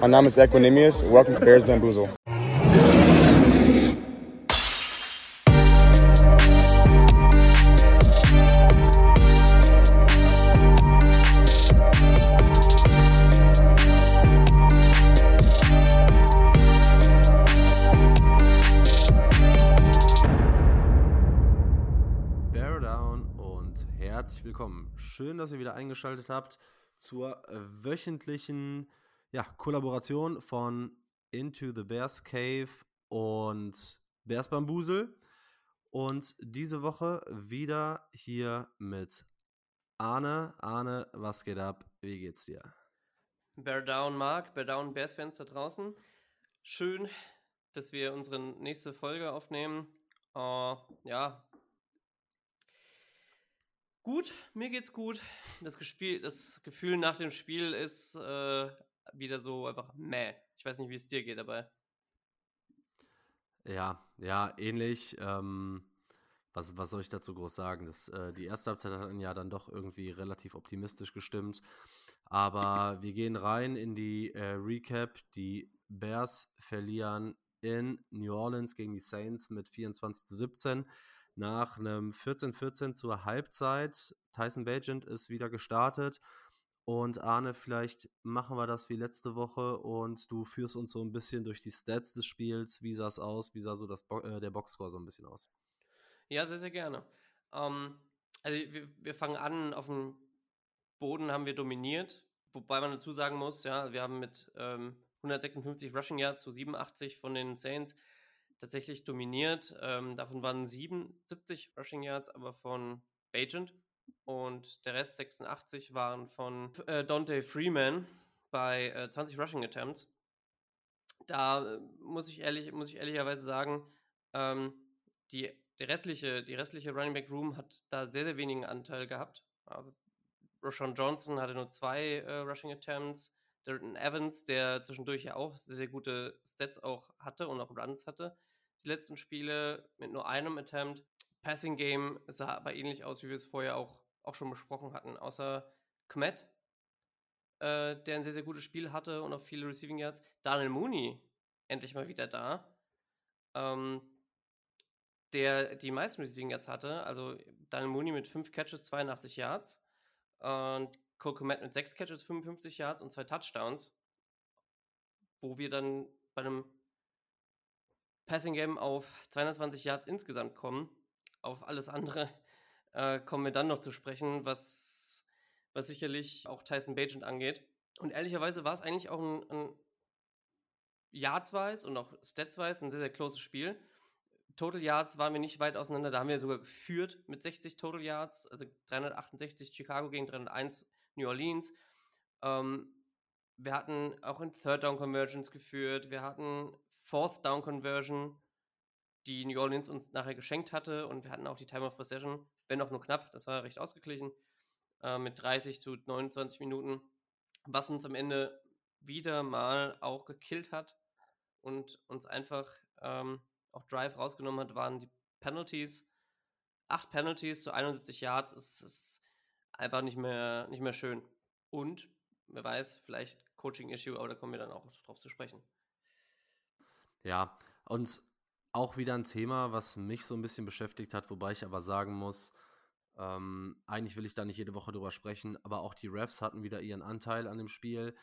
Mein Name ist Equinemius. Welcome to Bears Bamboozle. Bear Down und herzlich willkommen. Schön, dass ihr wieder eingeschaltet habt zur wöchentlichen ja, Kollaboration von Into the Bears Cave und Bears Bambusel. Und diese Woche wieder hier mit Arne. Arne, was geht ab? Wie geht's dir? Bear Down Mark, Bear Down Bears Fans da draußen. Schön, dass wir unsere nächste Folge aufnehmen. Uh, ja. Gut, mir geht's gut. Das, Gespiel, das Gefühl nach dem Spiel ist äh, wieder so einfach meh. Ich weiß nicht, wie es dir geht dabei. Ja, ja, ähnlich. Ähm, was, was soll ich dazu groß sagen? Das, äh, die erste Halbzeit hat ja dann doch irgendwie relativ optimistisch gestimmt. Aber wir gehen rein in die äh, Recap. Die Bears verlieren in New Orleans gegen die Saints mit 24 zu 17. Nach einem 14-14 zur Halbzeit. Tyson Bagent ist wieder gestartet. Und Arne, vielleicht machen wir das wie letzte Woche und du führst uns so ein bisschen durch die Stats des Spiels. Wie sah es aus? Wie sah so das Bo äh, der Boxscore so ein bisschen aus? Ja, sehr, sehr gerne. Ähm, also wir, wir, fangen an, auf dem Boden haben wir dominiert, wobei man dazu sagen muss, ja, wir haben mit ähm, 156 Rushing Yards zu 87 von den Saints tatsächlich dominiert. Ähm, davon waren 77 Rushing Yards aber von Bagent und der Rest 86 waren von äh, Dante Freeman bei äh, 20 Rushing Attempts. Da äh, muss ich ehrlich, muss ich ehrlicherweise sagen, ähm, die, der restliche, die restliche Running Back Room hat da sehr, sehr wenigen Anteil gehabt. Aber Roshan Johnson hatte nur zwei äh, Rushing Attempts. Darren Evans, der zwischendurch ja auch sehr, sehr gute Stats auch hatte und auch Runs hatte. Die letzten Spiele mit nur einem Attempt. Passing Game sah aber ähnlich aus, wie wir es vorher auch, auch schon besprochen hatten. Außer Kmet, äh, der ein sehr, sehr gutes Spiel hatte und auch viele Receiving Yards. Daniel Mooney, endlich mal wieder da. Ähm, der die meisten Receiving Yards hatte. Also Daniel Mooney mit 5 Catches, 82 Yards. Und Cole Komet mit 6 Catches, 55 Yards und zwei Touchdowns. Wo wir dann bei einem Passing Game auf 220 Yards insgesamt kommen. Auf alles andere äh, kommen wir dann noch zu sprechen, was, was sicherlich auch Tyson Bagent angeht. Und ehrlicherweise war es eigentlich auch ein, ein Yards-wise und auch Stats-wise ein sehr, sehr closes Spiel. Total Yards waren wir nicht weit auseinander. Da haben wir sogar geführt mit 60 Total Yards, also 368 Chicago gegen 301 New Orleans. Ähm, wir hatten auch in Third Down Conversions geführt. Wir hatten Fourth Down Conversion, die New Orleans uns nachher geschenkt hatte. Und wir hatten auch die Time of Possession, wenn auch nur knapp. Das war recht ausgeglichen. Äh, mit 30 zu 29 Minuten. Was uns am Ende wieder mal auch gekillt hat und uns einfach ähm, auch Drive rausgenommen hat, waren die Penalties. Acht Penalties zu 71 Yards ist, ist einfach nicht mehr, nicht mehr schön. Und, wer weiß, vielleicht Coaching-Issue, aber da kommen wir dann auch drauf zu sprechen. Ja, und auch wieder ein Thema, was mich so ein bisschen beschäftigt hat, wobei ich aber sagen muss, ähm, eigentlich will ich da nicht jede Woche drüber sprechen, aber auch die Refs hatten wieder ihren Anteil an dem Spiel.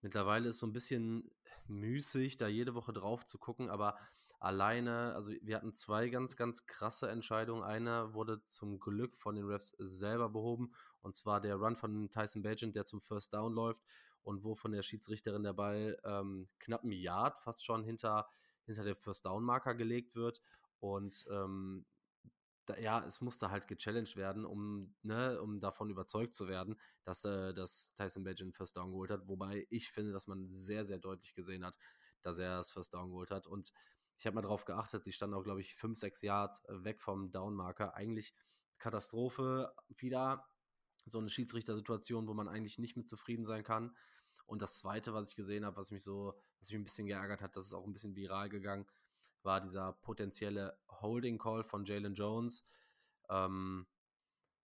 Mittlerweile ist so ein bisschen müßig, da jede Woche drauf zu gucken, aber alleine, also wir hatten zwei ganz, ganz krasse Entscheidungen. Einer wurde zum Glück von den Refs selber behoben, und zwar der Run von Tyson Bagent, der zum First Down läuft und wo von der Schiedsrichterin der Ball ähm, knapp ein Yard fast schon hinter, hinter der First Down Marker gelegt wird. Und ähm, da, ja, es musste halt gechallenged werden, um, ne, um davon überzeugt zu werden, dass, äh, dass Tyson Bagent First Down geholt hat. Wobei ich finde, dass man sehr, sehr deutlich gesehen hat, dass er das First Down geholt hat. Und ich habe mal darauf geachtet, sie stand auch, glaube ich, 5, 6 Yards weg vom Downmarker. Eigentlich Katastrophe wieder. So eine Schiedsrichtersituation, wo man eigentlich nicht mit zufrieden sein kann. Und das zweite, was ich gesehen habe, was mich so, was mich ein bisschen geärgert hat, das ist auch ein bisschen viral gegangen, war dieser potenzielle Holding Call von Jalen Jones. Ähm,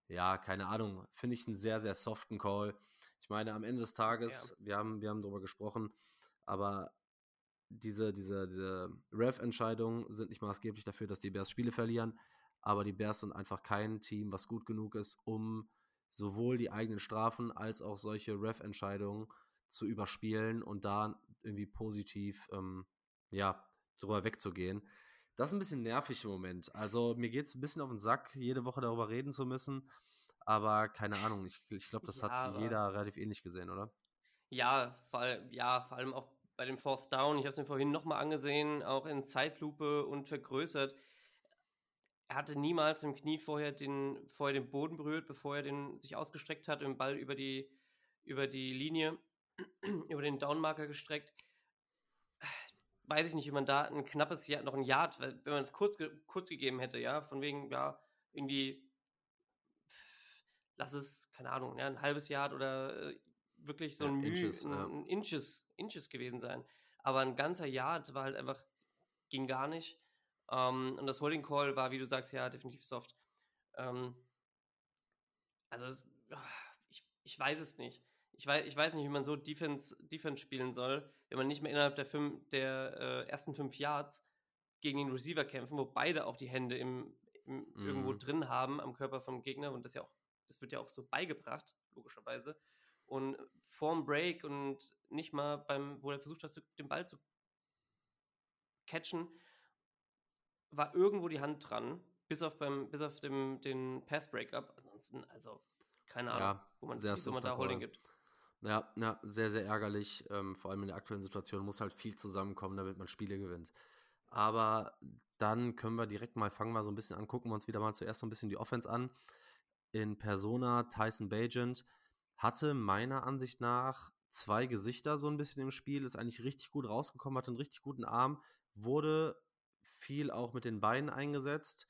ja, keine Ahnung, finde ich einen sehr, sehr soften Call. Ich meine, am Ende des Tages, ja. wir, haben, wir haben darüber gesprochen, Aber diese, diese, diese Ref-Entscheidungen sind nicht maßgeblich dafür, dass die Bears Spiele verlieren. Aber die Bears sind einfach kein Team, was gut genug ist, um sowohl die eigenen Strafen als auch solche Ref-Entscheidungen zu überspielen und da irgendwie positiv ähm, ja, drüber wegzugehen. Das ist ein bisschen nervig im Moment. Also mir geht es ein bisschen auf den Sack, jede Woche darüber reden zu müssen. Aber keine Ahnung, ich, ich glaube, das ja, hat jeder relativ ähnlich gesehen, oder? Ja, vor, allem, ja, vor allem auch bei dem Fourth Down. Ich habe es mir vorhin nochmal angesehen, auch in Zeitlupe und vergrößert. Er hatte niemals im Knie vorher den, vorher den Boden berührt, bevor er den sich ausgestreckt hat, den Ball über die, über die Linie, über den Downmarker gestreckt. Weiß ich nicht, wie man da ein knappes Jahr, noch ein Yard, wenn man es kurz, kurz gegeben hätte, ja, von wegen, ja, irgendwie lass es, keine Ahnung, ja, ein halbes Jahr oder äh, wirklich so ein, ja, Inches, ein, ja. ein Inches, Inches gewesen sein. Aber ein ganzer Jahr war halt einfach, ging gar nicht. Ähm, und das Holding Call war, wie du sagst, ja, definitiv soft. Ähm, also, es, ich, ich weiß es nicht. Ich weiß, ich weiß nicht, wie man so Defense, Defense spielen soll, wenn man nicht mehr innerhalb der, fünf, der äh, ersten fünf Yards gegen den Receiver kämpfen, wo beide auch die Hände im, im mm. irgendwo mhm. drin haben am Körper vom Gegner und das ja auch das wird ja auch so beigebracht, logischerweise. Und vorm Break und nicht mal beim, wo er versucht hat, den Ball zu catchen, war irgendwo die Hand dran, bis auf, beim, bis auf dem, den Pass-Breakup. Ansonsten, also, keine Ahnung, ja, wo man, sehr wo man da Holding gibt. Ja, ja, sehr, sehr ärgerlich. Ähm, vor allem in der aktuellen Situation muss halt viel zusammenkommen, damit man Spiele gewinnt. Aber dann können wir direkt mal, fangen wir so ein bisschen an, gucken wir uns wieder mal zuerst so ein bisschen die Offense an in Persona Tyson Bajent hatte meiner Ansicht nach zwei Gesichter so ein bisschen im Spiel, ist eigentlich richtig gut rausgekommen, hat einen richtig guten Arm, wurde viel auch mit den Beinen eingesetzt.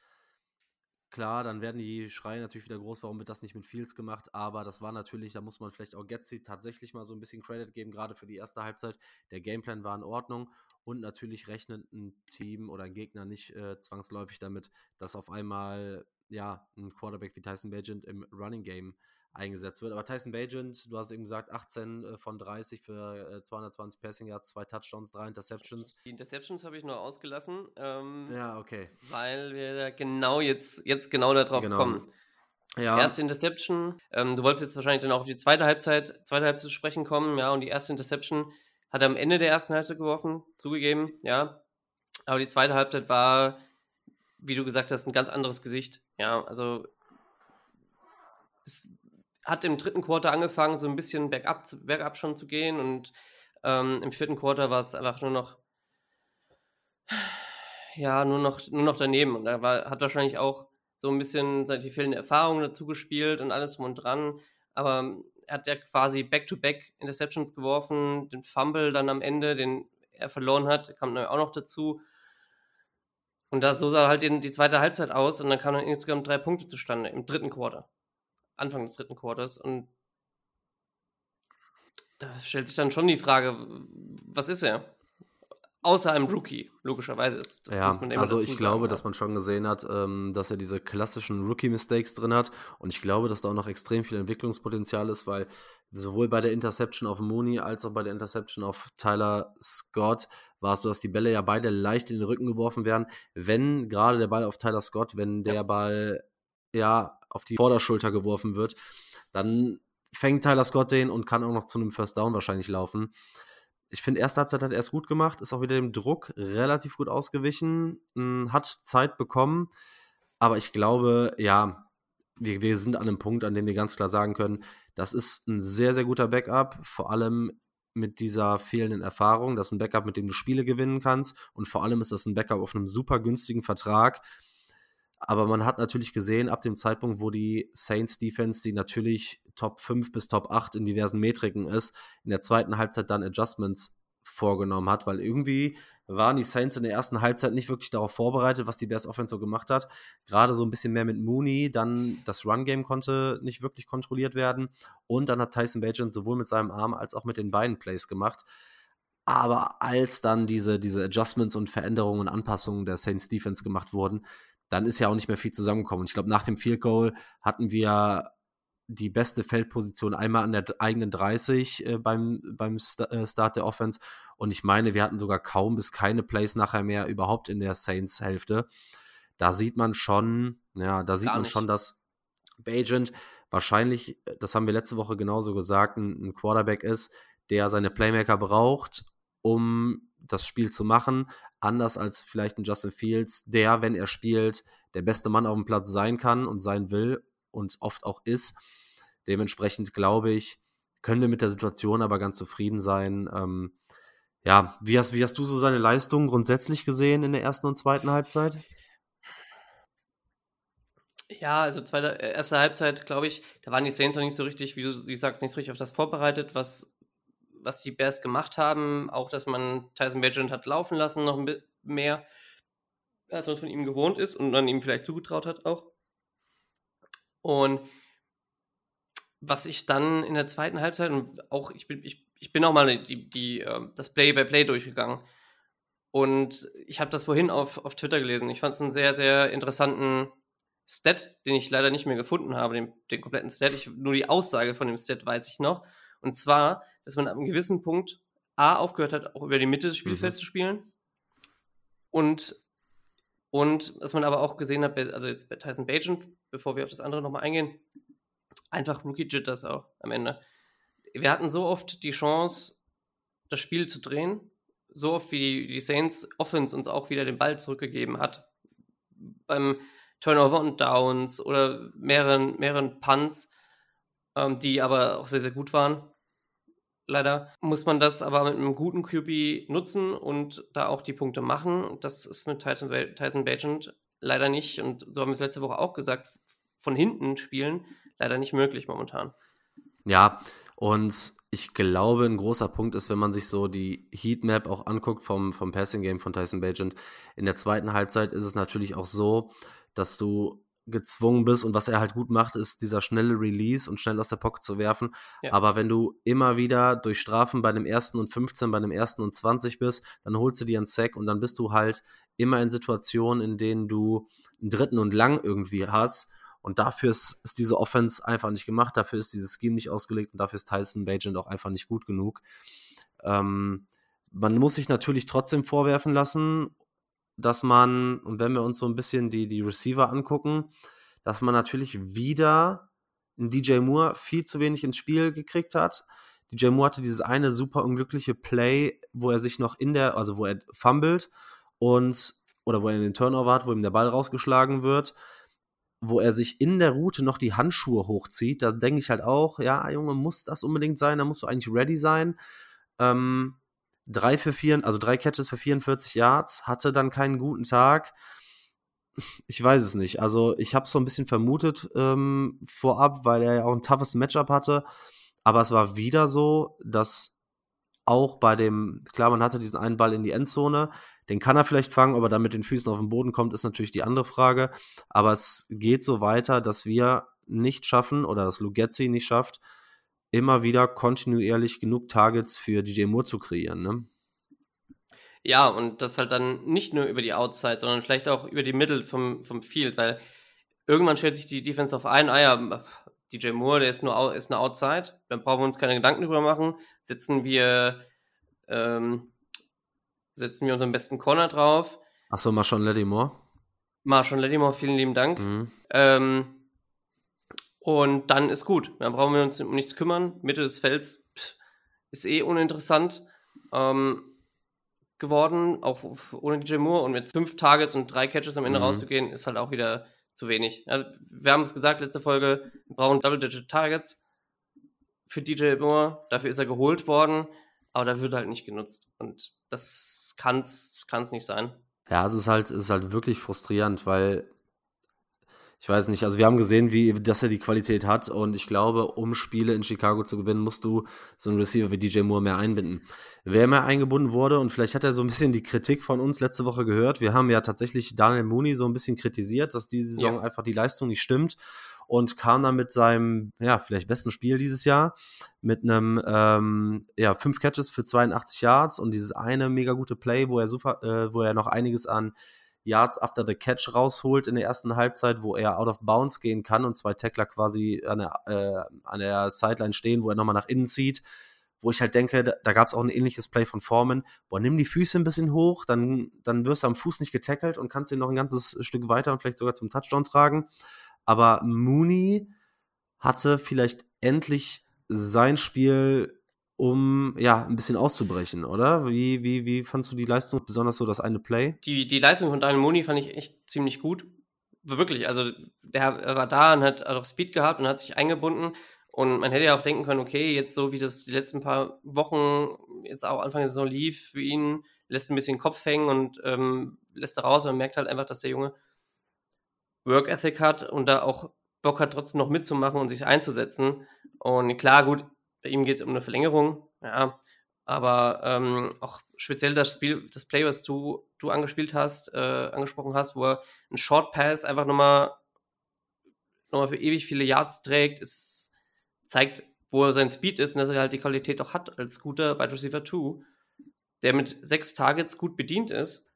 Klar, dann werden die Schreie natürlich wieder groß, warum wird das nicht mit Fields gemacht, aber das war natürlich, da muss man vielleicht auch Getzi tatsächlich mal so ein bisschen Credit geben, gerade für die erste Halbzeit. Der Gameplan war in Ordnung und natürlich rechnet ein Team oder ein Gegner nicht äh, zwangsläufig damit, dass auf einmal ja, ein Quarterback wie Tyson Bagent im Running Game eingesetzt wird. Aber Tyson Bagent, du hast eben gesagt, 18 äh, von 30 für 220 äh, Passing Yards, zwei Touchdowns, drei Interceptions. Die Interceptions habe ich nur ausgelassen. Ähm, ja, okay. Weil wir da genau jetzt, jetzt genau darauf genau. kommen. Ja. Erste Interception. Ähm, du wolltest jetzt wahrscheinlich dann auch auf die zweite Halbzeit, zweite Halbzeit zu sprechen kommen, ja, und die erste Interception hat er am Ende der ersten Halbzeit geworfen, zugegeben, ja. Aber die zweite Halbzeit war wie du gesagt hast, ein ganz anderes Gesicht. Ja, also es hat im dritten Quarter angefangen, so ein bisschen bergab, bergab schon zu gehen und ähm, im vierten Quarter war es einfach nur noch ja, nur noch, nur noch daneben. Und er war, hat wahrscheinlich auch so ein bisschen die fehlende Erfahrung dazu gespielt und alles drum und dran. Aber er hat ja quasi Back-to-Back -back Interceptions geworfen, den Fumble dann am Ende, den er verloren hat, kam dann auch noch dazu. Und da, so sah halt die, die zweite Halbzeit aus und dann kamen dann insgesamt drei Punkte zustande im dritten Quarter. Anfang des dritten Quarters. Und da stellt sich dann schon die Frage, was ist er? Außer einem Rookie, logischerweise ist das. Ja, also ich glaube, ja. dass man schon gesehen hat, ähm, dass er diese klassischen Rookie-Mistakes drin hat. Und ich glaube, dass da auch noch extrem viel Entwicklungspotenzial ist, weil sowohl bei der Interception auf Mooney als auch bei der Interception auf Tyler Scott war es so, dass die Bälle ja beide leicht in den Rücken geworfen werden. Wenn gerade der Ball auf Tyler Scott, wenn der ja. Ball ja auf die Vorderschulter geworfen wird, dann fängt Tyler Scott den und kann auch noch zu einem First Down wahrscheinlich laufen ich finde, erste Halbzeit hat er es gut gemacht, ist auch wieder dem Druck relativ gut ausgewichen, hm, hat Zeit bekommen, aber ich glaube, ja, wir, wir sind an einem Punkt, an dem wir ganz klar sagen können, das ist ein sehr, sehr guter Backup, vor allem mit dieser fehlenden Erfahrung. Das ist ein Backup, mit dem du Spiele gewinnen kannst und vor allem ist das ein Backup auf einem super günstigen Vertrag. Aber man hat natürlich gesehen, ab dem Zeitpunkt, wo die Saints Defense, die natürlich Top 5 bis Top 8 in diversen Metriken ist, in der zweiten Halbzeit dann Adjustments vorgenommen hat, weil irgendwie waren die Saints in der ersten Halbzeit nicht wirklich darauf vorbereitet, was die Bears Offense so gemacht hat. Gerade so ein bisschen mehr mit Mooney, dann das Run-Game konnte nicht wirklich kontrolliert werden und dann hat Tyson Bagent sowohl mit seinem Arm als auch mit den beiden Plays gemacht. Aber als dann diese, diese Adjustments und Veränderungen und Anpassungen der Saints Defense gemacht wurden, dann ist ja auch nicht mehr viel zusammengekommen. Ich glaube, nach dem Field Goal hatten wir die beste Feldposition einmal an der eigenen 30 äh, beim, beim St äh, Start der Offense. Und ich meine, wir hatten sogar kaum bis keine Plays nachher mehr überhaupt in der Saints-Hälfte. Da sieht man schon, ja, da sieht Gar man nicht. schon, dass Bagent wahrscheinlich, das haben wir letzte Woche genauso gesagt, ein, ein Quarterback ist, der seine Playmaker braucht, um das Spiel zu machen. Anders als vielleicht ein Justin Fields, der, wenn er spielt, der beste Mann auf dem Platz sein kann und sein will und oft auch ist. Dementsprechend glaube ich, können wir mit der Situation aber ganz zufrieden sein. Ähm, ja, wie hast, wie hast du so seine Leistung grundsätzlich gesehen in der ersten und zweiten Halbzeit? Ja, also zweite, äh, erste Halbzeit, glaube ich, da waren die Saints noch nicht so richtig, wie du, wie du sagst, nicht so richtig auf das vorbereitet, was, was die Bears gemacht haben. Auch, dass man Tyson Bagent hat laufen lassen, noch ein bisschen mehr, als man von ihm gewohnt ist und man ihm vielleicht zugetraut hat auch. Und was ich dann in der zweiten Halbzeit und auch ich bin, ich, ich bin auch mal die, die, ähm, das Play-by-Play durchgegangen. Und ich habe das vorhin auf, auf Twitter gelesen. Ich fand es einen sehr, sehr interessanten Stat, den ich leider nicht mehr gefunden habe, den, den kompletten Stat. Ich, nur die Aussage von dem Stat weiß ich noch. Und zwar, dass man ab einem gewissen Punkt A aufgehört hat, auch über die Mitte des Spielfelds mhm. zu spielen. Und, und dass man aber auch gesehen hat, also jetzt bei Tyson Bagent, bevor wir auf das andere nochmal eingehen, einfach Rookie Jitters auch am Ende. Wir hatten so oft die Chance, das Spiel zu drehen, so oft wie die, die Saints Offense uns auch wieder den Ball zurückgegeben hat. Beim Turnover und Downs oder mehreren, mehreren Punts, ähm, die aber auch sehr, sehr gut waren. Leider muss man das aber mit einem guten QB nutzen und da auch die Punkte machen. Das ist mit Tyson, Tyson Bagent leider nicht, und so haben wir es letzte Woche auch gesagt, von hinten spielen leider nicht möglich momentan. Ja, und ich glaube, ein großer Punkt ist, wenn man sich so die Heatmap auch anguckt vom, vom Passing Game von Tyson Bagent. In der zweiten Halbzeit ist es natürlich auch so, dass du gezwungen bist und was er halt gut macht, ist dieser schnelle Release und schnell aus der Pocket zu werfen. Ja. Aber wenn du immer wieder durch Strafen bei dem ersten und 15, bei dem ersten und 20 bist, dann holst du dir einen Sack und dann bist du halt immer in Situationen, in denen du einen dritten und lang irgendwie hast. Und dafür ist, ist diese Offense einfach nicht gemacht, dafür ist dieses Scheme nicht ausgelegt und dafür ist Tyson Bagent auch einfach nicht gut genug. Ähm, man muss sich natürlich trotzdem vorwerfen lassen dass man, und wenn wir uns so ein bisschen die, die Receiver angucken, dass man natürlich wieder DJ Moore viel zu wenig ins Spiel gekriegt hat. DJ Moore hatte dieses eine super unglückliche Play, wo er sich noch in der, also wo er fummelt und, oder wo er den Turnover hat, wo ihm der Ball rausgeschlagen wird, wo er sich in der Route noch die Handschuhe hochzieht. Da denke ich halt auch, ja, Junge, muss das unbedingt sein? Da musst du eigentlich ready sein. Ähm, drei für vier, also drei Catches für 44 Yards, hatte dann keinen guten Tag. Ich weiß es nicht. Also ich habe es so ein bisschen vermutet ähm, vorab, weil er ja auch ein toughes Matchup hatte. Aber es war wieder so, dass auch bei dem, klar, man hatte diesen einen Ball in die Endzone, den kann er vielleicht fangen, aber dann mit den Füßen auf den Boden kommt, ist natürlich die andere Frage. Aber es geht so weiter, dass wir nicht schaffen oder dass Lugetzi nicht schafft, immer wieder kontinuierlich genug Targets für DJ Moore zu kreieren, ne? Ja, und das halt dann nicht nur über die Outside, sondern vielleicht auch über die Mittel vom, vom Field, weil irgendwann stellt sich die Defense auf ein, ah ja, DJ Moore, der ist nur ist eine Outside, dann brauchen wir uns keine Gedanken drüber machen, setzen wir, ähm, setzen wir unseren besten Corner drauf. Achso, Marshawn Lattimore. Marshawn Lattimore, vielen lieben Dank. Mhm. Ähm, und dann ist gut. Dann brauchen wir uns um nichts kümmern. Mitte des Felds pff, ist eh uninteressant ähm, geworden, auch ohne DJ Moore. Und mit fünf Targets und drei Catches am Ende mhm. rauszugehen, ist halt auch wieder zu wenig. Also, wir haben es gesagt, letzte Folge, wir brauchen Double-Digit Targets für DJ Moore. Dafür ist er geholt worden, aber da wird halt nicht genutzt. Und das kann es nicht sein. Ja, es ist halt, es ist halt wirklich frustrierend, weil ich weiß nicht, also wir haben gesehen, wie, dass er die Qualität hat und ich glaube, um Spiele in Chicago zu gewinnen, musst du so einen Receiver wie DJ Moore mehr einbinden. Wer mehr eingebunden wurde und vielleicht hat er so ein bisschen die Kritik von uns letzte Woche gehört. Wir haben ja tatsächlich Daniel Mooney so ein bisschen kritisiert, dass diese Saison ja. einfach die Leistung nicht stimmt und kam dann mit seinem, ja, vielleicht besten Spiel dieses Jahr mit einem, ähm, ja, fünf Catches für 82 Yards und dieses eine mega gute Play, wo er super, äh, wo er noch einiges an Yards after the Catch rausholt in der ersten Halbzeit, wo er out of bounds gehen kann und zwei Tackler quasi an der, äh, an der Sideline stehen, wo er nochmal nach innen zieht. Wo ich halt denke, da, da gab es auch ein ähnliches Play von Foreman. Boah, nimm die Füße ein bisschen hoch, dann, dann wirst du am Fuß nicht getackelt und kannst ihn noch ein ganzes Stück weiter und vielleicht sogar zum Touchdown tragen. Aber Mooney hatte vielleicht endlich sein Spiel um ja ein bisschen auszubrechen, oder? Wie, wie, wie fandst du die Leistung, besonders so das eine Play? Die, die Leistung von Daniel Mooney fand ich echt ziemlich gut. Wirklich, also der war da und hat auch Speed gehabt und hat sich eingebunden. Und man hätte ja auch denken können, okay, jetzt so wie das die letzten paar Wochen, jetzt auch Anfang der Saison lief für ihn, lässt ein bisschen Kopf hängen und ähm, lässt er raus und merkt halt einfach, dass der Junge Work Ethic hat und da auch Bock hat, trotzdem noch mitzumachen und sich einzusetzen. Und klar, gut, bei ihm geht es um eine Verlängerung, ja. Aber ähm, auch speziell das Spiel, das Play, was du, du angespielt hast, äh, angesprochen hast, wo er einen Short Pass einfach nochmal nochmal für ewig viele Yards trägt, es zeigt, wo er sein Speed ist und dass er halt die Qualität auch hat als guter Wide Receiver 2, der mit sechs Targets gut bedient ist.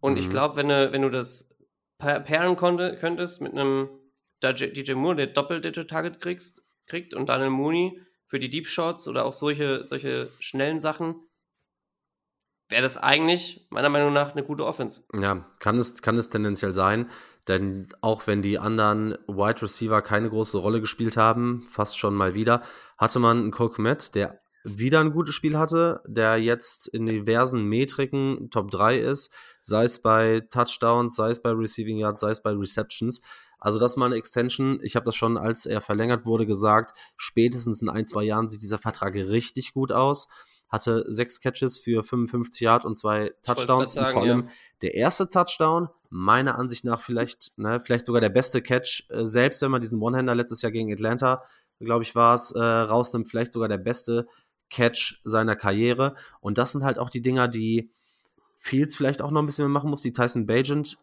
Und mhm. ich glaube, wenn, wenn du das pairen konnte, könntest mit einem DJ Moore, der Doppel-Digit-Target kriegt und dann einen Mooney, für die Deep Shots oder auch solche, solche schnellen Sachen, wäre das eigentlich meiner Meinung nach eine gute Offense. Ja, kann es, kann es tendenziell sein, denn auch wenn die anderen Wide Receiver keine große Rolle gespielt haben, fast schon mal wieder, hatte man einen Cole Komet, der wieder ein gutes Spiel hatte, der jetzt in diversen Metriken Top 3 ist, sei es bei Touchdowns, sei es bei Receiving Yards, sei es bei Receptions. Also das ist mal eine Extension. Ich habe das schon, als er verlängert wurde, gesagt. Spätestens in ein, zwei Jahren sieht dieser Vertrag richtig gut aus. Hatte sechs Catches für 55 Yard und zwei Touchdowns. Sagen, und vor allem ja. der erste Touchdown, meiner Ansicht nach vielleicht, ne, vielleicht sogar der beste Catch, äh, selbst wenn man diesen One-Hander letztes Jahr gegen Atlanta, glaube ich, war es, äh, rausnimmt, vielleicht sogar der beste Catch seiner Karriere. Und das sind halt auch die Dinger, die Fields vielleicht auch noch ein bisschen mehr machen muss, die Tyson Bagent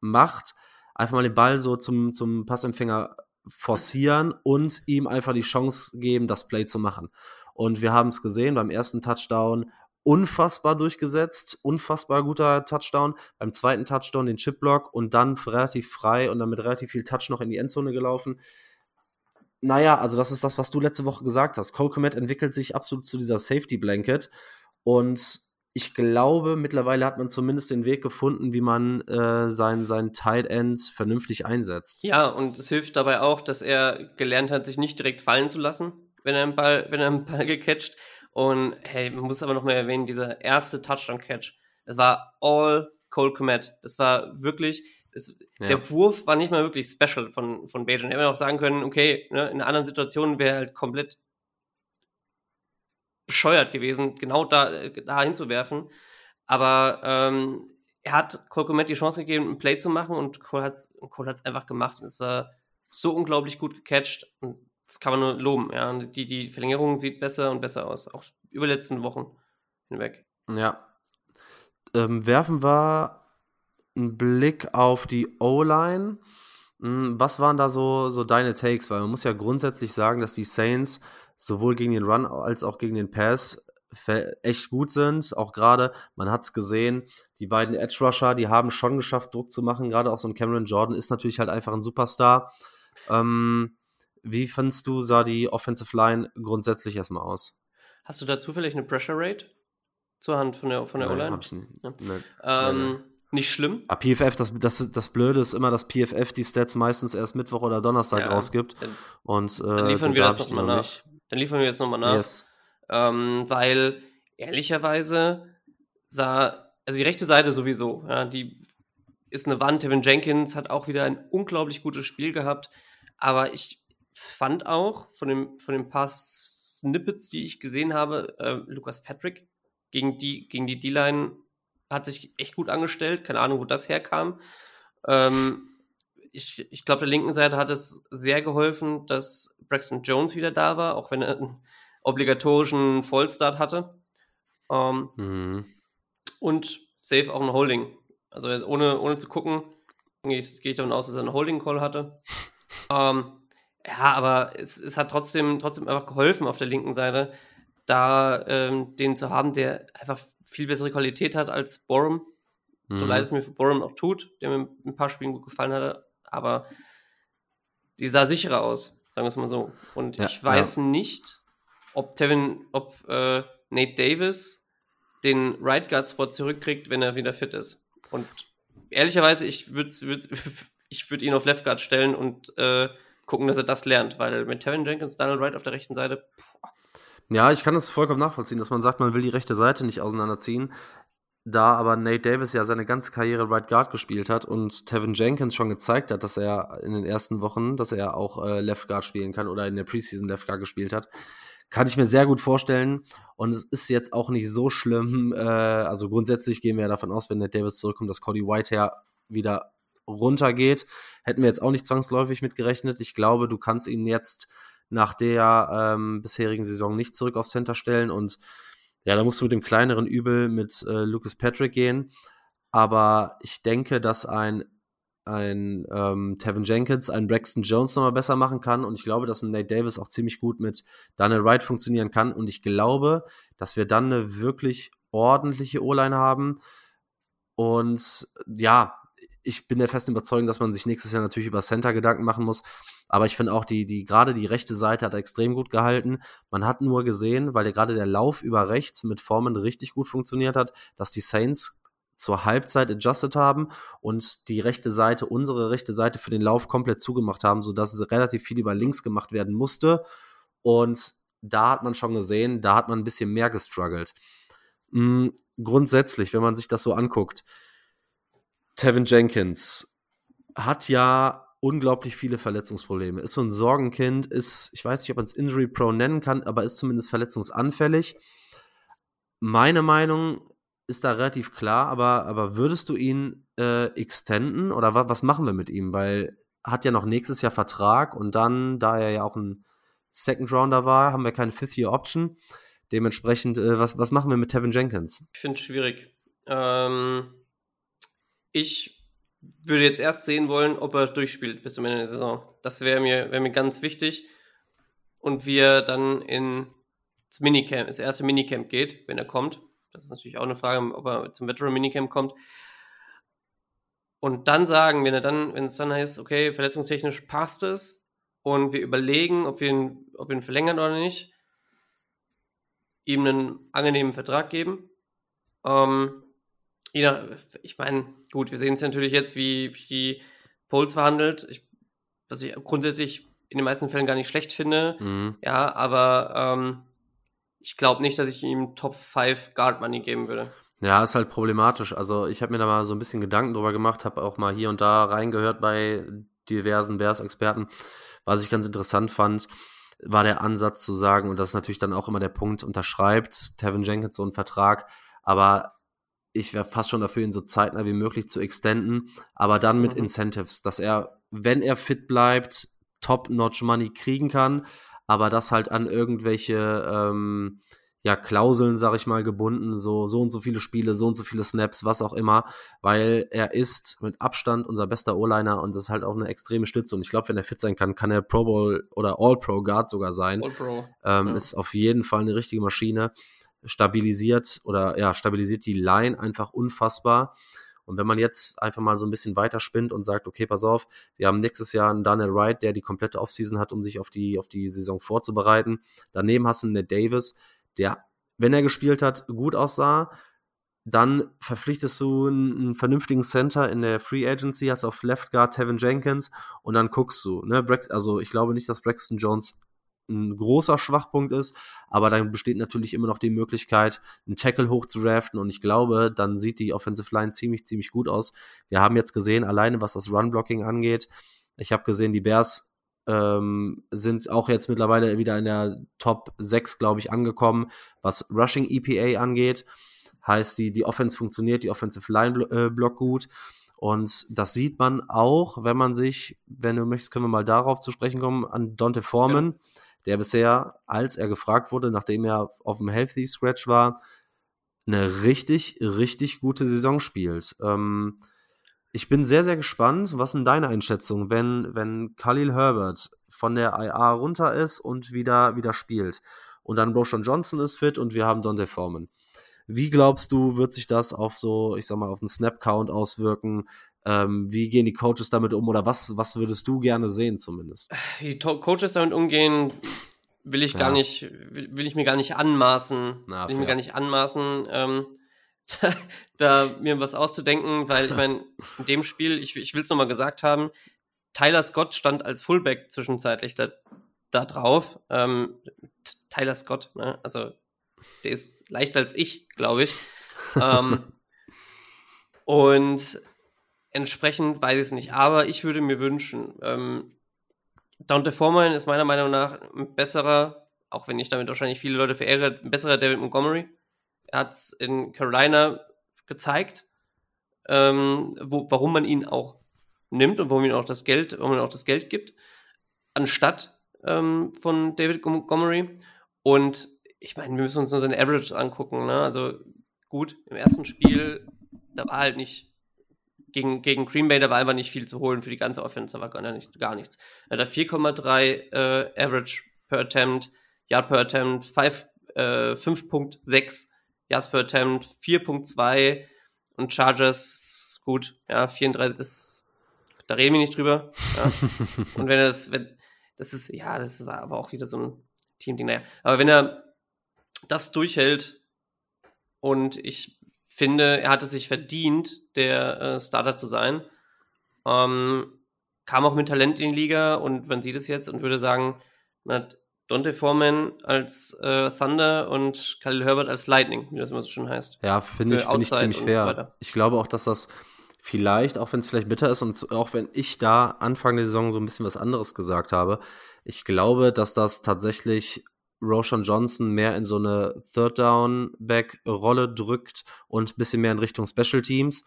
macht einfach mal den Ball so zum, zum Passempfänger forcieren und ihm einfach die Chance geben, das Play zu machen. Und wir haben es gesehen beim ersten Touchdown unfassbar durchgesetzt, unfassbar guter Touchdown. Beim zweiten Touchdown den Chipblock und dann relativ frei und dann mit relativ viel Touch noch in die Endzone gelaufen. Naja, also das ist das, was du letzte Woche gesagt hast. Cole Komet entwickelt sich absolut zu dieser Safety Blanket und ich glaube, mittlerweile hat man zumindest den Weg gefunden, wie man äh, seinen, seinen Tight Ends vernünftig einsetzt. Ja, und es hilft dabei auch, dass er gelernt hat, sich nicht direkt fallen zu lassen, wenn er einen Ball, wenn er einen Ball gecatcht. Und hey, man muss aber noch mal erwähnen, dieser erste Touchdown-Catch, das war all Cole Komet. Das war wirklich, das, ja. der Wurf war nicht mal wirklich special von, von Bajan. Er hätte auch sagen können, okay, ne, in anderen Situationen wäre er halt komplett bescheuert gewesen, genau da, äh, da hinzuwerfen. Aber ähm, er hat Cole Komet die Chance gegeben, ein Play zu machen und Cole hat es Cole einfach gemacht und ist äh, so unglaublich gut gecatcht und das kann man nur loben. Ja. Und die, die Verlängerung sieht besser und besser aus, auch über die letzten Wochen hinweg. Ja. Ähm, werfen wir einen Blick auf die O-Line. Hm, was waren da so, so deine Takes? Weil man muss ja grundsätzlich sagen, dass die Saints sowohl gegen den Run als auch gegen den Pass echt gut sind. Auch gerade, man hat es gesehen, die beiden Edge Rusher, die haben schon geschafft, Druck zu machen. Gerade auch so ein Cameron Jordan ist natürlich halt einfach ein Superstar. Ähm, wie fandest du, sah die Offensive Line grundsätzlich erstmal aus? Hast du da zufällig eine Pressure Rate zur Hand von der, von der O-Line? Hab ich nicht. Ja. Nein. Ähm, nicht schlimm. Ah, PFF, das, das, das Blöde ist immer, dass PFF die Stats meistens erst Mittwoch oder Donnerstag ja, rausgibt. Dann, und äh, dann liefern wir das nochmal nach. Nicht. Dann liefern wir jetzt nochmal nach. Yes. Ähm, weil ehrlicherweise sah, also die rechte Seite sowieso, ja, die ist eine Wand. Tevin Jenkins hat auch wieder ein unglaublich gutes Spiel gehabt. Aber ich fand auch von, dem, von den paar Snippets, die ich gesehen habe, äh, Lukas Patrick gegen die, gegen die D-Line hat sich echt gut angestellt. Keine Ahnung, wo das herkam. Ähm, ich, ich glaube, der linken Seite hat es sehr geholfen, dass Braxton Jones wieder da war, auch wenn er einen obligatorischen Vollstart hatte. Ähm, mhm. Und safe auch ein Holding. Also ohne, ohne zu gucken, gehe ich, geh ich davon aus, dass er einen Holding-Call hatte. ähm, ja, aber es, es hat trotzdem, trotzdem einfach geholfen auf der linken Seite, da ähm, den zu haben, der einfach viel bessere Qualität hat als Borum. Mhm. So leid es mir für Borum auch tut, der mir ein paar Spielen gut gefallen hatte, aber die sah sicherer aus, sagen wir es mal so. Und ja, ich weiß ja. nicht, ob Tevin, ob äh, Nate Davis den Right Guard Spot zurückkriegt, wenn er wieder fit ist. Und ehrlicherweise, ich würde ich würd ihn auf Left Guard stellen und äh, gucken, dass er das lernt, weil mit Tevin Jenkins, Daniel Wright auf der rechten Seite. Pff. Ja, ich kann das vollkommen nachvollziehen, dass man sagt, man will die rechte Seite nicht auseinanderziehen. Da aber Nate Davis ja seine ganze Karriere Right Guard gespielt hat und Tevin Jenkins schon gezeigt hat, dass er in den ersten Wochen, dass er auch äh, Left Guard spielen kann oder in der Preseason Left Guard gespielt hat, kann ich mir sehr gut vorstellen. Und es ist jetzt auch nicht so schlimm. Äh, also grundsätzlich gehen wir ja davon aus, wenn Nate Davis zurückkommt, dass Cody Whitehair wieder runtergeht. Hätten wir jetzt auch nicht zwangsläufig mit gerechnet. Ich glaube, du kannst ihn jetzt nach der ähm, bisherigen Saison nicht zurück auf Center stellen und ja, da musst du mit dem kleineren Übel mit äh, Lucas Patrick gehen. Aber ich denke, dass ein, ein ähm, Tevin Jenkins, ein Braxton Jones nochmal besser machen kann. Und ich glaube, dass ein Nate Davis auch ziemlich gut mit Daniel Wright funktionieren kann. Und ich glaube, dass wir dann eine wirklich ordentliche O-Line haben. Und ja, ich bin der festen Überzeugung, dass man sich nächstes Jahr natürlich über Center Gedanken machen muss. Aber ich finde auch, die, die, gerade die rechte Seite hat extrem gut gehalten. Man hat nur gesehen, weil gerade der Lauf über rechts mit Formen richtig gut funktioniert hat, dass die Saints zur Halbzeit adjusted haben und die rechte Seite, unsere rechte Seite für den Lauf komplett zugemacht haben, sodass es relativ viel über links gemacht werden musste. Und da hat man schon gesehen, da hat man ein bisschen mehr gestruggelt. Mhm, grundsätzlich, wenn man sich das so anguckt, Tevin Jenkins hat ja unglaublich viele Verletzungsprobleme. Ist so ein Sorgenkind, ist, ich weiß nicht, ob man es Injury Pro nennen kann, aber ist zumindest verletzungsanfällig. Meine Meinung ist da relativ klar, aber, aber würdest du ihn äh, extenden oder wa was machen wir mit ihm? Weil hat ja noch nächstes Jahr Vertrag und dann, da er ja auch ein Second Rounder war, haben wir keine Fifth Year Option. Dementsprechend, äh, was, was machen wir mit Tevin Jenkins? Ich finde es schwierig. Ähm, ich würde jetzt erst sehen wollen, ob er durchspielt bis zum Ende der Saison. Das wäre mir, wär mir ganz wichtig. Und wie er dann in das Minicamp, das erste Minicamp geht, wenn er kommt. Das ist natürlich auch eine Frage, ob er zum Veteran Minicamp kommt. Und dann sagen, wenn er dann, wenn es dann heißt, okay, verletzungstechnisch passt es und wir überlegen, ob wir ihn, ob wir ihn verlängern oder nicht, ihm einen angenehmen Vertrag geben. Ähm, ja, ich meine, gut, wir sehen es natürlich jetzt, wie, wie Pols verhandelt, ich, was ich grundsätzlich in den meisten Fällen gar nicht schlecht finde. Mhm. Ja, aber ähm, ich glaube nicht, dass ich ihm Top 5 Guard Money geben würde. Ja, ist halt problematisch. Also ich habe mir da mal so ein bisschen Gedanken drüber gemacht, habe auch mal hier und da reingehört bei diversen Bears-Experten. Was ich ganz interessant fand, war der Ansatz zu sagen, und das ist natürlich dann auch immer der Punkt, unterschreibt Tevin Jenkins so einen Vertrag, aber ich wäre fast schon dafür, ihn so zeitnah wie möglich zu extenden, aber dann mit mhm. Incentives, dass er, wenn er fit bleibt, Top-Notch-Money kriegen kann, aber das halt an irgendwelche ähm, ja, Klauseln, sag ich mal, gebunden, so, so und so viele Spiele, so und so viele Snaps, was auch immer, weil er ist mit Abstand unser bester O-Liner und das ist halt auch eine extreme Stütze. Und ich glaube, wenn er fit sein kann, kann er Pro Bowl oder All-Pro Guard sogar sein. All-Pro. Ähm, ja. Ist auf jeden Fall eine richtige Maschine stabilisiert oder ja, stabilisiert die Line einfach unfassbar. Und wenn man jetzt einfach mal so ein bisschen weiter spinnt und sagt, okay, pass auf, wir haben nächstes Jahr einen Daniel Wright, der die komplette Offseason hat, um sich auf die, auf die Saison vorzubereiten. Daneben hast du einen Ned Davis, der, wenn er gespielt hat, gut aussah. Dann verpflichtest du einen, einen vernünftigen Center in der Free Agency, hast auf Left Guard Tevin Jenkins und dann guckst du. Ne? Also ich glaube nicht, dass Braxton Jones ein großer Schwachpunkt ist, aber dann besteht natürlich immer noch die Möglichkeit, einen Tackle hoch und ich glaube, dann sieht die Offensive Line ziemlich, ziemlich gut aus. Wir haben jetzt gesehen, alleine was das Run-Blocking angeht, ich habe gesehen, die Bears ähm, sind auch jetzt mittlerweile wieder in der Top 6, glaube ich, angekommen, was Rushing EPA angeht. Heißt, die, die Offense funktioniert, die Offensive Line äh, blockt gut. Und das sieht man auch, wenn man sich, wenn du möchtest, können wir mal darauf zu sprechen kommen, an Dante Foreman. Ja der bisher, als er gefragt wurde, nachdem er auf dem Healthy Scratch war, eine richtig, richtig gute Saison spielt. Ähm, ich bin sehr, sehr gespannt. Was sind deine Einschätzungen, wenn, wenn Khalil Herbert von der IA runter ist und wieder, wieder spielt? Und dann Roshan Johnson ist fit und wir haben Dante Foreman. Wie glaubst du, wird sich das auf so, ich sag mal, auf den Snap-Count auswirken? Ähm, wie gehen die Coaches damit um oder was, was würdest du gerne sehen zumindest? Wie Coaches damit umgehen, will ich ja. gar nicht, will, will, ich mir gar nicht anmaßen. Na, will ich mir gar nicht anmaßen, ähm, da, da, mir was auszudenken, weil ich meine, in dem Spiel, ich, ich will es nochmal gesagt haben, Tyler Scott stand als Fullback zwischenzeitlich da, da drauf. Ähm, Tyler Scott, ne? also der ist leichter als ich, glaube ich. ähm, und entsprechend weiß ich es nicht, aber ich würde mir wünschen, ähm, Dante Foreman ist meiner Meinung nach ein besserer, auch wenn ich damit wahrscheinlich viele Leute verehre, ein besserer David Montgomery. Er hat es in Carolina gezeigt, ähm, wo, warum man ihn auch nimmt und warum ihm auch das Geld, warum man auch das Geld gibt, anstatt ähm, von David Montgomery. Und ich meine, wir müssen uns nur seine Averages angucken. Ne? Also gut, im ersten Spiel, da war halt nicht gegen, gegen Green Bay, da war einfach nicht viel zu holen für die ganze Offense, da war gar, nicht, gar nichts. Er hat 4,3 äh, Average per Attempt, Yard per Attempt, 5, äh, 5.6 Yards per Attempt, 4.2 und Chargers, gut, ja, 34, das, da reden wir nicht drüber. Ja. und wenn er das, wenn, das ist, ja, das war aber auch wieder so ein Team-Ding, naja. Aber wenn er das durchhält und ich finde, er hatte sich verdient, der äh, Starter zu sein. Ähm, kam auch mit Talent in die Liga und man sieht es jetzt und würde sagen, man hat Dante Foreman als äh, Thunder und Khalil Herbert als Lightning, wie das immer so schön heißt. Ja, finde ich, find ich ziemlich fair. So ich glaube auch, dass das vielleicht, auch wenn es vielleicht bitter ist und auch wenn ich da Anfang der Saison so ein bisschen was anderes gesagt habe, ich glaube, dass das tatsächlich Roshan Johnson mehr in so eine Third-Down-Back-Rolle drückt und ein bisschen mehr in Richtung Special Teams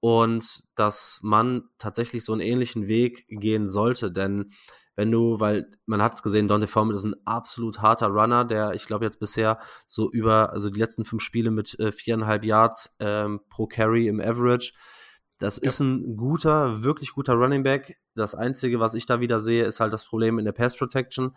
und dass man tatsächlich so einen ähnlichen Weg gehen sollte, denn wenn du, weil man hat es gesehen, Dante Foreman ist ein absolut harter Runner, der ich glaube jetzt bisher so über, also die letzten fünf Spiele mit äh, viereinhalb Yards ähm, pro Carry im Average. Das ja. ist ein guter, wirklich guter Running Back. Das Einzige, was ich da wieder sehe, ist halt das Problem in der Pass Protection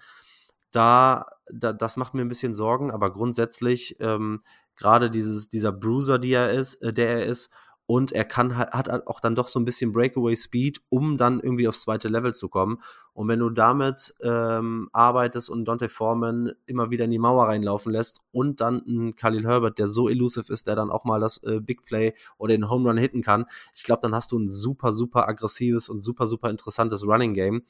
da, da, das macht mir ein bisschen Sorgen, aber grundsätzlich ähm, gerade dieses, dieser Bruiser, die er ist, äh, der er ist, und er kann hat auch dann doch so ein bisschen Breakaway Speed, um dann irgendwie aufs zweite Level zu kommen. Und wenn du damit ähm, arbeitest und Dante Foreman immer wieder in die Mauer reinlaufen lässt und dann einen Khalil Herbert, der so elusive ist, der dann auch mal das äh, Big Play oder den Home Run hitten kann, ich glaube, dann hast du ein super, super aggressives und super, super interessantes Running Game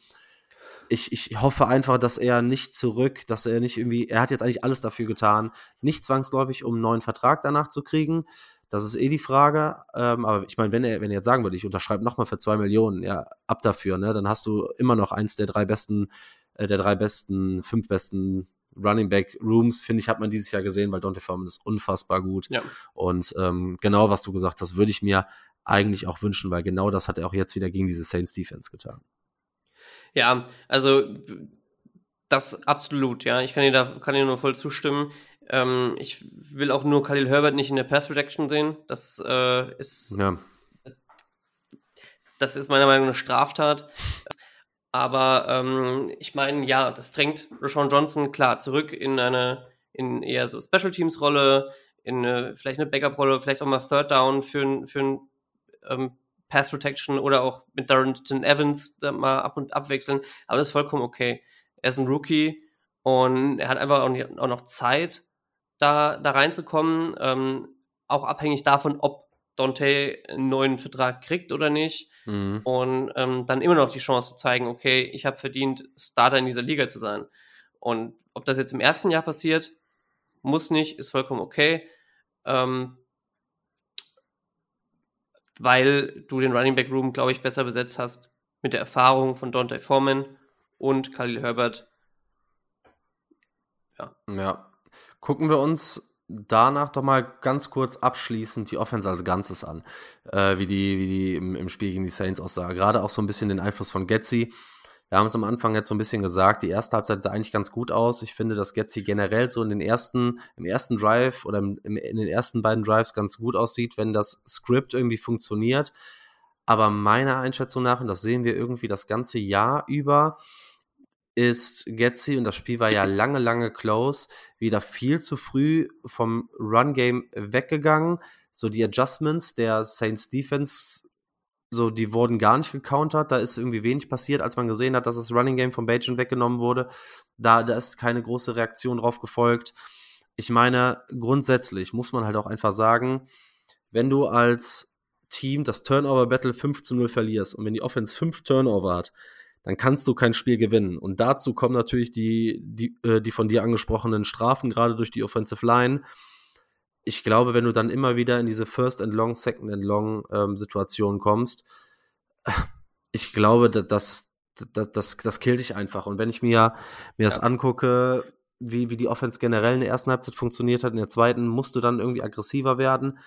ich, ich hoffe einfach, dass er nicht zurück, dass er nicht irgendwie, er hat jetzt eigentlich alles dafür getan, nicht zwangsläufig, um einen neuen Vertrag danach zu kriegen. Das ist eh die Frage. Ähm, aber ich meine, wenn er, wenn er jetzt sagen würde, ich unterschreibe nochmal für zwei Millionen, ja, ab dafür, ne, dann hast du immer noch eins der drei besten, äh, der drei besten, fünf besten Running Back Rooms, finde ich, hat man dieses Jahr gesehen, weil Dante Foreman ist unfassbar gut. Ja. Und ähm, genau, was du gesagt hast, würde ich mir eigentlich auch wünschen, weil genau das hat er auch jetzt wieder gegen diese Saints Defense getan. Ja, also das absolut, ja. Ich kann dir da kann dir nur voll zustimmen. Ähm, ich will auch nur Khalil Herbert nicht in der Pass Protection sehen. Das äh, ist ja. das ist meiner Meinung nach eine Straftat. Aber ähm, ich meine, ja, das drängt Rashawn Johnson klar zurück in eine in eher so Special Teams Rolle, in eine, vielleicht eine Backup Rolle, vielleicht auch mal Third Down für, für ein ähm, Pass Protection oder auch mit Darrington Evans mal ab und abwechseln. Aber das ist vollkommen okay. Er ist ein Rookie und er hat einfach auch noch Zeit, da, da reinzukommen. Ähm, auch abhängig davon, ob Dante einen neuen Vertrag kriegt oder nicht. Mhm. Und ähm, dann immer noch die Chance zu zeigen, okay, ich habe verdient, Starter in dieser Liga zu sein. Und ob das jetzt im ersten Jahr passiert, muss nicht, ist vollkommen okay. Ähm, weil du den Running Back Room, glaube ich, besser besetzt hast mit der Erfahrung von Dante Foreman und Khalil Herbert. Ja. Ja. Gucken wir uns danach doch mal ganz kurz abschließend die Offense als Ganzes an, äh, wie die, wie die im, im, Spiel gegen die Saints aussah. Gerade auch so ein bisschen den Einfluss von Getzi. Wir haben es am Anfang jetzt so ein bisschen gesagt, die erste Halbzeit sah eigentlich ganz gut aus. Ich finde, dass Getzi generell so in den ersten, im ersten Drive oder im, in den ersten beiden Drives ganz gut aussieht, wenn das Skript irgendwie funktioniert. Aber meiner Einschätzung nach, und das sehen wir irgendwie das ganze Jahr über, ist Getzi, und das Spiel war ja lange, lange close, wieder viel zu früh vom Run-Game weggegangen. So die Adjustments der Saints Defense, so die wurden gar nicht gecountert. Da ist irgendwie wenig passiert, als man gesehen hat, dass das Running Game von Bajan weggenommen wurde. Da, da ist keine große Reaktion drauf gefolgt. Ich meine, grundsätzlich muss man halt auch einfach sagen, wenn du als Team das Turnover-Battle 5 zu 0 verlierst und wenn die Offense 5 Turnover hat, dann kannst du kein Spiel gewinnen. Und dazu kommen natürlich die, die, äh, die von dir angesprochenen Strafen, gerade durch die Offensive Line. Ich glaube, wenn du dann immer wieder in diese First and Long, Second and Long ähm, Situation kommst, ich glaube, das, das, das, das killt dich einfach. Und wenn ich mir, mir das angucke, wie, wie die Offense generell in der ersten Halbzeit funktioniert hat, in der zweiten musst du dann irgendwie aggressiver werden.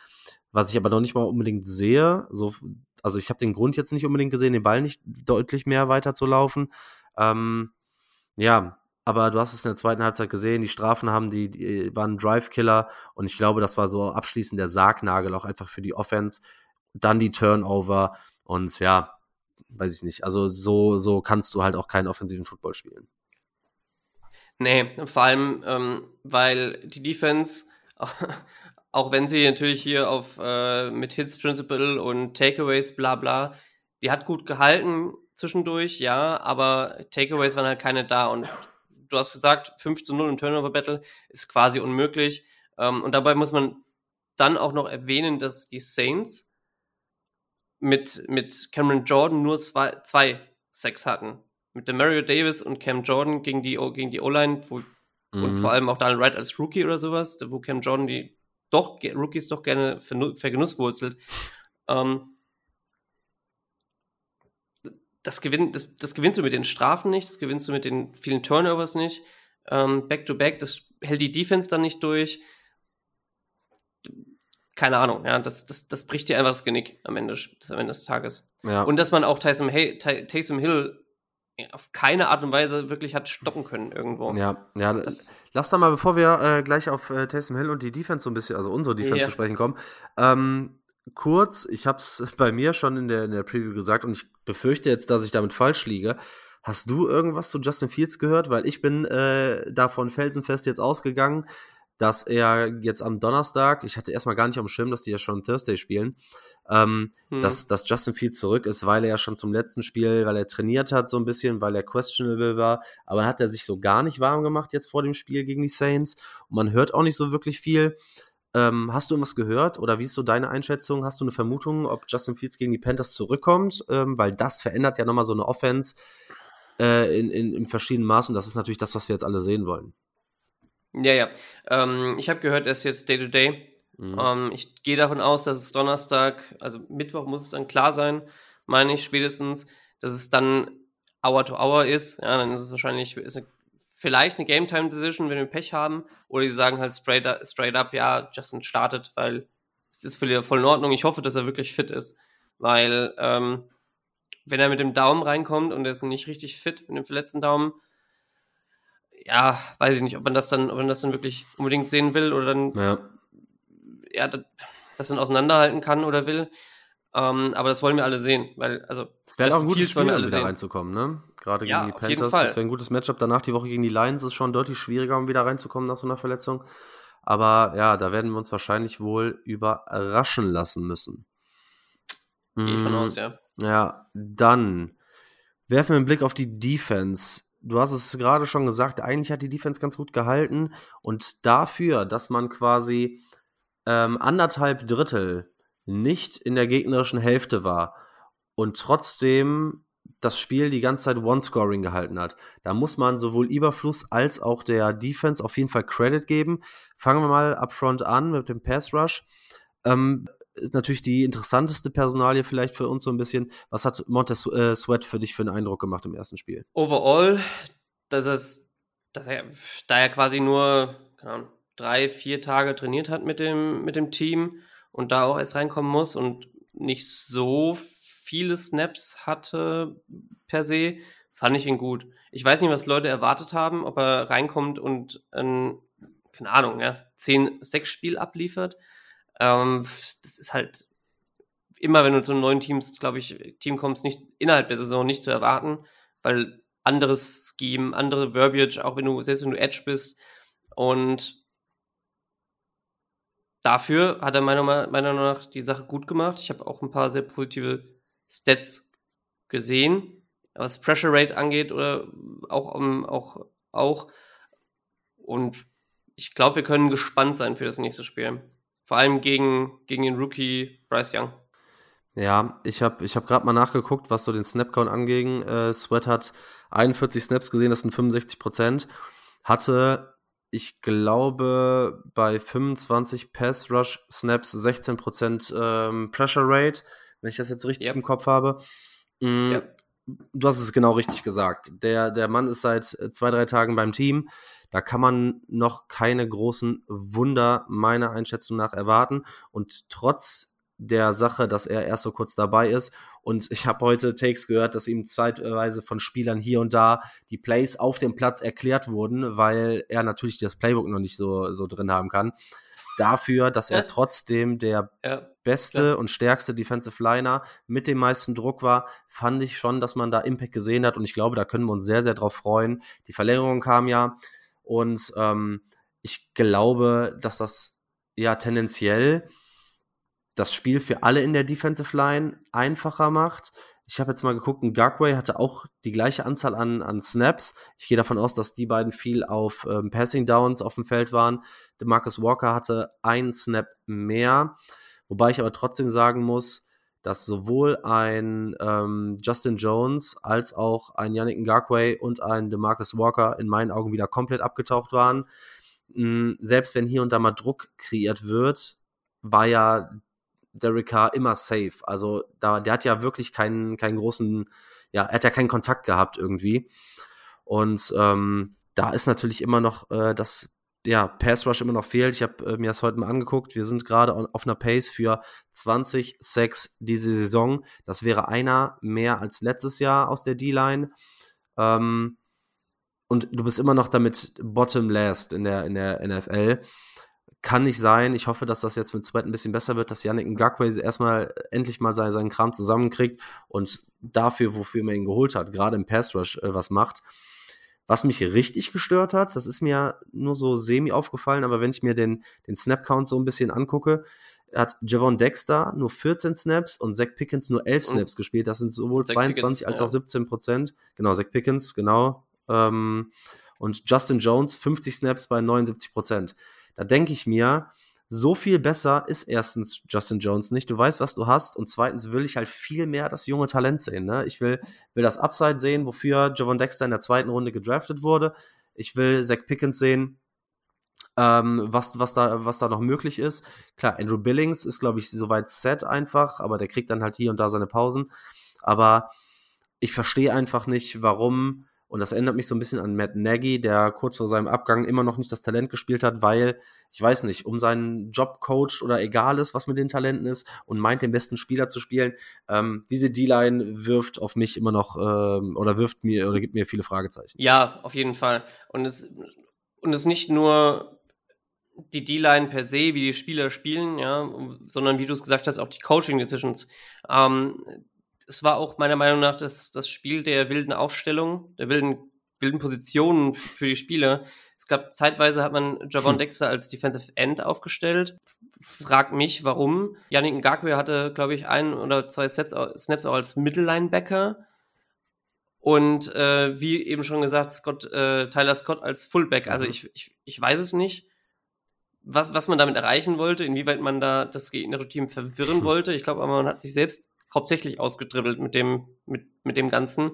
Was ich aber noch nicht mal unbedingt sehe, so also ich habe den Grund jetzt nicht unbedingt gesehen, den Ball nicht deutlich mehr weiter zu laufen. Ähm, ja, aber du hast es in der zweiten Halbzeit gesehen, die Strafen haben, die, die waren Drive-Killer und ich glaube, das war so abschließend der Sargnagel auch einfach für die Offense. Dann die Turnover und ja, weiß ich nicht. Also so, so kannst du halt auch keinen offensiven Football spielen. Nee, vor allem, ähm, weil die Defense auch wenn sie natürlich hier auf äh, mit Hits Principle und Takeaways bla bla, die hat gut gehalten zwischendurch, ja, aber Takeaways waren halt keine da und du hast gesagt, 5 zu 0 im Turnover Battle ist quasi unmöglich. Ähm, und dabei muss man dann auch noch erwähnen, dass die Saints mit, mit Cameron Jordan nur zwei, zwei Sacks hatten. Mit dem Mario Davis und Cam Jordan gegen die, gegen die O-Line mhm. und vor allem auch Daniel Wright als Rookie oder sowas, wo Cam Jordan die doch Rookies doch gerne vergenusswurzelt. Ähm, das, gewinn, das, das gewinnst du mit den Strafen nicht, das gewinnst du mit den vielen Turnovers nicht. Ähm, Back-to-back, -back, das hält die Defense dann nicht durch. Keine Ahnung, ja, das, das, das bricht dir einfach das Genick am Ende, das, am Ende des Tages. Ja. Und dass man auch Taysom, hey, Taysom Hill auf keine Art und Weise wirklich hat stoppen können irgendwo. Ja, ja. Das, lass da mal, bevor wir äh, gleich auf äh, Taysom Hill und die Defense so ein bisschen, also unsere Defense ja. zu sprechen kommen, ähm, kurz, ich habe es bei mir schon in der, in der Preview gesagt und ich befürchte jetzt, dass ich damit falsch liege. Hast du irgendwas zu Justin Fields gehört? Weil ich bin äh, davon felsenfest jetzt ausgegangen, dass er jetzt am Donnerstag, ich hatte erstmal gar nicht auf dem Schirm, dass die ja schon Thursday spielen, ähm, hm. dass, dass Justin Fields zurück ist, weil er ja schon zum letzten Spiel, weil er trainiert hat so ein bisschen, weil er questionable war, aber hat er sich so gar nicht warm gemacht jetzt vor dem Spiel gegen die Saints und man hört auch nicht so wirklich viel. Ähm, hast du irgendwas gehört oder wie ist so deine Einschätzung? Hast du eine Vermutung, ob Justin Fields gegen die Panthers zurückkommt? Ähm, weil das verändert ja nochmal so eine Offense äh, in, in, in verschiedenen Maßen. Das ist natürlich das, was wir jetzt alle sehen wollen. Ja, ja. Ähm, ich habe gehört, er ist jetzt Day-to-Day. -Day. Mhm. Ähm, ich gehe davon aus, dass es Donnerstag, also Mittwoch muss es dann klar sein, meine ich spätestens, dass es dann Hour to Hour ist. Ja, dann ist es wahrscheinlich ist eine, vielleicht eine Game Time Decision, wenn wir Pech haben. Oder die sagen halt straight up, straight up ja, Justin startet, weil es ist voll, voll in Ordnung. Ich hoffe, dass er wirklich fit ist. Weil, ähm, wenn er mit dem Daumen reinkommt und er ist nicht richtig fit mit dem verletzten Daumen, ja, weiß ich nicht, ob man das dann, ob man das dann wirklich unbedingt sehen will oder dann ja ja, das, das dann auseinanderhalten kann oder will. Ähm, aber das wollen wir alle sehen, weil, also. Es wäre auch ein gutes Spiel, um wieder reinzukommen, ne? Gerade ja, gegen die Panthers. Das wäre ein gutes Matchup. Danach die Woche gegen die Lions ist schon deutlich schwieriger, um wieder reinzukommen nach so einer Verletzung. Aber ja, da werden wir uns wahrscheinlich wohl überraschen lassen müssen. Gehe ich von aus, mm, ja. Ja, dann werfen wir einen Blick auf die Defense. Du hast es gerade schon gesagt, eigentlich hat die Defense ganz gut gehalten. Und dafür, dass man quasi ähm, anderthalb Drittel nicht in der gegnerischen Hälfte war und trotzdem das Spiel die ganze Zeit One-Scoring gehalten hat. Da muss man sowohl Überfluss als auch der Defense auf jeden Fall Credit geben. Fangen wir mal upfront an mit dem Pass Rush. Ähm, ist natürlich die interessanteste Personalie vielleicht für uns so ein bisschen. Was hat Montez äh, Sweat für dich für einen Eindruck gemacht im ersten Spiel? Overall, dass es, dass er, da er quasi nur, Ahnung, drei, vier Tage trainiert hat mit dem, mit dem Team und da auch erst reinkommen muss und nicht so viele Snaps hatte per se, fand ich ihn gut. Ich weiß nicht, was Leute erwartet haben, ob er reinkommt und ein, keine Ahnung, ja, 10-6-Spiel abliefert. Ähm, das ist halt immer, wenn du zu neuen Teams, glaube ich, Team kommst, nicht innerhalb der Saison nicht zu erwarten, weil anderes Scheme, andere Verbiage, auch wenn du, selbst wenn du Edge bist. Und dafür hat er meiner, Meinung nach die Sache gut gemacht. Ich habe auch ein paar sehr positive Stats gesehen, was Pressure Rate angeht oder auch, um, auch, auch. Und ich glaube, wir können gespannt sein für das nächste Spiel. Vor allem gegen, gegen den Rookie Bryce Young. Ja, ich habe ich hab gerade mal nachgeguckt, was so den Snapcount anging. Äh, Sweat hat 41 Snaps gesehen, das sind 65 Prozent. Hatte, ich glaube, bei 25 Pass Rush Snaps 16 Prozent ähm, Pressure Rate, wenn ich das jetzt richtig yep. im Kopf habe. Mhm, yep. Du hast es genau richtig gesagt. Der, der Mann ist seit äh, zwei, drei Tagen beim Team. Da kann man noch keine großen Wunder meiner Einschätzung nach erwarten. Und trotz der Sache, dass er erst so kurz dabei ist. Und ich habe heute Takes gehört, dass ihm zeitweise von Spielern hier und da die Plays auf dem Platz erklärt wurden, weil er natürlich das Playbook noch nicht so, so drin haben kann. Dafür, dass er trotzdem der ja, beste klar. und stärkste Defensive Liner mit dem meisten Druck war, fand ich schon, dass man da Impact gesehen hat. Und ich glaube, da können wir uns sehr, sehr drauf freuen. Die Verlängerung kam ja. Und ähm, ich glaube, dass das ja tendenziell das Spiel für alle in der Defensive Line einfacher macht. Ich habe jetzt mal geguckt, Gagway hatte auch die gleiche Anzahl an, an Snaps. Ich gehe davon aus, dass die beiden viel auf ähm, Passing Downs auf dem Feld waren. Marcus Walker hatte einen Snap mehr. Wobei ich aber trotzdem sagen muss, dass sowohl ein ähm, Justin Jones als auch ein Yannick Ngakwe und ein DeMarcus Walker in meinen Augen wieder komplett abgetaucht waren. Hm, selbst wenn hier und da mal Druck kreiert wird, war ja Derek Carr immer safe. Also da, der hat ja wirklich keinen, keinen großen, ja, er hat ja keinen Kontakt gehabt irgendwie. Und ähm, da ist natürlich immer noch äh, das ja, Pass Rush immer noch fehlt. Ich habe äh, mir das heute mal angeguckt. Wir sind gerade auf einer Pace für 20 Sacks diese Saison. Das wäre einer mehr als letztes Jahr aus der D-Line. Ähm, und du bist immer noch damit bottom last in der, in der NFL. Kann nicht sein. Ich hoffe, dass das jetzt mit Sweat ein bisschen besser wird, dass Yannick Ngakwe erstmal endlich mal seinen, seinen Kram zusammenkriegt und dafür, wofür man ihn geholt hat, gerade im Pass Rush äh, was macht. Was mich richtig gestört hat, das ist mir nur so semi aufgefallen, aber wenn ich mir den, den Snap-Count so ein bisschen angucke, hat Javon Dexter nur 14 Snaps und Zach Pickens nur 11 Snaps gespielt. Das sind sowohl Zach 22 Pickens, als ja. auch 17 Prozent. Genau, Zach Pickens, genau. Ähm, und Justin Jones 50 Snaps bei 79 Prozent. Da denke ich mir, so viel besser ist erstens Justin Jones nicht. Du weißt, was du hast. Und zweitens will ich halt viel mehr das junge Talent sehen. Ne? Ich will, will das Upside sehen, wofür Javon Dexter in der zweiten Runde gedraftet wurde. Ich will Zach Pickens sehen, ähm, was, was, da, was da noch möglich ist. Klar, Andrew Billings ist, glaube ich, soweit set einfach, aber der kriegt dann halt hier und da seine Pausen. Aber ich verstehe einfach nicht, warum und das erinnert mich so ein bisschen an Matt Nagy, der kurz vor seinem Abgang immer noch nicht das Talent gespielt hat, weil, ich weiß nicht, um seinen Job coacht oder egal ist, was mit den Talenten ist und meint, den besten Spieler zu spielen. Ähm, diese D-Line wirft auf mich immer noch ähm, oder wirft mir oder gibt mir viele Fragezeichen. Ja, auf jeden Fall. Und es, und es nicht nur die D-Line per se, wie die Spieler spielen, ja, sondern wie du es gesagt hast, auch die Coaching-Decisions. Ähm, es war auch meiner Meinung nach das, das Spiel der wilden Aufstellung, der wilden, wilden Positionen für die Spieler. Es gab zeitweise hat man Javon hm. Dexter als Defensive End aufgestellt. Frag mich, warum. Yannick Ngakwe hatte, glaube ich, ein oder zwei Snaps, Snaps auch als Mittellinebacker. Und äh, wie eben schon gesagt, Scott, äh, Tyler Scott als Fullback. Also mhm. ich, ich, ich weiß es nicht, was, was man damit erreichen wollte, inwieweit man da das gegnerische Team verwirren wollte. Ich glaube aber, man hat sich selbst hauptsächlich ausgedribbelt mit dem, mit, mit dem Ganzen.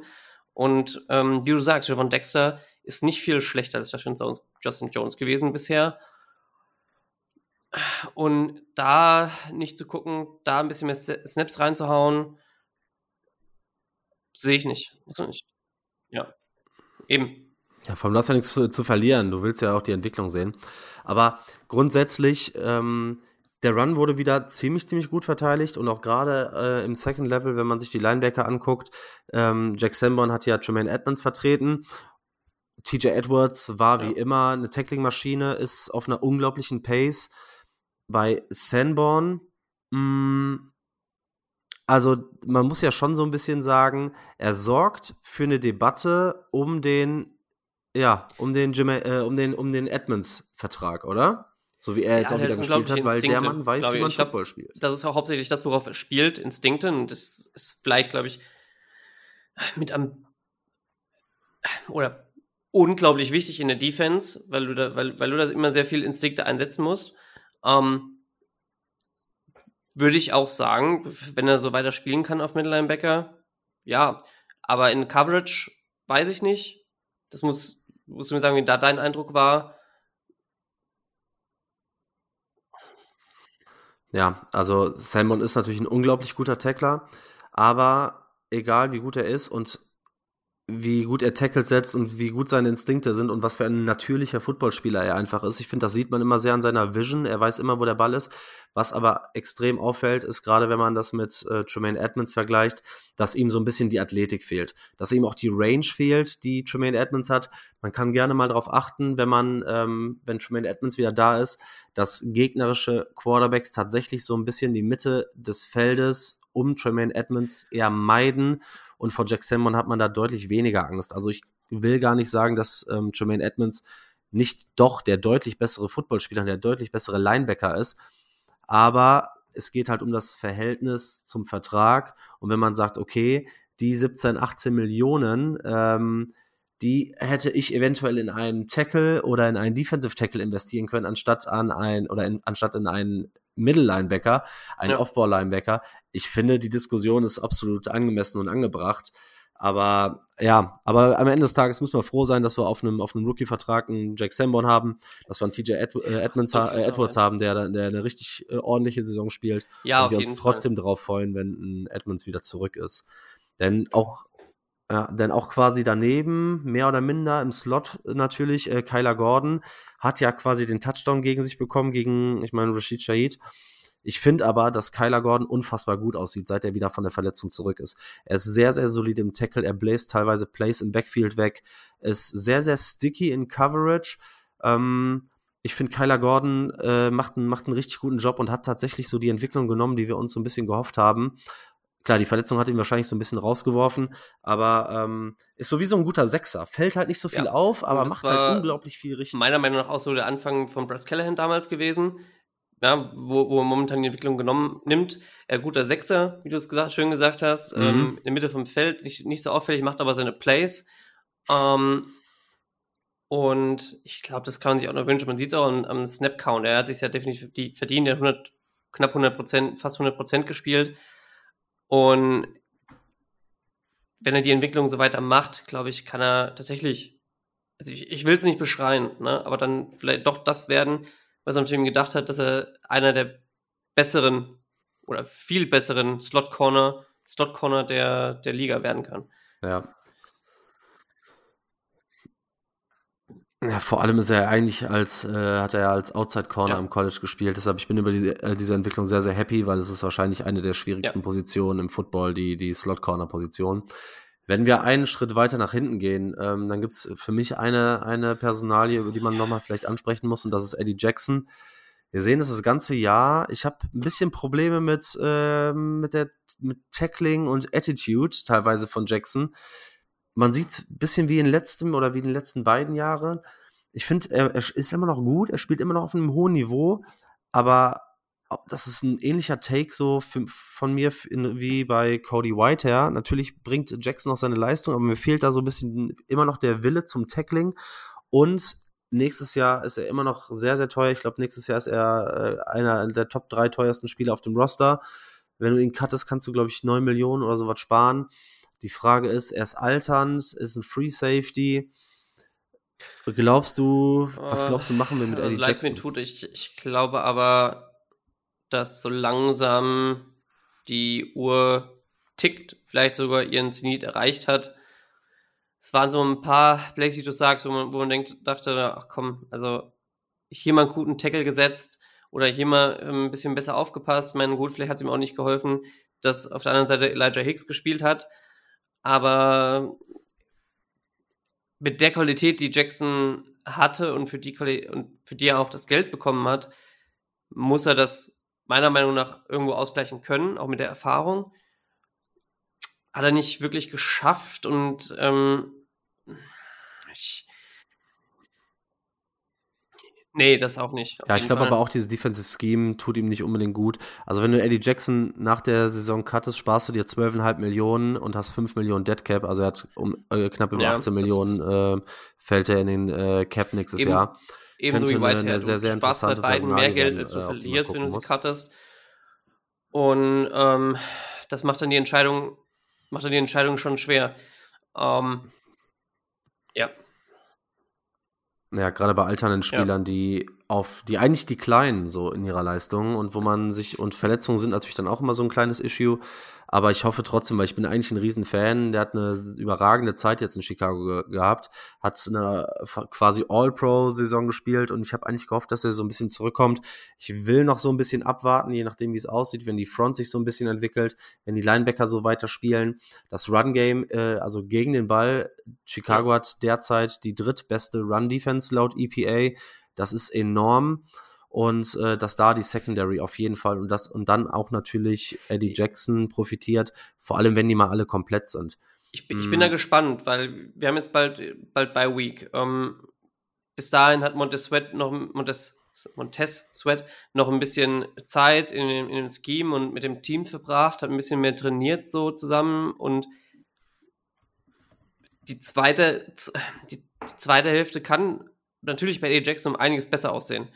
Und ähm, wie du sagst, Javon Dexter ist nicht viel schlechter als Justin Jones, Justin Jones gewesen bisher. Und da nicht zu gucken, da ein bisschen mehr Snaps reinzuhauen, sehe ich nicht. nicht. Ja, eben. Ja, du hast ja nichts zu, zu, verlieren. Du willst ja auch die Entwicklung sehen. Aber grundsätzlich ähm, der Run wurde wieder ziemlich, ziemlich gut verteidigt und auch gerade äh, im Second Level, wenn man sich die Linebacker anguckt, ähm, Jack Sanborn hat ja Tremaine Edmonds vertreten. TJ Edwards war ja. wie immer eine Tackling-Maschine, ist auf einer unglaublichen Pace. Bei Sanborn, mh, mm, also man muss ja schon so ein bisschen sagen, er sorgt für eine Debatte um den, ja, um den, Jim, äh, um den, um den Edmonds-Vertrag, oder? So wie er jetzt Ja, auch der wieder gespielt hat, weil der Mann weiß, glaub wie man Ich glaub, Football spielt. Das ist auch hauptsächlich das, worauf er spielt, Instinkte. Und das ist vielleicht, glaube ich, mit am oder unglaublich wichtig in der Defense, weil du da, weil, weil du da immer sehr viel Instinkte einsetzen musst. Ähm, würde ich auch sagen, wenn er so weiter spielen kann auf Mittellinebacker, ja. Aber in Coverage weiß ich nicht. Das muss, musst du mir sagen, wie da dein Eindruck war. Ja, also Salmon ist natürlich ein unglaublich guter Tackler, aber egal wie gut er ist und wie gut er Tackles setzt und wie gut seine Instinkte sind und was für ein natürlicher Footballspieler er einfach ist. Ich finde, das sieht man immer sehr an seiner Vision. Er weiß immer, wo der Ball ist. Was aber extrem auffällt, ist gerade, wenn man das mit äh, Tremaine Edmonds vergleicht, dass ihm so ein bisschen die Athletik fehlt. Dass ihm auch die Range fehlt, die Tremaine Edmonds hat. Man kann gerne mal darauf achten, wenn man, ähm, wenn Tremaine Edmonds wieder da ist, dass gegnerische Quarterbacks tatsächlich so ein bisschen die Mitte des Feldes um Tremaine Edmonds eher meiden und vor Jack Salmon hat man da deutlich weniger Angst. Also ich will gar nicht sagen, dass ähm, Tremaine Edmonds nicht doch der deutlich bessere Footballspieler, der deutlich bessere Linebacker ist, aber es geht halt um das Verhältnis zum Vertrag und wenn man sagt, okay, die 17, 18 Millionen, ähm, die hätte ich eventuell in einen Tackle oder in einen Defensive Tackle investieren können, anstatt an ein oder in, anstatt in einen Middle Linebacker, einen Ja. Off-Ball Linebacker. Ich finde, die Diskussion ist absolut angemessen und angebracht. Aber ja, aber am Ende des Tages müssen wir froh sein, dass wir auf einem, auf einem Rookie-Vertrag einen Jack Sanborn haben, dass wir einen TJ Ed, äh, Edmonds, äh, Fall, Edwards haben, der, der eine richtig äh, ordentliche Saison spielt Ja, und wir uns trotzdem darauf freuen, wenn ein Edmonds wieder zurück ist. Denn auch, ja, denn auch quasi daneben, mehr oder minder im Slot natürlich, äh, Kyler Gordon hat ja quasi den Touchdown gegen sich bekommen, gegen, ich meine, Rashid Shahid. Ich finde aber, dass Kyler Gordon unfassbar gut aussieht, seit er wieder von der Verletzung zurück ist. Er ist sehr, sehr solid im Tackle, er bläst teilweise Plays im Backfield weg, ist sehr, sehr sticky in Coverage. Ähm, ich finde, Kyler Gordon äh, macht, macht einen richtig guten Job und hat tatsächlich so die Entwicklung genommen, die wir uns so ein bisschen gehofft haben. Klar, die Verletzung hat ihn wahrscheinlich so ein bisschen rausgeworfen, aber ähm, ist sowieso ein guter Sechser. Fällt halt nicht so viel Ja, auf, aber macht halt unglaublich viel richtig. meiner Meinung nach auch so der Anfang von Bryce Callahan damals gewesen, ja, wo, wo er momentan die Entwicklung genommen nimmt. Er guter Sechser, wie du es gesagt, schön gesagt hast, Mhm. ähm, in der Mitte vom Feld, nicht, nicht so auffällig, macht aber seine Plays. Ähm, und ich glaube, das kann man sich auch noch wünschen. Man sieht es auch am, am Snap-Count. Er hat sich ja definitiv die- verdient. Er hat 100, knapp 100 Prozent, fast 100 Prozent gespielt. Und wenn er die Entwicklung so weiter macht, glaube ich, kann er tatsächlich, also ich, ich will es nicht beschreien, ne, aber dann vielleicht doch das werden, was von ihm gedacht hat, dass er einer der besseren oder viel besseren Slot-Corner, Slot-Corner der, der Liga werden kann. Ja. Ja, vor allem ist er eigentlich als, äh, hat er ja als Outside Corner Ja. im College gespielt. Deshalb, ich bin über diese, äh, diese Entwicklung sehr, sehr happy, weil es ist wahrscheinlich eine der schwierigsten Positionen im Football, die, die Slot Corner Position. Wenn wir einen Schritt weiter nach hinten gehen, ähm, dann gibt's für mich eine, eine Personalie, über die man nochmal vielleicht ansprechen muss, und das ist Eddie Jackson. Wir sehen das das ganze Jahr. Ich habe ein bisschen Probleme mit, ähm, mit, der, mit Tackling und Attitude teilweise von Jackson. Man sieht ein bisschen wie in letztem oder wie in den letzten beiden Jahren. Ich finde, er, er ist immer noch gut, er spielt immer noch auf einem hohen Niveau, aber das ist ein ähnlicher Take so für, von mir in, wie bei Cody Whitehair. Natürlich bringt Jackson noch seine Leistung, aber mir fehlt da so ein bisschen immer noch der Wille zum Tackling. Und nächstes Jahr ist er immer noch sehr, sehr teuer. Ich glaube, nächstes Jahr ist er äh, einer der Top 3 teuersten Spieler auf dem Roster. Wenn du ihn cuttest, kannst du, glaube ich, 9 Millionen oder sowas sparen. Die Frage ist, er ist alternd, ist ein Free Safety. Glaubst du, was glaubst du, machen wir mit also, Eddie mir Jackson? tut, ich, ich glaube aber, dass so langsam die Uhr tickt, vielleicht sogar ihren Zenit erreicht hat. Es waren so ein paar Plays, wie du sagst, wo man, wo man denkt, dachte, ach komm, also hier mal einen guten Tackle gesetzt oder hier mal ähm, ein bisschen besser aufgepasst. Ich meine, gut, vielleicht hat es ihm auch nicht geholfen, dass auf der anderen Seite Elijah Hicks gespielt hat. Aber mit der Qualität, die Jackson hatte und für die, Quali und für die er auch das Geld bekommen hat, muss er das meiner Meinung nach irgendwo ausgleichen können, auch mit der Erfahrung. hat er nicht wirklich geschafft und ähm, ich, Nee, das auch nicht. Ja, ich glaube aber auch, dieses Defensive Scheme tut ihm nicht unbedingt gut. Also, wenn du Eddie Jackson nach der Saison cuttest, sparst du dir 12,5 Millionen und hast 5 Millionen Dead Cap. Also, er hat um äh, knapp über ja, 18 Millionen äh, fällt er in den äh, Cap nächstes eben, Jahr. Ebenso wie Whitehair. Eine sehr, sehr interessante bei beiden mehr Geld, als du äh, verlierst, wenn du sie cuttest. Und ähm, das macht dann die Entscheidung, macht dann die Entscheidung schon schwer. Ähm, ja, ja, gerade bei alternden Spielern, ja. die auf, die eigentlich die Kleinen so in ihrer Leistung und wo man sich, und Verletzungen sind natürlich dann auch immer so ein kleines Issue, aber ich hoffe trotzdem, weil ich bin eigentlich ein Riesenfan. Der hat eine überragende Zeit jetzt in Chicago ge gehabt, hat eine quasi All-Pro-Saison gespielt und ich habe eigentlich gehofft, dass er so ein bisschen zurückkommt. Ich will noch so ein bisschen abwarten, je nachdem, wie es aussieht, wenn die Front sich so ein bisschen entwickelt, wenn die Linebacker so weiter spielen. Das Run-Game, äh, also gegen den Ball, Chicago hat derzeit die drittbeste Run-Defense laut EPA. Das ist enorm und äh, dass da die Secondary auf jeden Fall und das und dann auch natürlich Eddie Jackson profitiert, vor allem wenn die mal alle komplett sind. Ich, ich bin da hm. gespannt, weil wir haben jetzt bald bald bei Week. Ähm, bis dahin hat Montes Sweat noch Montes Montez Sweat noch ein bisschen Zeit in, in, in dem Scheme und mit dem Team verbracht, hat ein bisschen mehr trainiert so zusammen und die zweite, die, die zweite Hälfte kann natürlich bei Eddie Jackson um einiges besser aussehen.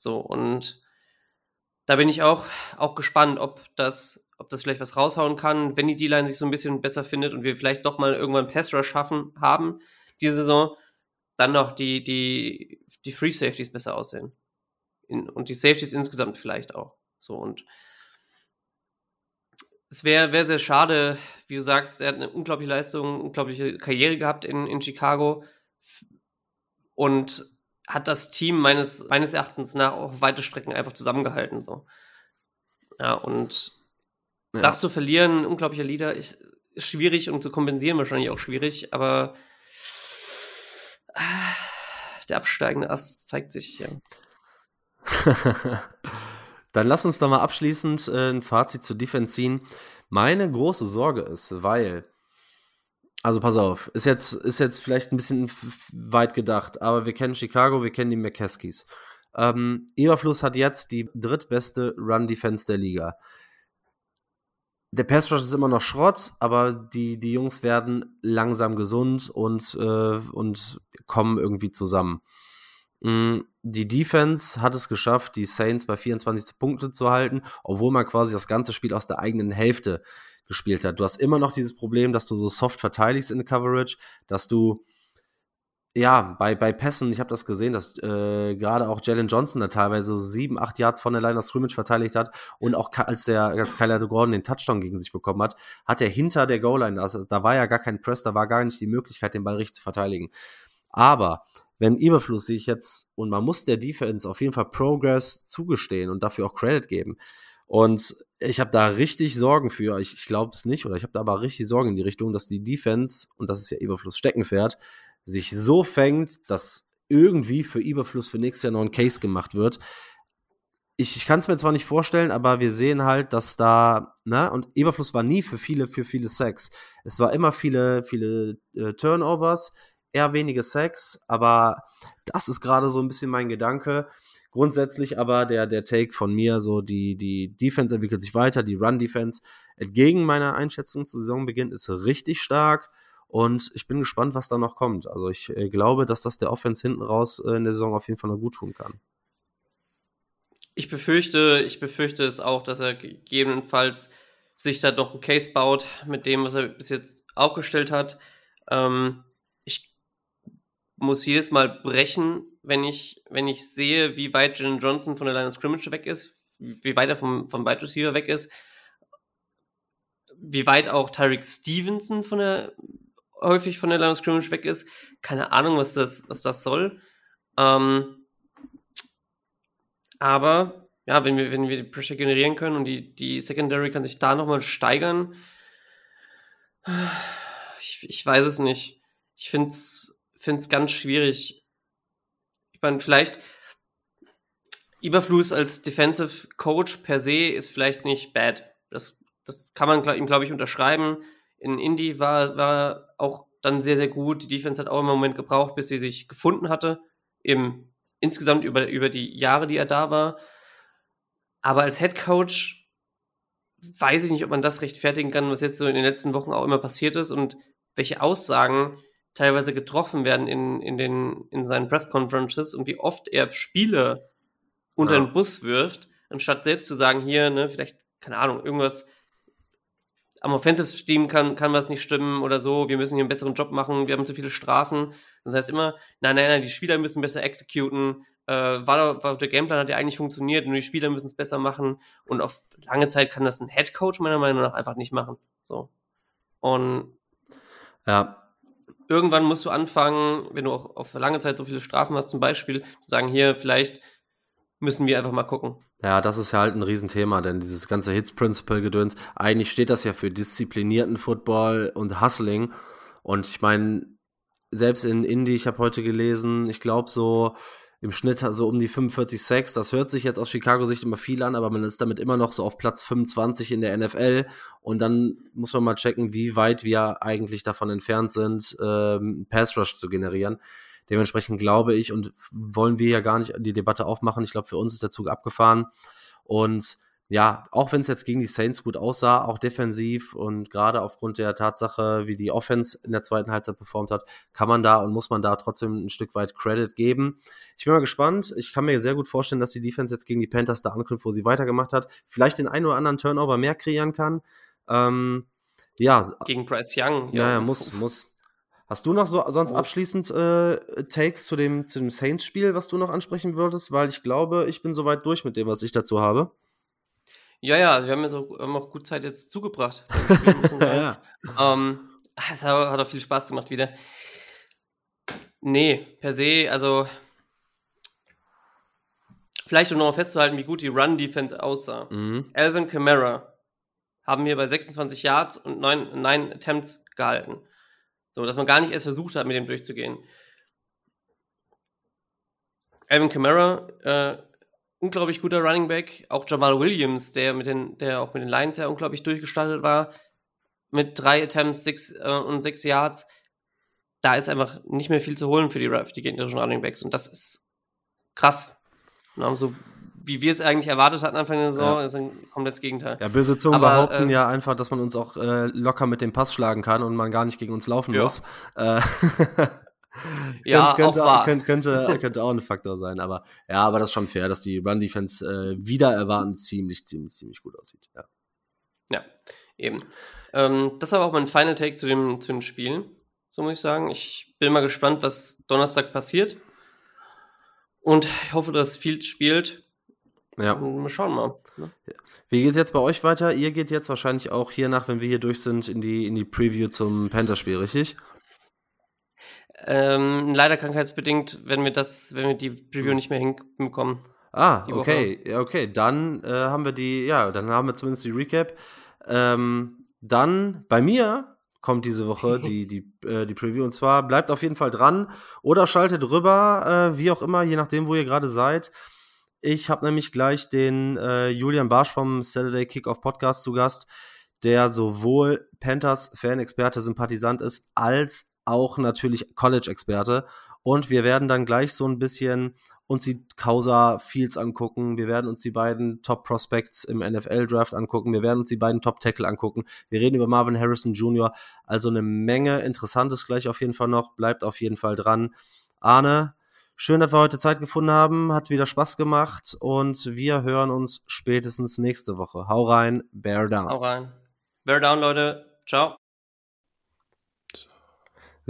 So, und da bin ich auch, auch gespannt, ob das, ob das vielleicht was raushauen kann, wenn die D-Line sich so ein bisschen besser findet und wir vielleicht doch mal irgendwann Pass Rush schaffen haben, diese Saison, dann noch die, die, die Free Safeties besser aussehen. In, und die Safeties insgesamt vielleicht auch. So, und es wäre wär sehr schade, wie du sagst, er hat eine unglaubliche Leistung, unglaubliche Karriere gehabt in, in Chicago. Und hat das Team meines, meines Erachtens nach auch weite Strecken einfach zusammengehalten. So. Ja, und ja. das zu verlieren, unglaublicher Leader, ist, ist, schwierig und zu kompensieren wahrscheinlich auch schwierig, aber äh, der absteigende Ast zeigt sich ja. Dann lass uns da mal abschließend äh, ein Fazit zur Defense ziehen. Meine große Sorge ist, weil also pass auf, ist jetzt, ist jetzt vielleicht ein bisschen weit gedacht, aber wir kennen Chicago, wir kennen die McCaskies. Ähm, Eberfluss hat jetzt die drittbeste Run-Defense der Liga. Der Pass Rush ist immer noch Schrott, aber die, die Jungs werden langsam gesund und, äh, und kommen irgendwie zusammen. Mm, die Defense hat es geschafft, die Saints bei 24 Punkte zu halten, obwohl man quasi das ganze Spiel aus der eigenen Hälfte gespielt hat. Du hast immer noch dieses Problem, dass du so soft verteidigst in der Coverage, dass du ja, bei, bei Pässen, ich habe das gesehen, dass äh, gerade auch Jalen Johnson da teilweise sieben, acht Yards von der Line of Scrimmage verteidigt hat und auch als der, als Kyler Gordon den Touchdown gegen sich bekommen hat, hat er hinter der Goal-Line, also da war ja gar kein Press, da war gar nicht die Möglichkeit, den Ball richtig zu verteidigen. Aber wenn Überfluss sehe ich jetzt, und man muss der Defense auf jeden Fall Progress zugestehen und dafür auch Credit geben. Und ich habe da richtig Sorgen für. Ich, ich glaube es nicht, oder ich habe da aber richtig Sorgen in die Richtung, dass die Defense, und das ist ja Überfluss Steckenpferd, sich so fängt, dass irgendwie für Überfluss für nächstes Jahr noch ein Case gemacht wird. Ich, ich kann es mir zwar nicht vorstellen, aber wir sehen halt, dass da, ne, und Überfluss war nie für viele, für viele Sex. Es war immer viele, viele äh, Turnovers, eher wenige Sex, aber das ist gerade so ein bisschen mein Gedanke. Grundsätzlich aber der, der Take von mir, so die, die Defense entwickelt sich weiter, die Run-Defense entgegen meiner Einschätzung zu Saisonbeginn ist richtig stark und ich bin gespannt, was da noch kommt. Also ich äh, glaube, dass das der Offense hinten raus äh, in der Saison auf jeden Fall noch gut tun kann. Ich befürchte, ich befürchte es auch, dass er gegebenenfalls sich da doch ein Case baut mit dem, was er bis jetzt aufgestellt hat. Ähm, muss jedes Mal brechen, wenn ich, wenn ich sehe, wie weit Jalen Johnson von der Line of Scrimmage weg ist, wie weit er vom, vom Wide Receiver weg ist, wie weit auch Tyreek Stevenson von der, häufig von der Line of Scrimmage weg ist. Keine Ahnung, was das, was das soll. Ähm, aber ja, wenn wir, wenn wir die Pressure generieren können und die, die Secondary kann sich da nochmal steigern, ich, ich weiß es nicht. Ich finde es ganz schwierig ich meine, vielleicht Überfluss als Defensive Coach per se ist vielleicht nicht bad. Das, das kann man ihm, glaube ich, unterschreiben. in Indy war, war auch dann sehr, sehr gut. Die Defense hat auch immer einen Moment gebraucht, bis sie sich gefunden hatte. Eben insgesamt über, über die Jahre, die er da war. Aber als Head Coach weiß ich nicht, ob man das rechtfertigen kann, was jetzt so in den letzten Wochen auch immer passiert ist und welche Aussagen teilweise getroffen werden in, in, den, in seinen Press Conferences und wie oft er Spiele unter ja. den Bus wirft, anstatt selbst zu sagen, hier, ne, vielleicht, keine Ahnung, irgendwas am Offensive Team kann, kann was nicht stimmen oder so, wir müssen hier einen besseren Job machen, wir haben zu viele Strafen. Das heißt immer, nein, nein, nein, die Spieler müssen besser exekuten, äh, war, war, der Gameplan hat ja eigentlich funktioniert, nur die Spieler müssen es besser machen und auf lange Zeit kann das ein Head Coach meiner Meinung nach einfach nicht machen. So. Und ja. Irgendwann musst du anfangen, wenn du auch auf lange Zeit so viele Strafen hast, zum Beispiel, zu sagen, hier, vielleicht müssen wir einfach mal gucken. Ja, das ist ja halt ein Riesenthema, denn dieses ganze Hits-Principle-Gedöns, eigentlich steht das ja für disziplinierten Football und Hustling. Und ich meine, selbst in Indie, ich habe heute gelesen, ich glaube so im Schnitt so um die 45 Sacks. Das hört sich jetzt aus Chicago-Sicht immer viel an, aber man ist damit immer noch so auf Platz 25 in der NFL. Und dann muss man mal checken, wie weit wir eigentlich davon entfernt sind, ähm, Pass Rush zu generieren. Dementsprechend glaube ich und wollen wir ja gar nicht die Debatte aufmachen. Ich glaube, für uns ist der Zug abgefahren. Und ja, auch wenn es jetzt gegen die Saints gut aussah, auch defensiv und gerade aufgrund der Tatsache, wie die Offense in der zweiten Halbzeit performt hat, kann man da und muss man da trotzdem ein Stück weit Credit geben. Ich bin mal gespannt. Ich kann mir sehr gut vorstellen, dass die Defense jetzt gegen die Panthers da anknüpft, wo sie weitergemacht hat, vielleicht den einen oder anderen Turnover mehr kreieren kann. Ähm, ja. Gegen Bryce Young. Ja, ja muss, muss. Hast du noch so sonst abschließend äh, Takes zu dem, zu dem Saints-Spiel, was du noch ansprechen würdest? Weil ich glaube, ich bin soweit durch mit dem, was ich dazu habe. Ja, ja, wir haben ja so, haben auch gut Zeit jetzt zugebracht. ja. ähm, es hat auch viel Spaß gemacht wieder. Nee, per se, also vielleicht um nochmal festzuhalten, wie gut die Run-Defense aussah. Mhm. Alvin Kamara haben wir bei 26 Yards und 9, 9 Attempts gehalten. So, dass man gar nicht erst versucht hat, mit dem durchzugehen. Alvin Kamara, äh, unglaublich guter Running Back. Auch Jamal Williams, der mit den, der auch mit den Lions ja unglaublich durchgestartet war, mit drei Attempts six, äh, und sechs Yards. Da ist einfach nicht mehr viel zu holen für die, für die gegnerischen Running Backs. Und das ist krass. Und so wie wir es eigentlich erwartet hatten Anfang der Saison, ja. ist ein komplettes Gegenteil. Ja, böse Zungen Aber, behaupten äh, ja einfach, dass man uns auch äh, locker mit dem Pass schlagen kann und man gar nicht gegen uns laufen ja. muss. Äh, ja, könnte, auch könnte, könnte, könnte, auch ein Faktor sein. Aber ja, aber das ist schon fair, dass die Run-Defense äh, wieder erwarten ziemlich, ziemlich, ziemlich gut aussieht. Ja, ja eben. Ähm, das war auch mein Final Take zu dem, zu dem Spiel. So muss ich sagen. Ich bin mal gespannt, was Donnerstag passiert. Und ich hoffe, dass Fields spielt. Ja. Wir schauen mal. Ne? Wie geht es jetzt bei euch weiter? Ihr geht jetzt wahrscheinlich auch hier nach, wenn wir hier durch sind, in die, in die Preview zum Panther-Spiel, richtig? Ähm, leider krankheitsbedingt, wenn wir das, wenn wir die Preview hm. nicht mehr hinbekommen. Ah, okay, ja, okay. Dann äh, haben wir die, ja, dann haben wir zumindest die Recap. Ähm, dann bei mir kommt diese Woche die, die, äh, die Preview und zwar bleibt auf jeden Fall dran oder schaltet rüber, äh, wie auch immer, je nachdem, wo ihr gerade seid. Ich habe nämlich gleich den äh, Julian Barsch vom Saturday Kickoff Podcast zu Gast, der sowohl Panthers Fan-Experte, Sympathisant ist, als auch natürlich College-Experte. Und wir werden dann gleich so ein bisschen uns die Causa Fields angucken. Wir werden uns die beiden Top Prospects im NFL Draft angucken. Wir werden uns die beiden Top Tackle angucken. Wir reden über Marvin Harrison Jr. Also eine Menge Interessantes gleich auf jeden Fall noch. Bleibt auf jeden Fall dran. Arne, Schön, dass wir heute Zeit gefunden haben. Hat wieder Spaß gemacht und wir hören uns spätestens nächste Woche. Hau rein, Bear Down. Hau rein. Bear Down, Leute. Ciao.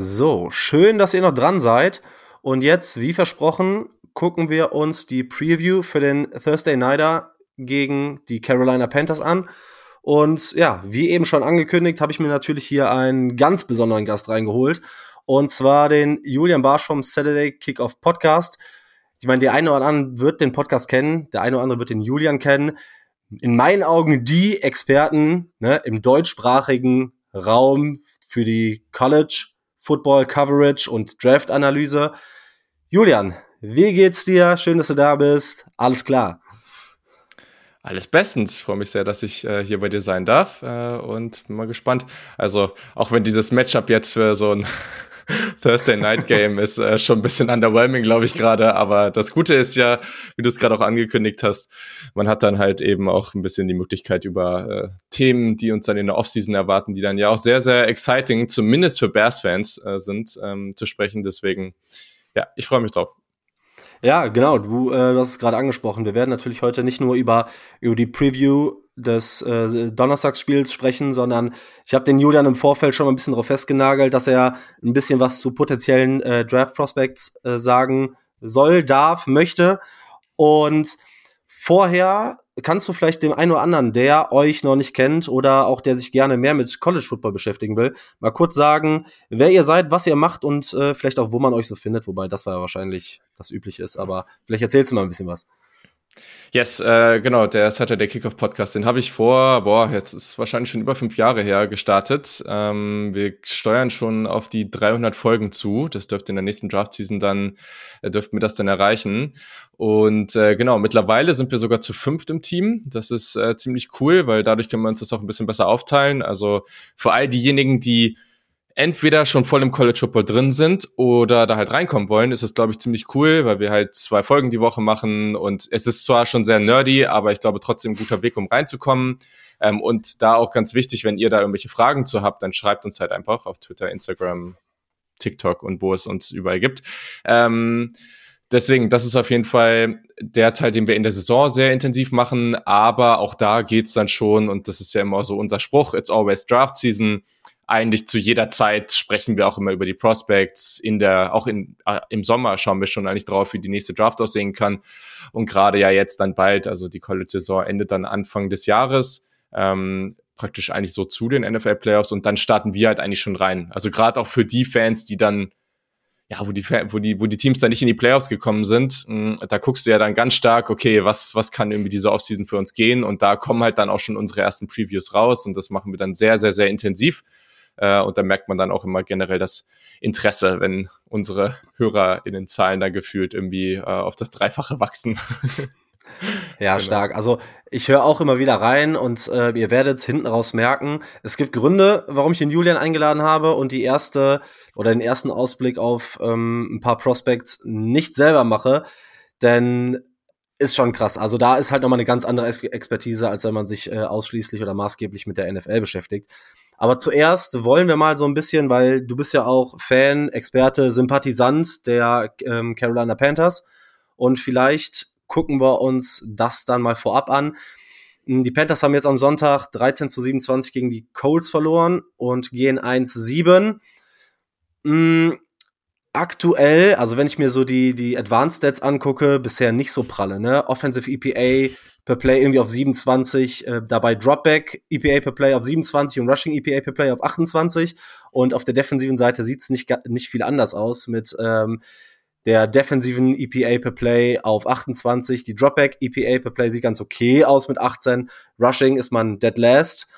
So, schön, dass ihr noch dran seid. Und jetzt, wie versprochen, gucken wir uns die Preview für den Thursday Nighter gegen die Carolina Panthers an. Und ja, wie eben schon angekündigt, habe ich mir natürlich hier einen ganz besonderen Gast reingeholt. Und zwar den Julian Barsch vom Saturday Kickoff Podcast. Ich meine, der eine oder andere wird den Podcast kennen, der eine oder andere wird den Julian kennen. In meinen Augen die Experten ne, im deutschsprachigen Raum für die College Football Coverage und Draft Analyse. Julian, wie geht's dir? Schön, dass du da bist. Alles klar. Alles bestens. Ich freue mich sehr, dass ich äh, hier bei dir sein darf äh, und bin mal gespannt. Also, auch wenn dieses Matchup jetzt für so ein Thursday Night Game ist äh, schon ein bisschen underwhelming, glaube ich gerade. Aber das Gute ist ja, wie du es gerade auch angekündigt hast, man hat dann halt eben auch ein bisschen die Möglichkeit über äh, Themen, die uns dann in der Offseason erwarten, die dann ja auch sehr, sehr exciting, zumindest für Bears-Fans äh, sind, ähm, zu sprechen. Deswegen, ja, ich freue mich drauf. Ja, genau, du, äh, hast es gerade angesprochen. Wir werden natürlich heute nicht nur über, über die Preview des äh, Donnerstagsspiels sprechen, sondern ich habe den Julian im Vorfeld schon mal ein bisschen darauf festgenagelt, dass er ein bisschen was zu potenziellen äh, Draft Prospects äh, sagen soll, darf, möchte. Und vorher kannst du vielleicht dem einen oder anderen, der euch noch nicht kennt oder auch der sich gerne mehr mit College Football beschäftigen will, mal kurz sagen, wer ihr seid, was ihr macht und äh, vielleicht auch, wo man euch so findet, wobei das war ja wahrscheinlich das übliche ist, aber vielleicht erzählst du mal ein bisschen was. Yes, äh, genau, der Saturday Kickoff Podcast, den habe ich vor, boah, jetzt ist wahrscheinlich schon über fünf Jahre her gestartet. Ähm, wir steuern schon auf die 300 Folgen zu. Das dürfte in der nächsten Draft-Season dann, äh, dürften wir das dann erreichen. Und äh, genau, mittlerweile sind wir sogar zu fünft im Team. Das ist äh, ziemlich cool, weil dadurch können wir uns das auch ein bisschen besser aufteilen. Also für all diejenigen, die entweder schon voll im College Football drin sind oder da halt reinkommen wollen, ist es, glaube ich, ziemlich cool, weil wir halt zwei Folgen die Woche machen und es ist zwar schon sehr nerdy, aber ich glaube trotzdem ein guter Weg, um reinzukommen. Ähm, und da auch ganz wichtig, wenn ihr da irgendwelche Fragen zu habt, dann schreibt uns halt einfach auf Twitter, Instagram, TikTok und wo es uns überall gibt. Ähm, deswegen, das ist auf jeden Fall der Teil, den wir in der Saison sehr intensiv machen, aber auch da geht's dann schon, und das ist ja immer so unser Spruch, it's always Draft Season eigentlich zu jeder Zeit sprechen wir auch immer über die Prospects. In der, auch in, äh, im Sommer schauen wir schon eigentlich drauf, wie die nächste Draft aussehen kann. Und gerade ja jetzt dann bald, also die College-Saison endet dann Anfang des Jahres. Ähm, praktisch eigentlich so zu den NFL-Playoffs und dann starten wir halt eigentlich schon rein. Also gerade auch für die Fans, die dann, ja, wo die, wo die, wo die Teams dann nicht in die Playoffs gekommen sind, hm, da guckst du ja dann ganz stark, okay, was, was kann irgendwie diese Offseason für uns gehen? Und da kommen halt dann auch schon unsere ersten Previews raus und das machen wir dann sehr, sehr, sehr intensiv. Äh, und da merkt man dann auch immer generell das Interesse, wenn unsere Hörer in den Zahlen da gefühlt irgendwie äh, auf das Dreifache wachsen. Ja, genau. stark. Also ich höre auch immer wieder rein und äh, ihr werdet hinten raus merken, es gibt Gründe, warum ich den Julian eingeladen habe und die erste oder den ersten Ausblick auf ähm, ein paar Prospects nicht selber mache, denn ist schon krass. Also da ist halt nochmal eine ganz andere Expertise, als wenn man sich äh, ausschließlich oder maßgeblich mit der NFL beschäftigt. Aber zuerst wollen wir mal so ein bisschen, weil du bist ja auch Fan, Experte, Sympathisant der ähm, Carolina Panthers. Und vielleicht gucken wir uns das dann mal vorab an. Hm, die Panthers haben jetzt am Sonntag 13 zu 27 gegen die Colts verloren und gehen 1-7. Mhm, aktuell, also wenn ich mir so die, die Advanced Stats angucke, bisher nicht so pralle, ne? Offensive EPA per Play irgendwie auf 27, äh, dabei Dropback EPA per Play auf 27 und Rushing EPA per Play auf 28 und auf der defensiven Seite sieht es nicht, nicht viel anders aus mit ähm, der defensiven EPA per Play auf 28, die Dropback EPA per Play sieht ganz okay aus mit 18, Rushing ist man dead last.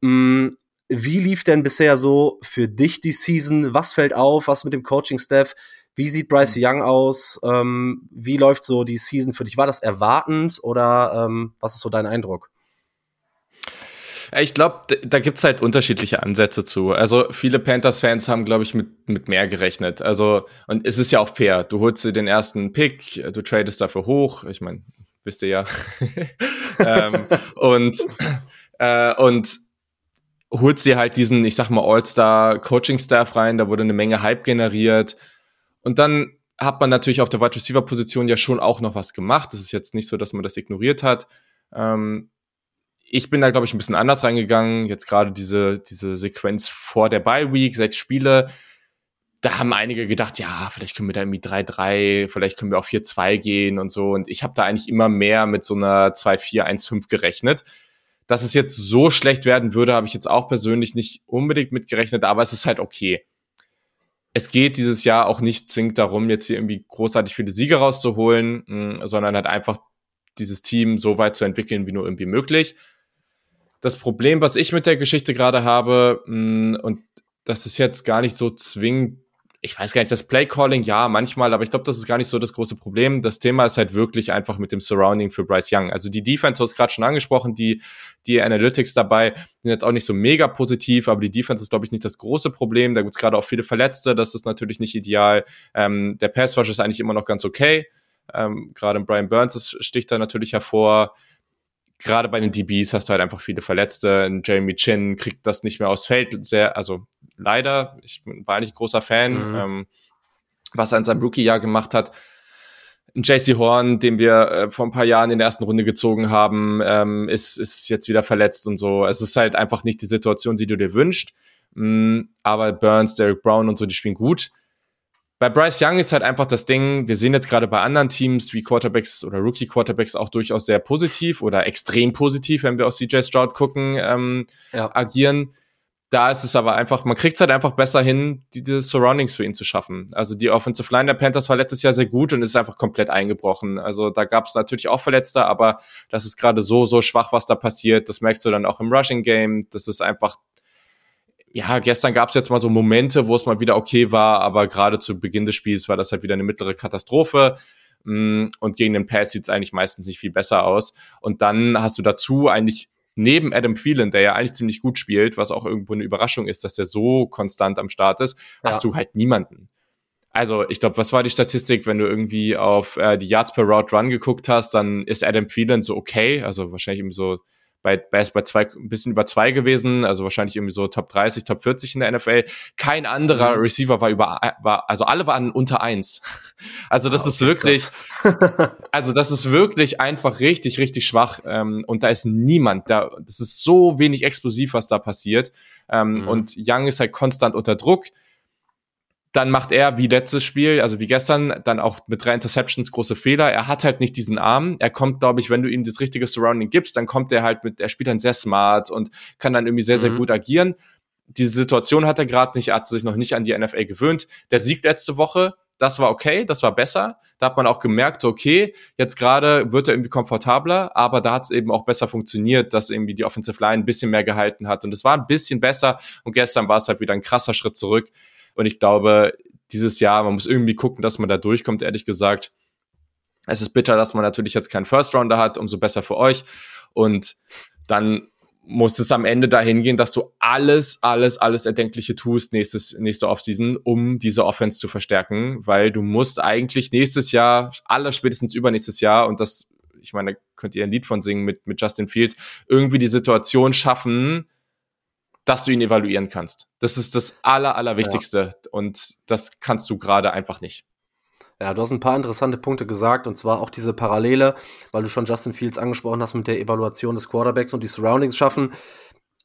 Mm, wie lief denn bisher so für dich die Season? Was fällt auf? Was mit dem Coaching-Staff? Wie sieht Bryce mhm. Young aus? Ähm, wie läuft so die Season für dich? War das erwartend oder ähm, was ist so dein Eindruck? Ich glaube, da gibt es halt unterschiedliche Ansätze zu. Also viele Panthers-Fans haben, glaube ich, mit, mit mehr gerechnet. Also, und es ist ja auch fair. Du holst dir den ersten Pick, du tradest dafür hoch. Ich meine, wisst ihr ja. ähm, und, äh, und holst dir halt diesen, ich sag mal, All-Star-Coaching-Staff rein. Da wurde eine Menge Hype generiert. Und dann hat man natürlich auf der Wide Receiver Position ja schon auch noch was gemacht. Es ist jetzt nicht so, dass man das ignoriert hat. Ähm, ich bin da, glaube ich, ein bisschen anders reingegangen. Jetzt gerade diese, diese Sequenz vor der Bye Week, sechs Spiele. Da haben einige gedacht, ja, vielleicht können wir da irgendwie 3-3, vielleicht können wir auch 4-2 gehen und so. Und ich habe da eigentlich immer mehr mit so einer 2-4-1-5 gerechnet. Dass es jetzt so schlecht werden würde, habe ich jetzt auch persönlich nicht unbedingt mitgerechnet, aber es ist halt okay es geht dieses Jahr auch nicht zwingend darum, jetzt hier irgendwie großartig viele Siege rauszuholen, mm, sondern halt einfach dieses Team so weit zu entwickeln, wie nur irgendwie möglich. Das Problem, was ich mit der Geschichte gerade habe, mm, und das ist jetzt gar nicht so zwingend ich weiß gar nicht, das Play-Calling, ja, manchmal, aber ich glaube, das ist gar nicht so das große Problem. Das Thema ist halt wirklich einfach mit dem Surrounding für Bryce Young. Also die Defense, du hast gerade schon angesprochen, die, die Analytics dabei sind jetzt auch nicht so mega positiv, aber die Defense ist, glaube ich, nicht das große Problem. Da gibt es gerade auch viele Verletzte, das ist natürlich nicht ideal. Ähm, der Pass-Rush ist eigentlich immer noch ganz okay. Ähm, gerade Brian Burns das sticht da natürlich hervor gerade bei den DBs hast du halt einfach viele Verletzte. Jeremy Chin kriegt das nicht mehr aufs Feld. Sehr, also leider, ich war eigentlich großer Fan, mhm. ähm, was er in seinem Rookie-Jahr gemacht hat. JC Horn, den wir äh, vor ein paar Jahren in der ersten Runde gezogen haben, ähm, ist, ist jetzt wieder verletzt und so. Es ist halt einfach nicht die Situation, die du dir wünschst. Mhm, aber Burns, Derek Brown und so, die spielen gut. Bei Bryce Young ist halt einfach das Ding, wir sehen jetzt gerade bei anderen Teams wie Quarterbacks oder Rookie-Quarterbacks auch durchaus sehr positiv oder extrem positiv, wenn wir auf CJ Stroud gucken, ähm, ja. agieren da ist es aber einfach, man kriegt es halt einfach besser hin, diese Surroundings für ihn zu schaffen. Also die Offensive Line der Panthers war letztes Jahr sehr gut und ist einfach komplett eingebrochen. Also da gab es natürlich auch Verletzte, aber das ist gerade so, so schwach, was da passiert. Das merkst du dann auch im Rushing Game. Das ist einfach, ja, gestern gab es jetzt mal so Momente, wo es mal wieder okay war, aber gerade zu Beginn des Spiels war das halt wieder eine mittlere Katastrophe. Mm, und gegen den Pass sieht es eigentlich meistens nicht viel besser aus. Und dann hast du dazu eigentlich neben Adam Phelan, der ja eigentlich ziemlich gut spielt, was auch irgendwo eine Überraschung ist, dass der so konstant am Start ist, ja. hast du halt niemanden. Also, ich glaube, was war die Statistik, wenn du irgendwie auf äh, die Yards per Route Run geguckt hast, dann ist Adam Phelan so okay, also wahrscheinlich irgendwie so bei, bei, ist bei zwei, ein bisschen über zwei gewesen, also wahrscheinlich irgendwie so Top 30, Top 40 in der NFL. Kein anderer mhm. Receiver war über, war, also alle waren unter eins. Also das okay, ist wirklich, also das ist wirklich einfach richtig, richtig schwach. Ähm, und da ist niemand, da, das ist so wenig explosiv, was da passiert. Ähm, mhm. Und Young ist halt konstant unter Druck dann macht er wie letztes Spiel, also wie gestern, dann auch mit drei Interceptions große Fehler. Er hat halt nicht diesen Arm. Er kommt, glaube ich, wenn du ihm das richtige Surrounding gibst, dann kommt er halt mit, er spielt dann sehr smart und kann dann irgendwie sehr, sehr mhm. gut agieren. Diese Situation hat er gerade nicht, er hat sich noch nicht an die NFL gewöhnt. Der Sieg letzte Woche, das war okay, das war besser. Da hat man auch gemerkt, okay, jetzt gerade wird er irgendwie komfortabler, aber da hat es eben auch besser funktioniert, dass irgendwie die Offensive Line ein bisschen mehr gehalten hat. Und es war ein bisschen besser und gestern war es halt wieder ein krasser Schritt zurück. Und ich glaube, dieses Jahr, man muss irgendwie gucken, dass man da durchkommt, ehrlich gesagt. Es ist bitter, dass man natürlich jetzt keinen First Rounder hat, umso besser für euch. Und dann muss es am Ende dahin gehen, dass du alles, alles, alles Erdenkliche tust nächstes, nächste Offseason, um diese Offense zu verstärken, weil du musst eigentlich nächstes Jahr, aller spätestens übernächstes Jahr, und das, ich meine, könnt ihr ein Lied von singen mit, mit Justin Fields, irgendwie die Situation schaffen, dass du ihn evaluieren kannst. Das ist das Aller, Allerwichtigste. Ja. Und das kannst du gerade einfach nicht. Ja, du hast ein paar interessante Punkte gesagt, und zwar auch diese Parallele, weil du schon Justin Fields angesprochen hast mit der Evaluation des Quarterbacks und die Surroundings schaffen.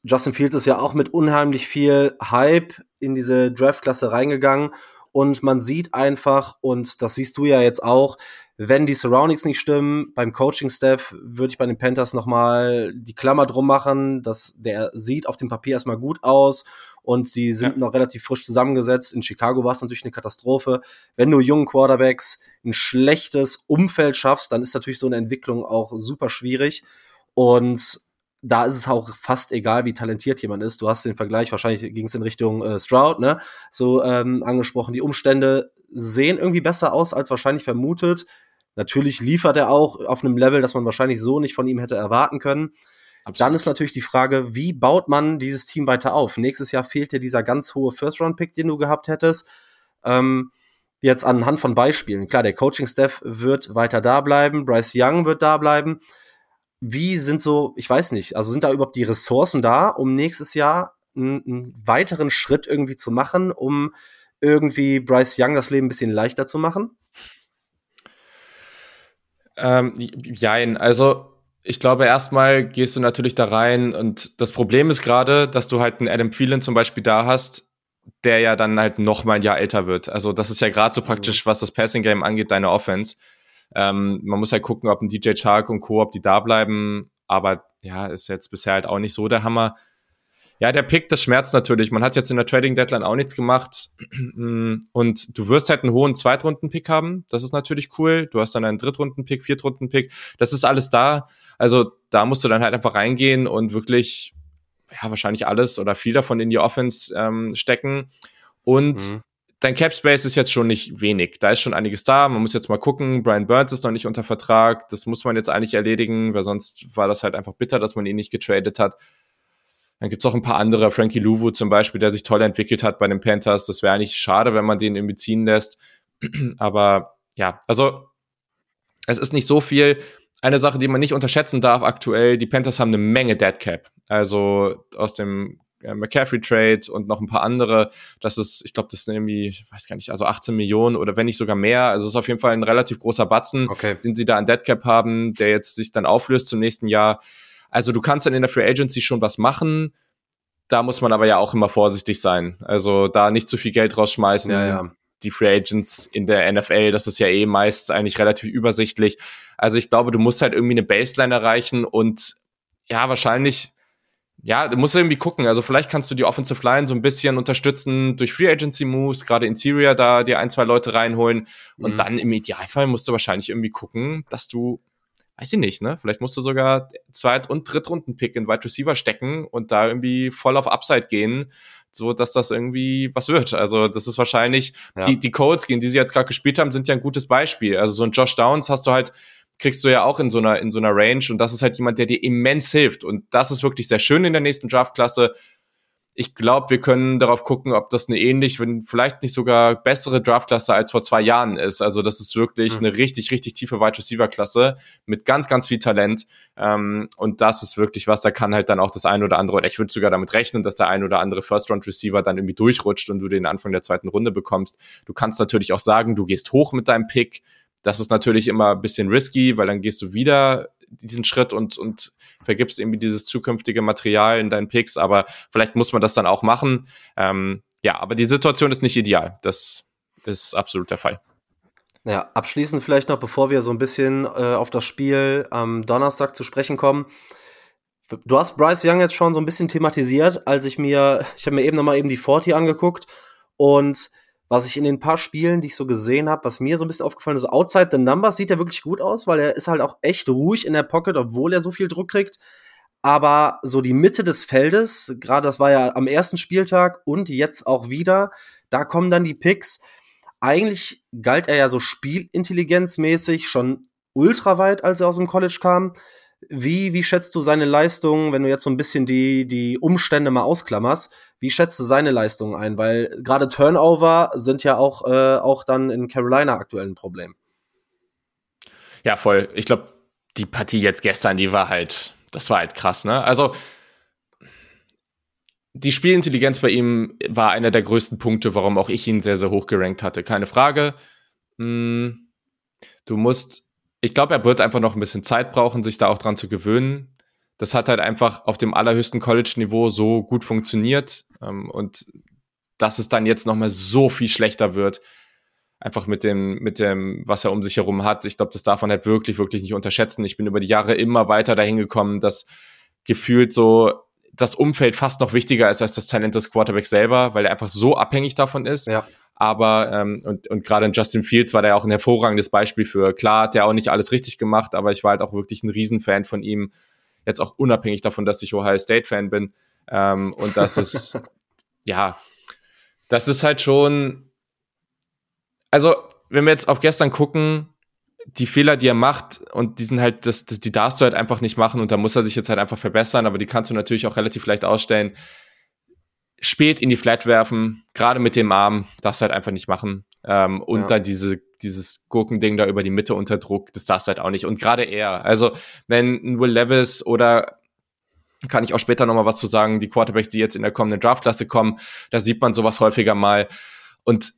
Justin Fields ist ja auch mit unheimlich viel Hype in diese Draftklasse reingegangen und man sieht einfach, und das siehst du ja jetzt auch, wenn die Surroundings nicht stimmen, beim Coaching-Staff würde ich bei den Panthers nochmal die Klammer drum machen, dass der sieht auf dem Papier erstmal gut aus und sie sind ja. noch relativ frisch zusammengesetzt. In Chicago war es natürlich eine Katastrophe. Wenn du jungen Quarterbacks ein schlechtes Umfeld schaffst, dann ist natürlich so eine Entwicklung auch super schwierig. Und da ist es auch fast egal, wie talentiert jemand ist. Du hast den Vergleich, wahrscheinlich ging es in Richtung äh, Stroud, ne? So ähm, angesprochen. Die Umstände sehen irgendwie besser aus als wahrscheinlich vermutet. Natürlich liefert er auch auf einem Level, das man wahrscheinlich so nicht von ihm hätte erwarten können. Absolut. Dann ist natürlich die Frage, wie baut man dieses Team weiter auf? Nächstes Jahr fehlt dir dieser ganz hohe First-Round-Pick, den du gehabt hättest. Ähm, jetzt anhand von Beispielen. Klar, der Coaching-Staff wird weiter da bleiben, Bryce Young wird da bleiben. Wie sind so, ich weiß nicht, also sind da überhaupt die Ressourcen da, um nächstes Jahr einen, einen weiteren Schritt irgendwie zu machen, um irgendwie Bryce Young das Leben ein bisschen leichter zu machen? Ähm, jein, also ich glaube, erstmal gehst du natürlich da rein und das Problem ist gerade, dass du halt einen Adam Phelan zum Beispiel da hast, der ja dann halt noch mal ein Jahr älter wird. Also das ist ja gerade so praktisch, was das Passing Game angeht, deine Offense. Ähm, man muss halt gucken, ob ein DJ Chark und Co., ob die da bleiben. Aber ja, ist jetzt bisher halt auch nicht so der Hammer. Ja, der Pick, das schmerzt natürlich. Man hat jetzt in der Trading Deadline auch nichts gemacht. Und du wirst halt einen hohen Zweitrunden-Pick haben. Das ist natürlich cool. Du hast dann einen Drittrunden-Pick, Viertrunden-Pick. Das ist alles da. Also da musst du dann halt einfach reingehen und wirklich, ja, wahrscheinlich alles oder viel davon in die Offense ähm, stecken. Und mhm. dein Cap Space ist jetzt schon nicht wenig. Da ist schon einiges da. Man muss jetzt mal gucken. Brian Burns ist noch nicht unter Vertrag. Das muss man jetzt eigentlich erledigen, weil sonst war das halt einfach bitter, dass man ihn nicht getradet hat. Dann gibt's auch ein paar andere, Frankie Louvu zum Beispiel, der sich toll entwickelt hat bei den Panthers. Das wäre eigentlich schade, wenn man den irgendwie ziehen lässt. Aber ja, also es ist nicht so viel. Eine Sache, die man nicht unterschätzen darf aktuell, die Panthers haben eine Menge Dead Cap. Also aus dem ja, McCaffrey Trade und noch ein paar andere. Das ist, ich glaube, das sind irgendwie, ich weiß gar nicht, also 18 Millionen oder wenn nicht sogar mehr. Also es ist auf jeden Fall ein relativ großer Batzen, okay. den sie da an Dead Cap haben, der jetzt sich dann auflöst zum nächsten Jahr. Also du kannst dann in der Free Agency schon was machen. Da muss man aber ja auch immer vorsichtig sein. Also da nicht zu viel Geld rausschmeißen. Ja, ja. Die Free Agents in der NFL, das ist ja eh meist eigentlich relativ übersichtlich. Also ich glaube, du musst halt irgendwie eine Baseline erreichen und ja, wahrscheinlich ja, du musst irgendwie gucken. Also vielleicht kannst du die Offensive Line so ein bisschen unterstützen durch Free Agency Moves, gerade Interior da dir ein, zwei Leute reinholen und mhm. dann im Idealfall musst du wahrscheinlich irgendwie gucken, dass du weiß ich nicht, ne? Vielleicht musst du sogar Zweit- und Drittrunden-Pick in Wide Receiver stecken und da irgendwie voll auf Upside gehen, so dass das irgendwie was wird. Also das ist wahrscheinlich, ja. die, die Codes, gegen die sie jetzt gerade gespielt haben, sind ja ein gutes Beispiel. Also so ein Josh Downs hast du halt kriegst du ja auch in so einer, in so einer Range und das ist halt jemand, der dir immens hilft und das ist wirklich sehr schön in der nächsten Draftklasse. Ich glaube, wir können darauf gucken, ob das eine ähnlich, wenn vielleicht nicht sogar bessere Draftklasse als vor zwei Jahren ist. Also das ist wirklich mhm. eine richtig, richtig tiefe Wide Receiver Klasse mit ganz, ganz viel Talent. Ähm, und das ist wirklich was, da kann halt dann auch das ein oder andere, oder ich würde sogar damit rechnen, dass der ein oder andere First Round Receiver dann irgendwie durchrutscht und du den Anfang der zweiten Runde bekommst. Du kannst natürlich auch sagen, du gehst hoch mit deinem Pick das ist natürlich immer ein bisschen risky, weil dann gehst du wieder diesen Schritt und, und vergibst irgendwie dieses zukünftige Material in deinen Picks, aber vielleicht muss man das dann auch machen. Ähm, ja, aber die Situation ist nicht ideal. Das ist absolut der Fall. Ja, abschließend vielleicht noch, bevor wir so ein bisschen äh, auf das Spiel am Donnerstag zu sprechen kommen. Du hast Bryce Young jetzt schon so ein bisschen thematisiert, als ich mir, ich habe mir eben nochmal eben die 40 angeguckt und was ich in den paar Spielen, die ich so gesehen habe, was mir so ein bisschen aufgefallen ist, so outside the numbers sieht er wirklich gut aus, weil er ist halt auch echt ruhig in der Pocket, obwohl er so viel Druck kriegt. Aber so die Mitte des Feldes, gerade das war ja am ersten Spieltag und jetzt auch wieder, da kommen dann die Picks. Eigentlich galt er ja so spielintelligenzmäßig schon ultra weit, als er aus dem College kam. Wie, wie schätzt du seine Leistung, wenn du jetzt so ein bisschen die, die Umstände mal ausklammerst? Wie schätzt du seine Leistung ein? Weil gerade Turnover sind ja auch, äh, auch dann in Carolina aktuell ein Problem. Ja, voll. Ich glaube, die Partie jetzt gestern, die war halt, das war halt krass, ne? Also, die Spielintelligenz bei ihm war einer der größten Punkte, warum auch ich ihn sehr, sehr hoch gerankt hatte. Keine Frage. Hm, du musst ich glaube, er wird einfach noch ein bisschen Zeit brauchen, sich da auch dran zu gewöhnen. Das hat halt einfach auf dem allerhöchsten College-Niveau so gut funktioniert. Ähm, und dass es dann jetzt nochmal so viel schlechter wird, einfach mit dem, mit dem, was er um sich herum hat. Ich glaube, das darf man halt wirklich, wirklich nicht unterschätzen. Ich bin über die Jahre immer weiter dahin gekommen, dass gefühlt so das Umfeld fast noch wichtiger ist als das Talent des Quarterbacks selber, weil er einfach so abhängig davon ist. Ja. Aber, ähm, und, und gerade in Justin Fields war der auch ein hervorragendes Beispiel für. Klar hat er auch nicht alles richtig gemacht, aber ich war halt auch wirklich ein Riesenfan von ihm. Jetzt auch unabhängig davon, dass ich Ohio State-Fan bin. Ähm, und das ist, ja, das ist halt schon. Also, wenn wir jetzt auf gestern gucken, die Fehler, die er macht, und die sind halt, das, das, die darfst du halt einfach nicht machen und da muss er sich jetzt halt einfach verbessern, aber die kannst du natürlich auch relativ leicht ausstellen spät in die Flat werfen, gerade mit dem Arm, darfst du halt einfach nicht machen. Ähm, und ja. dann diese, dieses Gurkending da über die Mitte unter Druck, das darfst du halt auch nicht. Und gerade er, also wenn Will Levis oder kann ich auch später nochmal was zu sagen, die Quarterbacks, die jetzt in der kommenden Draftklasse kommen, da sieht man sowas häufiger mal. Und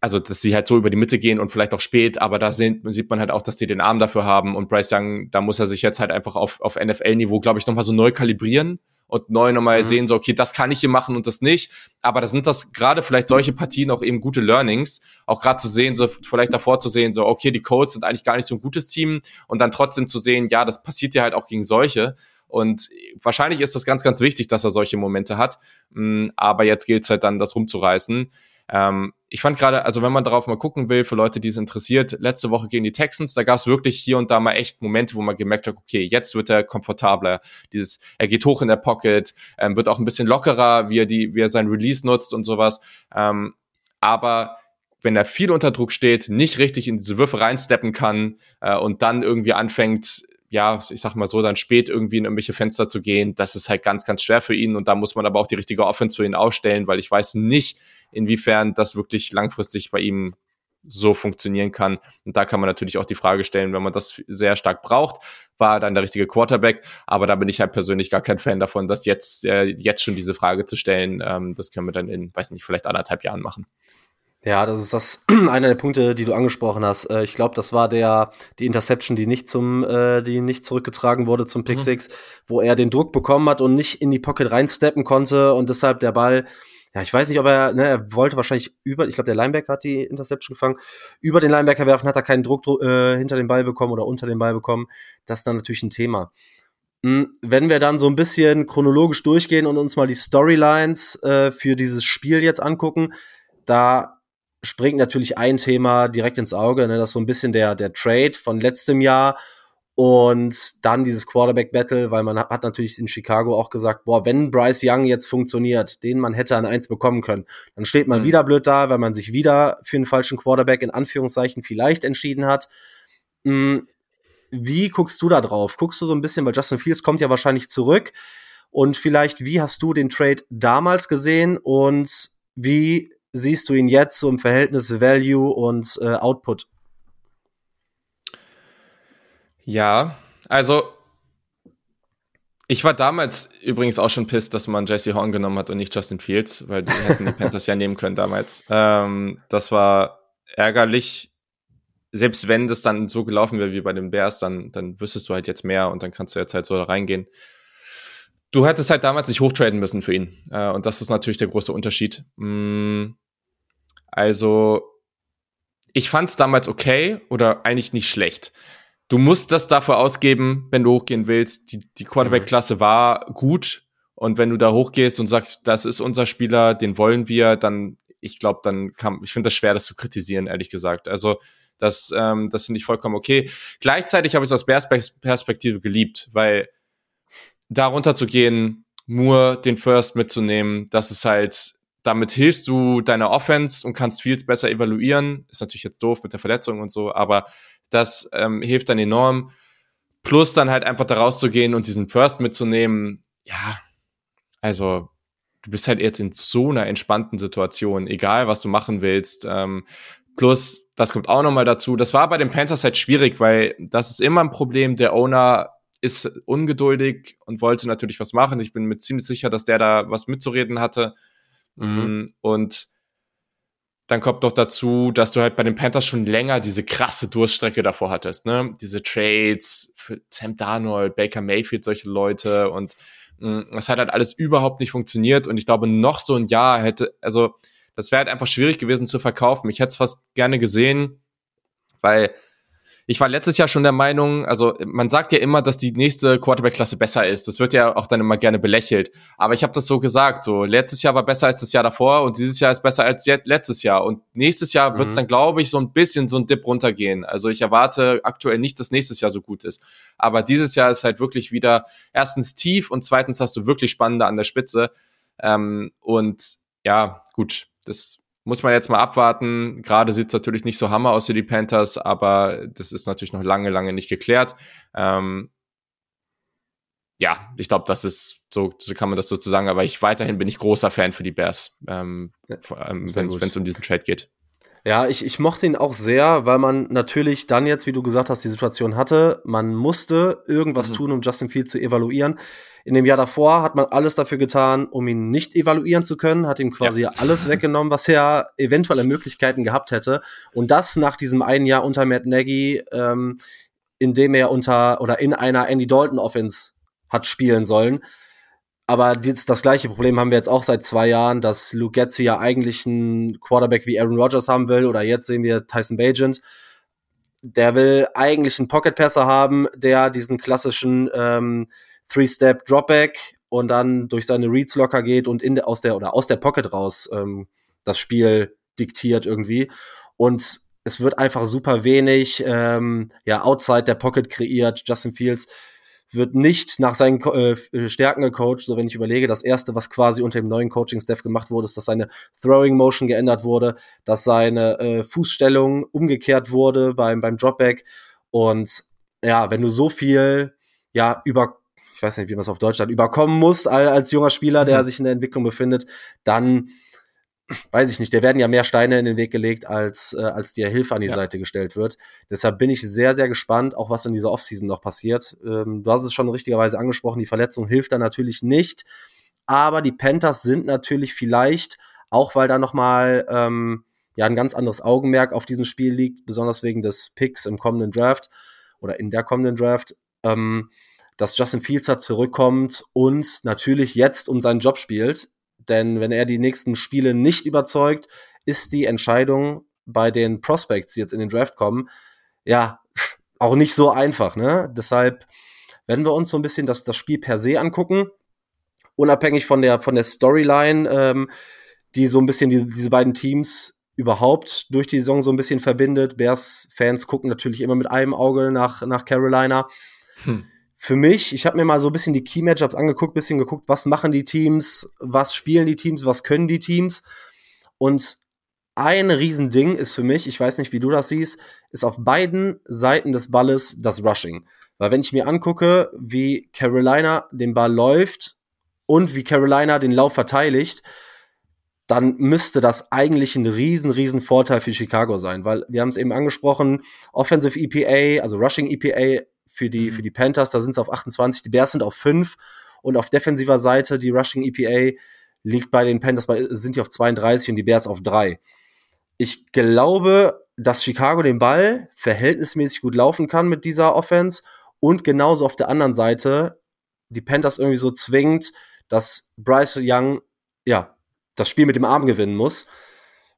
also, dass sie halt so über die Mitte gehen und vielleicht auch spät, aber da sieht, sieht man halt auch, dass die den Arm dafür haben und Bryce Young, da muss er sich jetzt halt einfach auf, auf NFL-Niveau, glaube ich, nochmal so neu kalibrieren und neu nochmal mhm. sehen, so, okay, das kann ich hier machen und das nicht. Aber da sind das gerade vielleicht solche Partien auch eben gute Learnings, auch gerade zu sehen, so vielleicht davor zu sehen, so, okay, die Codes sind eigentlich gar nicht so ein gutes Team und dann trotzdem zu sehen, ja, das passiert ja halt auch gegen solche. Und wahrscheinlich ist das ganz, ganz wichtig, dass er solche Momente hat. Mm, aber jetzt gilt es halt dann, das rumzureißen. Ähm, ich fand gerade, also wenn man darauf mal gucken will, für Leute, die es interessiert, letzte Woche gegen die Texans, da gab es wirklich hier und da mal echt Momente, wo man gemerkt hat, okay, jetzt wird er komfortabler. Dieses, er geht hoch in der Pocket, ähm, wird auch ein bisschen lockerer, wie er die, wie er sein Release nutzt und sowas. Ähm, aber wenn er viel unter Druck steht, nicht richtig in diese Würfe reinsteppen kann äh, und dann irgendwie anfängt, ja, ich sag mal so, dann spät irgendwie in irgendwelche Fenster zu gehen, das ist halt ganz, ganz schwer für ihn und da muss man aber auch die richtige Offense für ihn aufstellen, weil ich weiß nicht, inwiefern das wirklich langfristig bei ihm so funktionieren kann. Und da kann man natürlich auch die Frage stellen, wenn man das sehr stark braucht, war dann der richtige Quarterback. Aber da bin ich halt persönlich gar kein Fan davon, das jetzt, äh, jetzt schon diese Frage zu stellen. Ähm, das können wir dann in, weiß nicht, vielleicht anderthalb Jahren machen. Ja, das ist das einer der Punkte, die du angesprochen hast. Äh, ich glaube, das war der die Interception, die nicht zum, äh, die nicht zurückgetragen wurde zum Pick mhm. Six, wo er den Druck bekommen hat und nicht in die Pocket reinsteppen konnte und deshalb der Ball ja, ich weiß nicht, ob er, ne, er wollte wahrscheinlich über, ich glaube, der Linebacker hat die Interception gefangen, über den Linebacker werfen, hat er keinen Druck äh, hinter den Ball bekommen oder unter den Ball bekommen. Das ist dann natürlich ein Thema. Hm, wenn wir dann so ein bisschen chronologisch durchgehen und uns mal die Storylines äh, für dieses Spiel jetzt angucken, da springt natürlich ein Thema direkt ins Auge, ne, das ist so ein bisschen der, der Trade von letztem Jahr und dann dieses Quarterback-Battle, weil man hat natürlich in Chicago auch gesagt, boah, wenn Bryce Young jetzt funktioniert, den man hätte an eins bekommen können, dann steht man mhm. wieder blöd da, weil man sich wieder für einen falschen Quarterback in Anführungszeichen vielleicht entschieden hat. Hm, wie guckst du da drauf? Guckst du so ein bisschen, weil Justin Fields kommt ja wahrscheinlich zurück. Und vielleicht, wie hast du den Trade damals gesehen und wie siehst du ihn jetzt so im Verhältnis Value und äh, Output? Ja, also ich war damals übrigens auch schon pisst, dass man Jesse Horn genommen hat und nicht Justin Fields, weil die hätten die Panthers ja nehmen können damals. Ähm, das war ärgerlich. Selbst wenn das dann so gelaufen wäre wie bei den Bears, dann, dann wüsstest du halt jetzt mehr und dann kannst du jetzt halt so da reingehen. Du hättest halt damals nicht hochtraden müssen für ihn. Äh, und das ist natürlich der große Unterschied. Mm, also, ich fand es damals okay oder eigentlich nicht schlecht du musst das dafür ausgeben, wenn du hochgehen willst. Die, die Quarterback-Klasse war gut. Und wenn du da hochgehst und sagst, das ist unser Spieler, den wollen wir, dann, ich glaube, dann kann, ich finde das schwer, das zu kritisieren, ehrlich gesagt. Also, das, ähm, das finde ich vollkommen okay. Gleichzeitig habe ich es aus Bears Perspektive geliebt, weil darunter zu gehen, nur den First mitzunehmen, das ist halt, damit hilfst du deiner Offense und kannst Fields besser evaluieren. Ist natürlich jetzt doof mit der Verletzung und so, aber das ähm, hilft dann enorm. Plus dann halt einfach da rauszugehen und diesen First mitzunehmen. Ja, also du bist halt jetzt in so einer entspannten Situation, egal was du machen willst. Ähm, plus, das kommt auch nochmal dazu. Das war bei den Panthers halt schwierig, weil das ist immer ein Problem. Der Owner ist ungeduldig und wollte natürlich was machen. Ich bin mir ziemlich sicher, dass der da was mitzureden hatte. Mhm. Und dann kommt noch dazu, dass du halt bei den Panthers schon länger diese krasse Durststrecke davor hattest, ne? Diese Trades für Sam Darnold, Baker Mayfield, solche Leute und mh, mm, das hat halt alles überhaupt nicht funktioniert und ich glaube, noch so ein Jahr hätte, also das wäre halt einfach schwierig gewesen zu verkaufen. Ich hätte es fast gerne gesehen, weil ich war letztes Jahr schon der Meinung, also man sagt ja immer, dass die nächste Quarterback-Klasse besser ist. Das wird ja auch dann immer gerne belächelt. Aber ich habe das so gesagt, so letztes Jahr war besser als das Jahr davor und dieses Jahr ist besser als letztes Jahr. Und nächstes Jahr mhm. wird es dann, glaube ich, so ein bisschen so ein Dip runtergehen. Also ich erwarte aktuell nicht, dass nächstes Jahr so gut ist. Aber dieses Jahr ist halt wirklich wieder erstens tief und zweitens hast du wirklich Spannende an der Spitze. Ähm, und ja, gut, das muss man jetzt mal abwarten. Gerade sieht es natürlich nicht so hammer aus für die Panthers, aber das ist natürlich noch lange, lange nicht geklärt. Ähm, ja, ich glaube, das ist so, so kann man das sozusagen, aber ich weiterhin bin ich großer Fan für die Bears, ähm, ähm, wenn es um diesen Trade geht. Ja, ich, ich mochte ihn auch sehr, weil man natürlich dann jetzt, wie du gesagt hast, die Situation hatte, man musste irgendwas mhm. tun, um Justin Field zu evaluieren. In dem Jahr davor hat man alles dafür getan, um ihn nicht evaluieren zu können, hat ihm quasi ja. alles weggenommen, was er eventuelle Möglichkeiten gehabt hätte. Und das nach diesem einen Jahr unter Matt Nagy, ähm, in dem er unter oder in einer Andy Dalton Offense hat spielen sollen. Aber das, das gleiche Problem haben wir jetzt auch seit zwei Jahren, dass Luke Getzi ja eigentlich einen Quarterback wie Aaron Rodgers haben will. Oder jetzt sehen wir Tyson Bagent. Der will eigentlich einen Pocket-Passer haben, der diesen klassischen ähm, Three-Step Dropback und dann durch seine Reads locker geht und in, aus der oder aus der Pocket raus ähm, das Spiel diktiert irgendwie. Und es wird einfach super wenig ähm, ja outside der Pocket kreiert. Justin Fields wird nicht nach seinen äh, Stärken gecoacht. So, wenn ich überlege, das erste, was quasi unter dem neuen Coaching-Staff gemacht wurde, ist, dass seine Throwing Motion geändert wurde, dass seine äh, Fußstellung umgekehrt wurde beim, beim Dropback. Und ja, wenn du so viel, ja, über, ich weiß nicht, wie man es auf Deutsch hat, überkommen musst als junger Spieler, der mhm. sich in der Entwicklung befindet, dann weiß ich nicht, der werden ja mehr Steine in den Weg gelegt, als, äh, als dir Hilfe an die ja. Seite gestellt wird. Deshalb bin ich sehr, sehr gespannt, auch was in dieser Offseason noch passiert. Ähm, du hast es schon richtigerweise angesprochen, die Verletzung hilft da natürlich nicht. Aber die Panthers sind natürlich vielleicht, auch weil da nochmal ähm, ja, ein ganz anderes Augenmerk auf diesem Spiel liegt, besonders wegen des Picks im kommenden Draft oder in der kommenden Draft, ähm, dass Justin Fields da zurückkommt und natürlich jetzt um seinen Job spielt denn wenn er die nächsten Spiele nicht überzeugt, ist die Entscheidung bei den Prospects, die jetzt in den Draft kommen, ja, auch nicht so einfach. Ne? Deshalb, wenn wir uns so ein bisschen das, das Spiel per se angucken, unabhängig von der, von der Storyline, ähm, die so ein bisschen die, diese beiden Teams überhaupt durch die Saison so ein bisschen verbindet. Bears-Fans gucken natürlich immer mit einem Auge nach, nach Carolina. Hm für mich, ich habe mir mal so ein bisschen die Key Matchups angeguckt, bisschen geguckt, was machen die Teams, was spielen die Teams, was können die Teams. Und ein Riesending ist für mich, ich weiß nicht, wie du das siehst, ist auf beiden Seiten des Balles das Rushing. Weil wenn ich mir angucke, wie Carolina den Ball läuft und wie Carolina den Lauf verteidigt, dann müsste das eigentlich ein riesen, riesen Vorteil für Chicago sein, weil wir haben es eben angesprochen, Offensive EPA, also Rushing EPA für die, mhm. für die Panthers, da sind es auf 28, die Bears sind auf 5 und auf defensiver Seite die Rushing EPA liegt bei den Panthers bei, sind die auf 32 und die Bears auf 3. Ich glaube, dass Chicago den Ball verhältnismäßig gut laufen kann mit dieser Offense und genauso auf der anderen Seite die Panthers irgendwie so zwingt, dass Bryce Young ja das Spiel mit dem Arm gewinnen muss.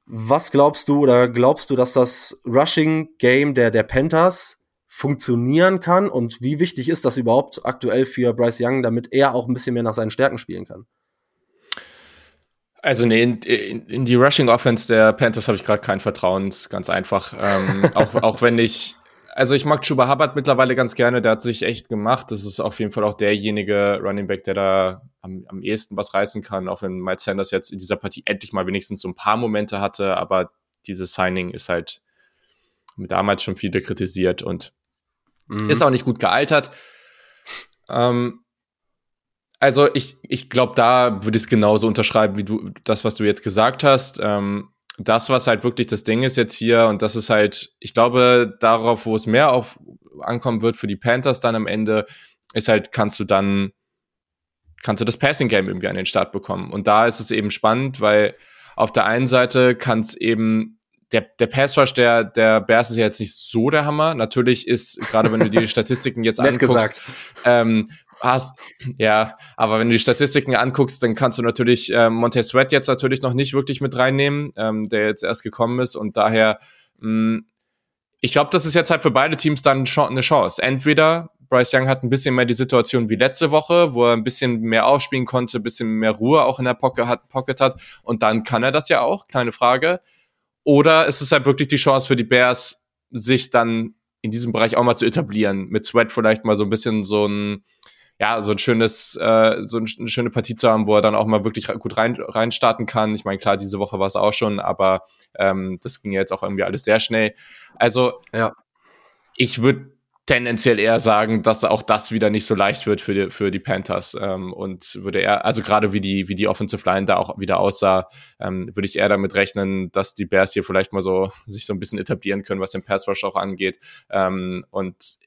Was glaubst du oder glaubst du, dass das Rushing Game der, der Panthers funktionieren kann und wie wichtig ist das überhaupt aktuell für Bryce Young, damit er auch ein bisschen mehr nach seinen Stärken spielen kann? Also nee, in, in, in die Rushing Offense der Panthers habe ich gerade kein Vertrauen, ganz einfach. Ähm, auch, auch wenn ich, also ich mag Chuba Hubbard mittlerweile ganz gerne, der hat sich echt gemacht. Das ist auf jeden Fall auch derjenige Running Back, der da am, am ehesten was reißen kann, auch wenn Miles Sanders jetzt in dieser Partie endlich mal wenigstens so ein paar Momente hatte, aber dieses Signing ist halt mit damals schon viele kritisiert und Mhm. Ist auch nicht gut gealtert. Ähm, also ich, ich glaube, da würde ich es genauso unterschreiben, wie du das, was du jetzt gesagt hast. Ähm, das, was halt wirklich das Ding ist jetzt hier, und das ist halt, ich glaube, darauf, wo es mehr auf ankommen wird für die Panthers dann am Ende, ist halt, kannst du dann, kannst du das Passing Game irgendwie an den Start bekommen. Und da ist es eben spannend, weil auf der einen Seite kann es eben der, der Pass Rush der, der Bears ist ja jetzt nicht so der Hammer. Natürlich ist, gerade wenn du die Statistiken jetzt anguckst, gesagt. Ähm, hast, ja, aber wenn du die Statistiken anguckst, dann kannst du natürlich ähm, Montez Sweat jetzt natürlich noch nicht wirklich mit reinnehmen, ähm, der jetzt erst gekommen ist und daher, mh, mm, ich glaube, das ist jetzt halt für beide Teams dann eine Chance. Entweder Bryce Young hat ein bisschen mehr die Situation wie letzte Woche, wo er ein bisschen mehr aufspielen konnte, ein bisschen mehr Ruhe auch in der Pocket hat, Pocket hat und dann kann er das ja auch, kleine Frage. Oder ist es halt wirklich die Chance für die Bears, sich dann in diesem Bereich auch mal zu etablieren, mit Sweat vielleicht mal so ein bisschen so ein, ja, so ein schönes, äh, so eine schöne Partie zu haben, wo er dann auch mal wirklich gut rein, reinstarten kann. Ich meine, klar, diese Woche war es auch schon, aber ähm, das ging ja jetzt auch irgendwie alles sehr schnell. Also, ja. ich würde tendenziell eher sagen, dass auch das wieder nicht so leicht wird für die, für die Panthers. Ähm, und würde eher, also gerade wie die, wie die Offensive Line da auch wieder aussah, ähm, würde ich eher damit rechnen, dass die Bears hier vielleicht mal so sich so ein bisschen etablieren können, was den Pass Rush auch angeht. Ähm, und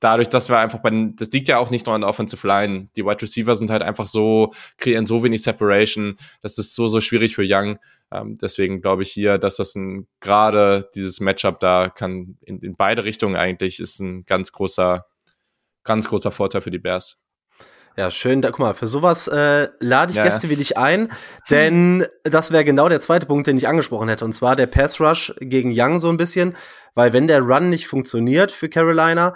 dadurch, dass wir einfach bei den, das liegt ja auch nicht nur an der Offensive Line. Die Wide Receiver sind halt einfach so, kreieren so wenig Separation. Das ist so, so schwierig für Young. Ähm, deswegen glaube ich hier, dass das ein, gerade dieses Matchup da kann in, in beide Richtungen eigentlich ist ein ganz großer, ganz großer Vorteil für die Bears. Ja, schön. Da, guck mal, für sowas äh, lade ich ja. Gäste wie dich ein, denn das wäre genau der zweite Punkt, den ich angesprochen hätte, und zwar der Pass Rush gegen Young so ein bisschen, weil wenn der Run nicht funktioniert für Carolina,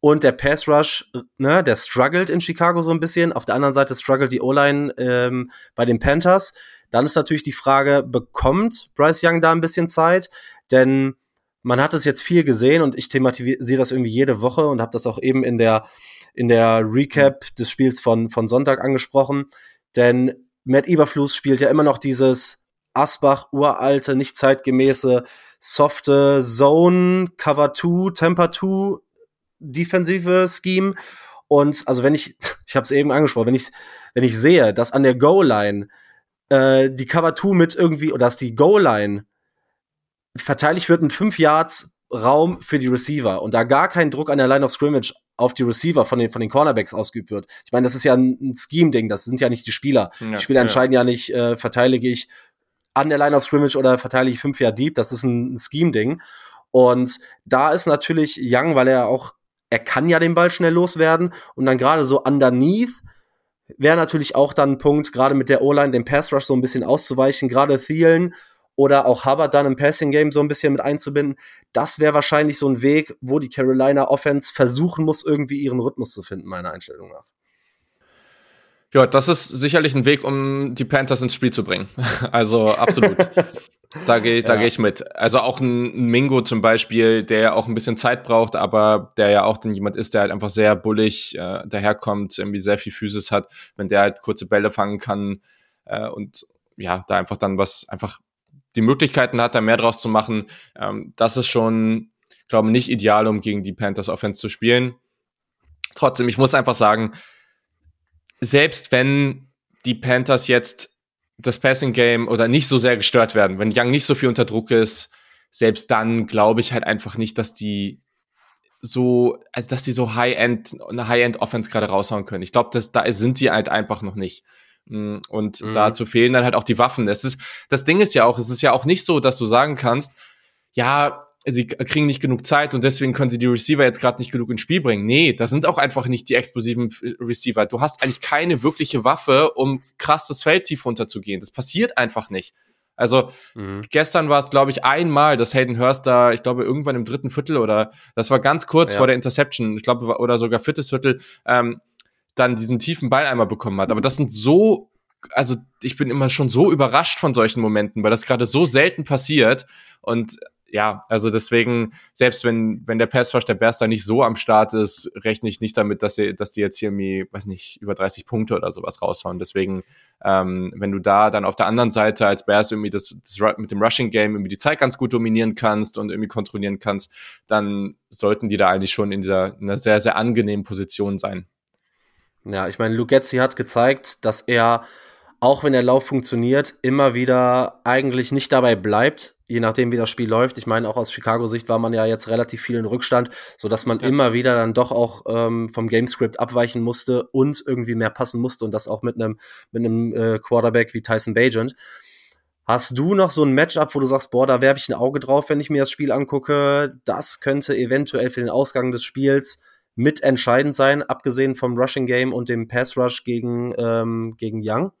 und der Pass Rush, ne, der struggelt in Chicago so ein bisschen. Auf der anderen Seite struggelt die O-Line ähm, bei den Panthers. Dann ist natürlich die Frage, bekommt Bryce Young da ein bisschen Zeit? Denn man hat es jetzt viel gesehen und ich thematisiere das irgendwie jede Woche und habe das auch eben in der in der Recap des Spiels von, von Sonntag angesprochen. Denn Matt Eberfluss spielt ja immer noch dieses Asbach uralte, nicht zeitgemäße, softe Zone, Cover 2, Temper 2 defensive Scheme. Und also wenn ich, ich habe es eben angesprochen, wenn ich, wenn ich sehe, dass an der Goal-Line äh, die Cover 2 mit irgendwie, oder dass die Goal-Line verteidigt wird mit fünf Yards Raum für die Receiver und da gar kein Druck an der Line of Scrimmage auf die Receiver von den, von den Cornerbacks ausgeübt wird. Ich meine, das ist ja ein, ein Scheme-Ding, das sind ja nicht die Spieler. Ja, die Spieler ja. entscheiden ja nicht, äh, verteidige ich an der Line of Scrimmage oder verteidige ich fünf Jahre Deep, das ist ein, ein Scheme-Ding. Und da ist natürlich Young, weil er auch, er kann ja den Ball schnell loswerden und dann gerade so underneath wäre natürlich auch dann ein Punkt, gerade mit der O-Line, den Pass Rush so ein bisschen auszuweichen, gerade Thielen oder auch Hubbard dann im Passing Game so ein bisschen mit einzubinden. Das wäre wahrscheinlich so ein Weg, wo die Carolina Offense versuchen muss, irgendwie ihren Rhythmus zu finden, meiner Einstellung nach. Ja, das ist sicherlich ein Weg, um die Panthers ins Spiel zu bringen. Also absolut. da gehe da ja. geh ich mit. Also auch ein, Mingo zum Beispiel, der ja auch ein bisschen Zeit braucht, aber der ja auch dann jemand ist, der halt einfach sehr bullig äh, daherkommt, irgendwie sehr viel Physis hat, wenn der halt kurze Bälle fangen kann äh, und ja, da einfach dann was einfach die Möglichkeiten hat, da mehr draus zu machen. Ähm, das ist schon, glaube ich, nicht ideal, um gegen die Panthers Offense zu spielen. Trotzdem, ich muss einfach sagen, selbst wenn die Panthers jetzt das Passing Game oder nicht so sehr gestört werden, wenn Young nicht so viel unter Druck ist, selbst dann glaube ich halt einfach nicht, dass die so, also dass die so High-End, eine High-End-Offense gerade raushauen können. Ich glaube, da sind die halt einfach noch nicht. Mm, und mhm. dazu fehlen dann halt auch die Waffen. Es ist, das Ding ist ja auch, es ist ja auch nicht so, dass du sagen kannst, ja, sie kriegen nicht genug Zeit und deswegen können sie die Receiver jetzt gerade nicht genug ins Spiel bringen. Nee, das sind auch einfach nicht die explosiven Receiver. Du hast eigentlich keine wirkliche Waffe, um krass das Feld tief runterzugehen. Das passiert einfach nicht. Also mhm. gestern war es, glaube ich, einmal, dass Hayden Hurst da, ich glaube, irgendwann im dritten Viertel oder das war ganz kurz ja. vor der Interception, ich glaube, oder sogar viertes Viertel, ähm, dann diesen tiefen Ball einmal bekommen hat. Aber das sind so, also ich bin immer schon so überrascht von solchen Momenten, weil das gerade so selten passiert. Und ja, also deswegen, selbst wenn, wenn der Passrush der Bears da nicht so am Start ist, rechne ich nicht damit, dass die, dass die jetzt hier irgendwie, weiß nicht, über 30 Punkte oder sowas raushauen. Deswegen, ähm, wenn du da dann auf der anderen Seite als Bears irgendwie das, das mit dem Rushing Game irgendwie die Zeit ganz gut dominieren kannst und irgendwie kontrollieren kannst, dann sollten die da eigentlich schon in dieser, in einer sehr, sehr angenehmen Position sein. Ja, ich meine, Lugetzi hat gezeigt, dass er, auch wenn der Lauf funktioniert, immer wieder eigentlich nicht dabei bleibt, je nachdem, wie das Spiel läuft. Ich meine, auch aus Chicago-Sicht war man ja jetzt relativ viel in Rückstand, so dass man ja. immer wieder dann doch auch ähm, vom Gamescript abweichen musste und irgendwie mehr passen musste und das auch mit einem mit einem äh, Quarterback wie Tyson Bagent. Hast du noch so ein Matchup, wo du sagst, boah, da werfe ich ein Auge drauf, wenn ich mir das Spiel angucke? Das könnte eventuell für den Ausgang des Spiels mitentscheidend sein, abgesehen vom Rushing Game und dem Pass Rush gegen, ähm, gegen Young?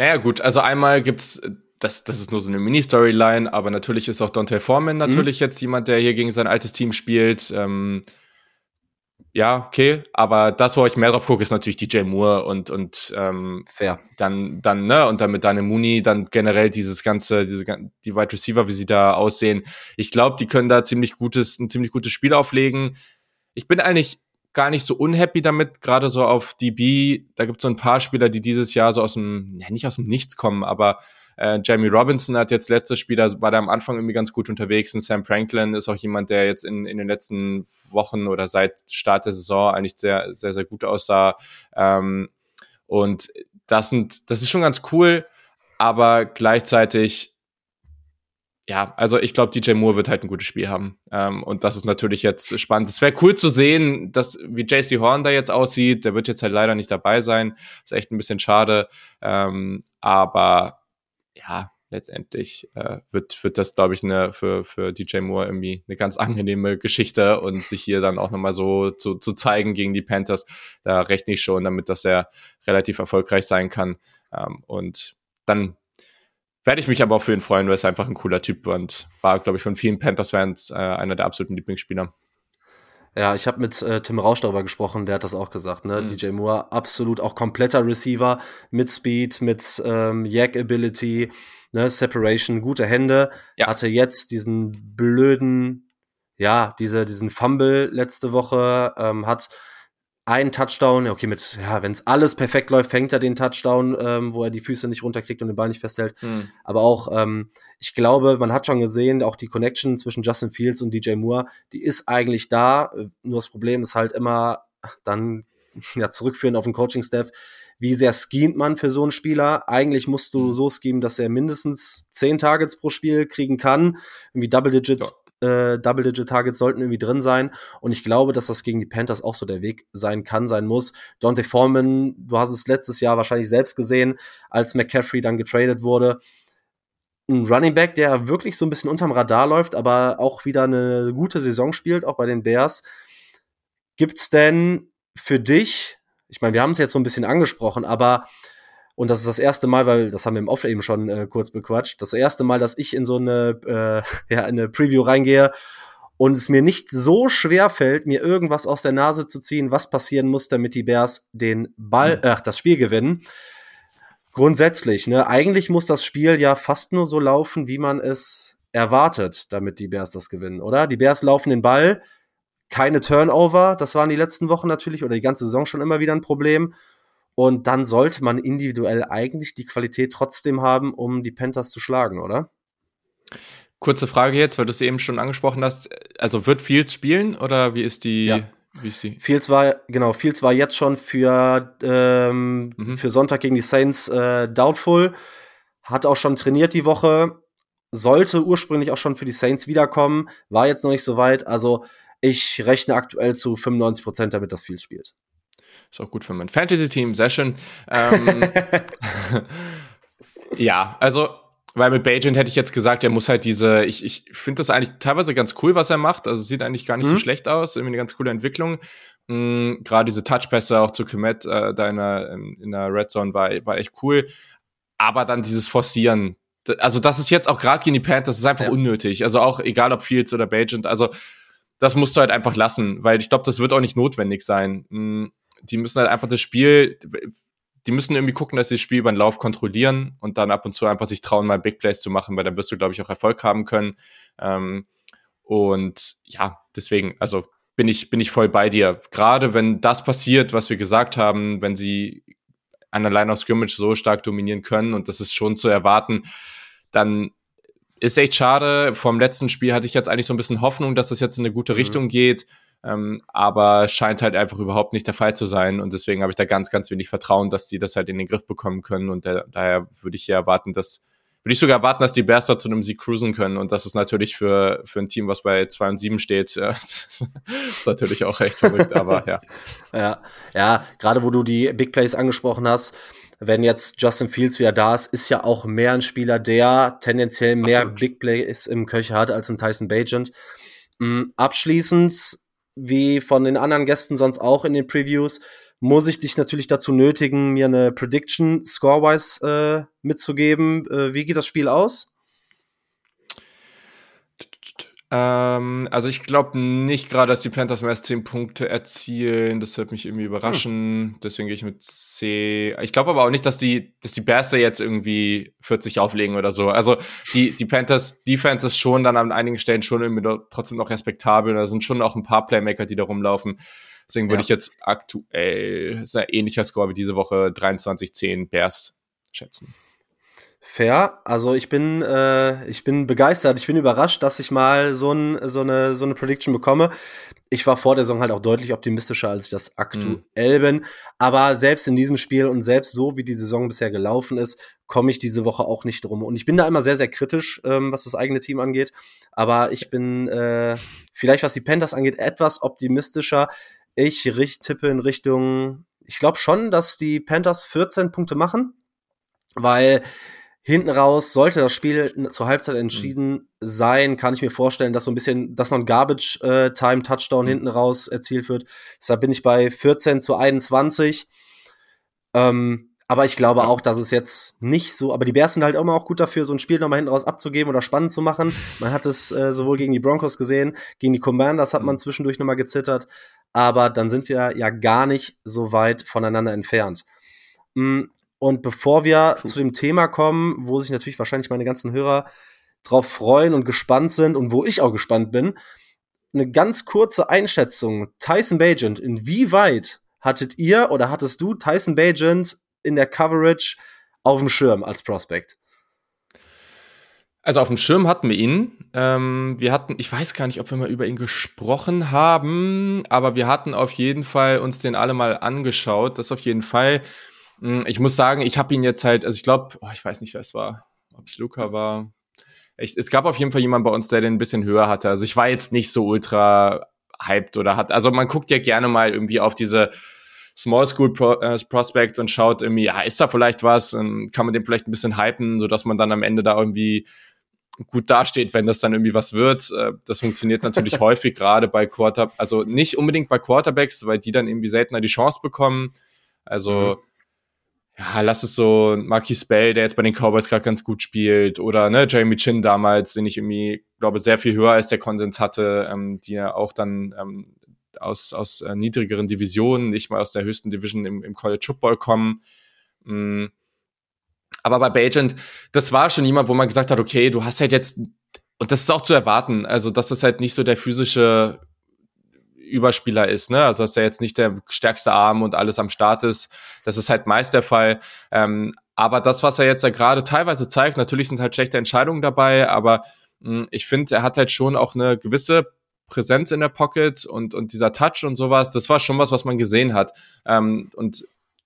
Naja, gut, also einmal gibt's das, das ist nur so eine Mini-Storyline, aber natürlich ist auch Dante Foreman mhm. natürlich mhm. jetzt jemand, der hier gegen sein altes Team spielt. Ähm, ja, okay, aber das, wo ich mehr drauf gucke, ist natürlich DJ Moore und, und ähm, Fair. dann, dann, ne, und dann mit Daniel Mooney, dann generell dieses ganze, diese, die Wide Receiver, wie sie da aussehen. Ich glaube, die können da ziemlich gutes, ein ziemlich gutes Spiel auflegen ich bin eigentlich gar nicht so unhappy damit, gerade so auf DB. Da gibt es so ein paar Spieler, die dieses Jahr so aus dem, ja, nicht aus dem Nichts kommen, aber äh, Jamie Robinson hat jetzt letztes Spiel, da war da am Anfang irgendwie ganz gut unterwegs. Und Sam Franklin ist auch jemand, der jetzt in, in den letzten Wochen oder seit Start der Saison eigentlich sehr, sehr, sehr gut aussah. Ähm, und das sind, das ist schon ganz cool, aber gleichzeitig ja, also ich glaube, DJ Moore wird halt ein gutes Spiel haben. Ähm, und das ist natürlich jetzt spannend. Es wäre cool zu sehen, dass, wie JC Horn da jetzt aussieht. Der wird jetzt halt leider nicht dabei sein. Ist echt ein bisschen schade. Ähm, aber ja, letztendlich äh, wird, wird das, glaube ich, eine, für, für DJ Moore irgendwie eine ganz angenehme Geschichte und sich hier dann auch nochmal so zu, zu zeigen gegen die Panthers, da rechne ich schon damit, dass er relativ erfolgreich sein kann. Ähm, und dann werde ich mich aber auch für ihn freuen, weil es einfach ein cooler Typ und war, glaube ich, von vielen Panthers-Fans äh, einer der absoluten Lieblingsspieler. Ja, ich habe mit äh, Tim Rausch darüber gesprochen, der hat das auch gesagt, ne? Mhm. DJ Moore, absolut auch kompletter Receiver mit Speed, mit ähm, Yak Ability, ne, Separation, gute Hände. Ja. Hatte jetzt diesen blöden, ja, diese, diesen Fumble letzte Woche, ähm, hat einen Touchdown, okay, mit, ja, wenn es alles perfekt läuft, fängt er den Touchdown, ähm, wo er die Füße nicht runterkriegt und den Ball nicht festhält. Hm. Aber auch, ähm, ich glaube, man hat schon gesehen, auch die Connection zwischen Justin Fields und DJ Moore, die ist eigentlich da. Nur das Problem ist halt immer dann ja, zurückführen auf den Coaching-Staff. Wie sehr schemt man für so einen Spieler? Eigentlich musst du hm. so schemen, dass er mindestens zehn Targets pro Spiel kriegen kann. Irgendwie Double Digits ja äh, Double-Digit-Targets sollten irgendwie drin sein. Und ich glaube, dass das gegen die Panthers auch so der Weg sein kann, sein muss. Dante Foreman, du hast es letztes Jahr wahrscheinlich selbst gesehen, als McCaffrey dann getradet wurde. Ein Running Back, der wirklich so ein bisschen unterm Radar läuft, aber auch wieder eine gute Saison spielt, auch bei den Bears. Gibt's denn für dich, ich meine, wir haben es jetzt so ein bisschen angesprochen, aber und das ist das erste Mal, weil das haben wir im Off eben schon äh, kurz bequatscht, das erste Mal, dass ich in so eine, äh, ja, in eine Preview reingehe und es mir nicht so schwer fällt, mir irgendwas aus der Nase zu ziehen, was passieren muss, damit die Bears den Ball, mhm. ach, das Spiel gewinnen. Grundsätzlich, ne, eigentlich muss das Spiel ja fast nur so laufen, wie man es erwartet, damit die Bears das gewinnen, oder? Die Bears laufen den Ball, keine Turnover, das waren die letzten Wochen natürlich oder die ganze Saison schon immer wieder ein Problem. Und dann sollte man individuell eigentlich die Qualität trotzdem haben, um die Panthers zu schlagen, oder? Kurze Frage jetzt, weil du es eben schon angesprochen hast. Also wird Fields spielen oder wie ist die? Ja. Wie ist die? Fields war, genau, Fields war jetzt schon für, ähm, mhm. für Sonntag gegen die Saints äh, doubtful. Hat auch schon trainiert die Woche. Sollte ursprünglich auch schon für die Saints wiederkommen. War jetzt noch nicht so weit. Also ich rechne aktuell zu 95 Prozent damit, dass Fields spielt. Ist auch gut für mein Fantasy-Team, sehr schön. Ähm, ja, also, weil mit Bajent hätte ich jetzt gesagt, er muss halt diese, ich, ich finde das eigentlich teilweise ganz cool, was er macht. Also sieht eigentlich gar nicht mhm. so schlecht aus, irgendwie eine ganz coole Entwicklung. Mhm, Gerade diese Touchpässe auch zu Komet äh, da in der, in der Red Zone war, war echt cool. Aber dann dieses Forcieren, also das ist jetzt auch gerade gegen die Panthers, das ist einfach ja. unnötig. Also auch egal ob Fields oder Bajent, also das musst du halt einfach lassen, weil ich glaube, das wird auch nicht notwendig sein. Mhm die müssen halt einfach das Spiel, die müssen irgendwie gucken, dass sie das Spiel über den Lauf kontrollieren und dann ab und zu einfach sich trauen, mal Big Plays zu machen, weil dann wirst du, glaube ich, auch Erfolg haben können. Ähm, und ja, deswegen, also bin ich, bin ich voll bei dir. Gerade wenn das passiert, was wir gesagt haben, wenn sie an der Line of Scrimmage so stark dominieren können und das ist schon zu erwarten, dann ist echt schade. Vom letzten Spiel hatte ich jetzt eigentlich so ein bisschen Hoffnung, dass das jetzt in eine gute mhm. Richtung geht. Ähm, aber scheint halt einfach überhaupt nicht der Fall zu sein. Und deswegen habe ich da ganz, ganz wenig Vertrauen, dass die das halt in den Griff bekommen können. Und der, daher würde ich ja erwarten, dass, würde ich sogar erwarten, dass die Bears da zu einem Sieg cruisen können. Und das ist natürlich für, für ein Team, was bei 2 und 7 steht, äh, ist natürlich auch recht verrückt, aber ja. Ja, ja, gerade wo du die Big Plays angesprochen hast, wenn jetzt Justin Fields wieder da ist, ist ja auch mehr ein Spieler, der tendenziell mehr Absolut. Big Plays im Köcher hat als ein Tyson Bajent. Mm, abschließend wie von den anderen Gästen sonst auch in den Previews, muss ich dich natürlich dazu nötigen, mir eine Prediction scorewise äh, mitzugeben. Äh, wie geht das Spiel aus? Ähm, also ich glaube nicht gerade, dass die Panthers mehr als 10 Punkte erzielen. Das wird mich irgendwie überraschen. Hm. Deswegen gehe ich mit C. Ich glaube aber auch nicht, dass die, dass die Bears jetzt irgendwie 40 auflegen oder so. Also die, die Panthers Defense ist schon dann an einigen Stellen schon irgendwie trotzdem noch respektabel. Da sind schon auch ein paar Playmaker, die da rumlaufen. Deswegen würde ja. ich jetzt aktuell, ist ein ähnlicher Score wie diese Woche, 23-10 Bears schätzen. Fair. Also ich bin, äh, ich bin begeistert. Ich bin überrascht, dass ich mal so, ein, so, eine, so eine Prediction bekomme. Ich war vor der Saison halt auch deutlich optimistischer, als ich das aktuell mhm. bin. Aber selbst in diesem Spiel und selbst so, wie die Saison bisher gelaufen ist, komme ich diese Woche auch nicht drum. Und ich bin da immer sehr, sehr kritisch, ähm, was das eigene Team angeht. Aber ich bin äh, vielleicht, was die Panthers angeht, etwas optimistischer. Ich tippe in Richtung, ich glaube schon, dass die Panthers 14 Punkte machen, weil Hinten raus sollte das Spiel zur Halbzeit mhm. entschieden mhm. sein, kann ich mir vorstellen, dass so ein bisschen, dass noch ein Garbage-Time-Touchdown äh, mhm. hinten raus erzielt wird. Deshalb bin ich bei 14 zu 21. Ähm, aber ich glaube auch, dass es jetzt nicht so, aber die Bears sind halt immer auch gut dafür, so ein Spiel nochmal hinten raus abzugeben oder spannend zu machen. Man hat es äh, sowohl gegen die Broncos gesehen, gegen die Commanders hat man mhm. zwischendurch nochmal gezittert, aber dann sind wir ja gar nicht so weit voneinander entfernt. Mhm. Und bevor wir True. zu dem Thema kommen, wo sich natürlich wahrscheinlich meine ganzen Hörer drauf freuen und gespannt sind und wo ich auch gespannt bin, eine ganz kurze Einschätzung. Tyson Bagent, inwieweit hattet ihr oder hattest du Tyson Bagent in der Coverage auf dem Schirm als Prospect? Also auf dem Schirm hatten wir ihn. Ähm, wir hatten, ich weiß gar nicht, ob wir mal über ihn gesprochen haben, aber wir hatten auf jeden Fall uns den alle mal angeschaut. Das auf jeden Fall. Hm, ich muss sagen, ich habe ihn jetzt halt, also ich glaube, oh, ich weiß nicht, wer es war, ob es Luca war. Ich, es gab auf jeden Fall jemanden bei uns, der den ein bisschen höher hatte. Also ich war jetzt nicht so ultra hyped oder hat, also man guckt ja gerne mal irgendwie auf diese Small School Pro, äh, Prospects und schaut irgendwie, ja, ist da vielleicht was? Und kann man den vielleicht ein bisschen hypen, sodass man dann am Ende da irgendwie gut dasteht, wenn das dann irgendwie was wird. Äh, das funktioniert natürlich häufig gerade bei Quarter, also nicht unbedingt bei Quarterbacks, weil die dann irgendwie seltener die Chance bekommen. Also mhm ja, lass es so Marquis Bell, der jetzt bei den Cowboys gerade ganz gut spielt, oder ne, Jeremy Chin damals, den ich irgendwie, glaube sehr viel höher als der Konsens hatte, ähm, die ja auch dann ähm, aus, aus äh, niedrigeren Divisionen, nicht mal aus der höchsten Division im, im College Football kommen. Mhm. Aber bei Bajent, das war schon jemand, wo man gesagt hat, okay, du hast halt jetzt, und das ist auch zu erwarten, also das ist halt nicht so der physische Überspieler ist, ne? Also dass er jetzt nicht der stärkste Arm und alles am Start ist. Das ist halt meist der Fall. Ähm, aber das, was er jetzt ja gerade teilweise zeigt, natürlich sind halt schlechte Entscheidungen dabei, aber mh, hm, ich finde, er hat halt schon auch eine gewisse Präsenz in der Pocket und, und dieser Touch und sowas, das war schon was, was man gesehen hat. Ähm, und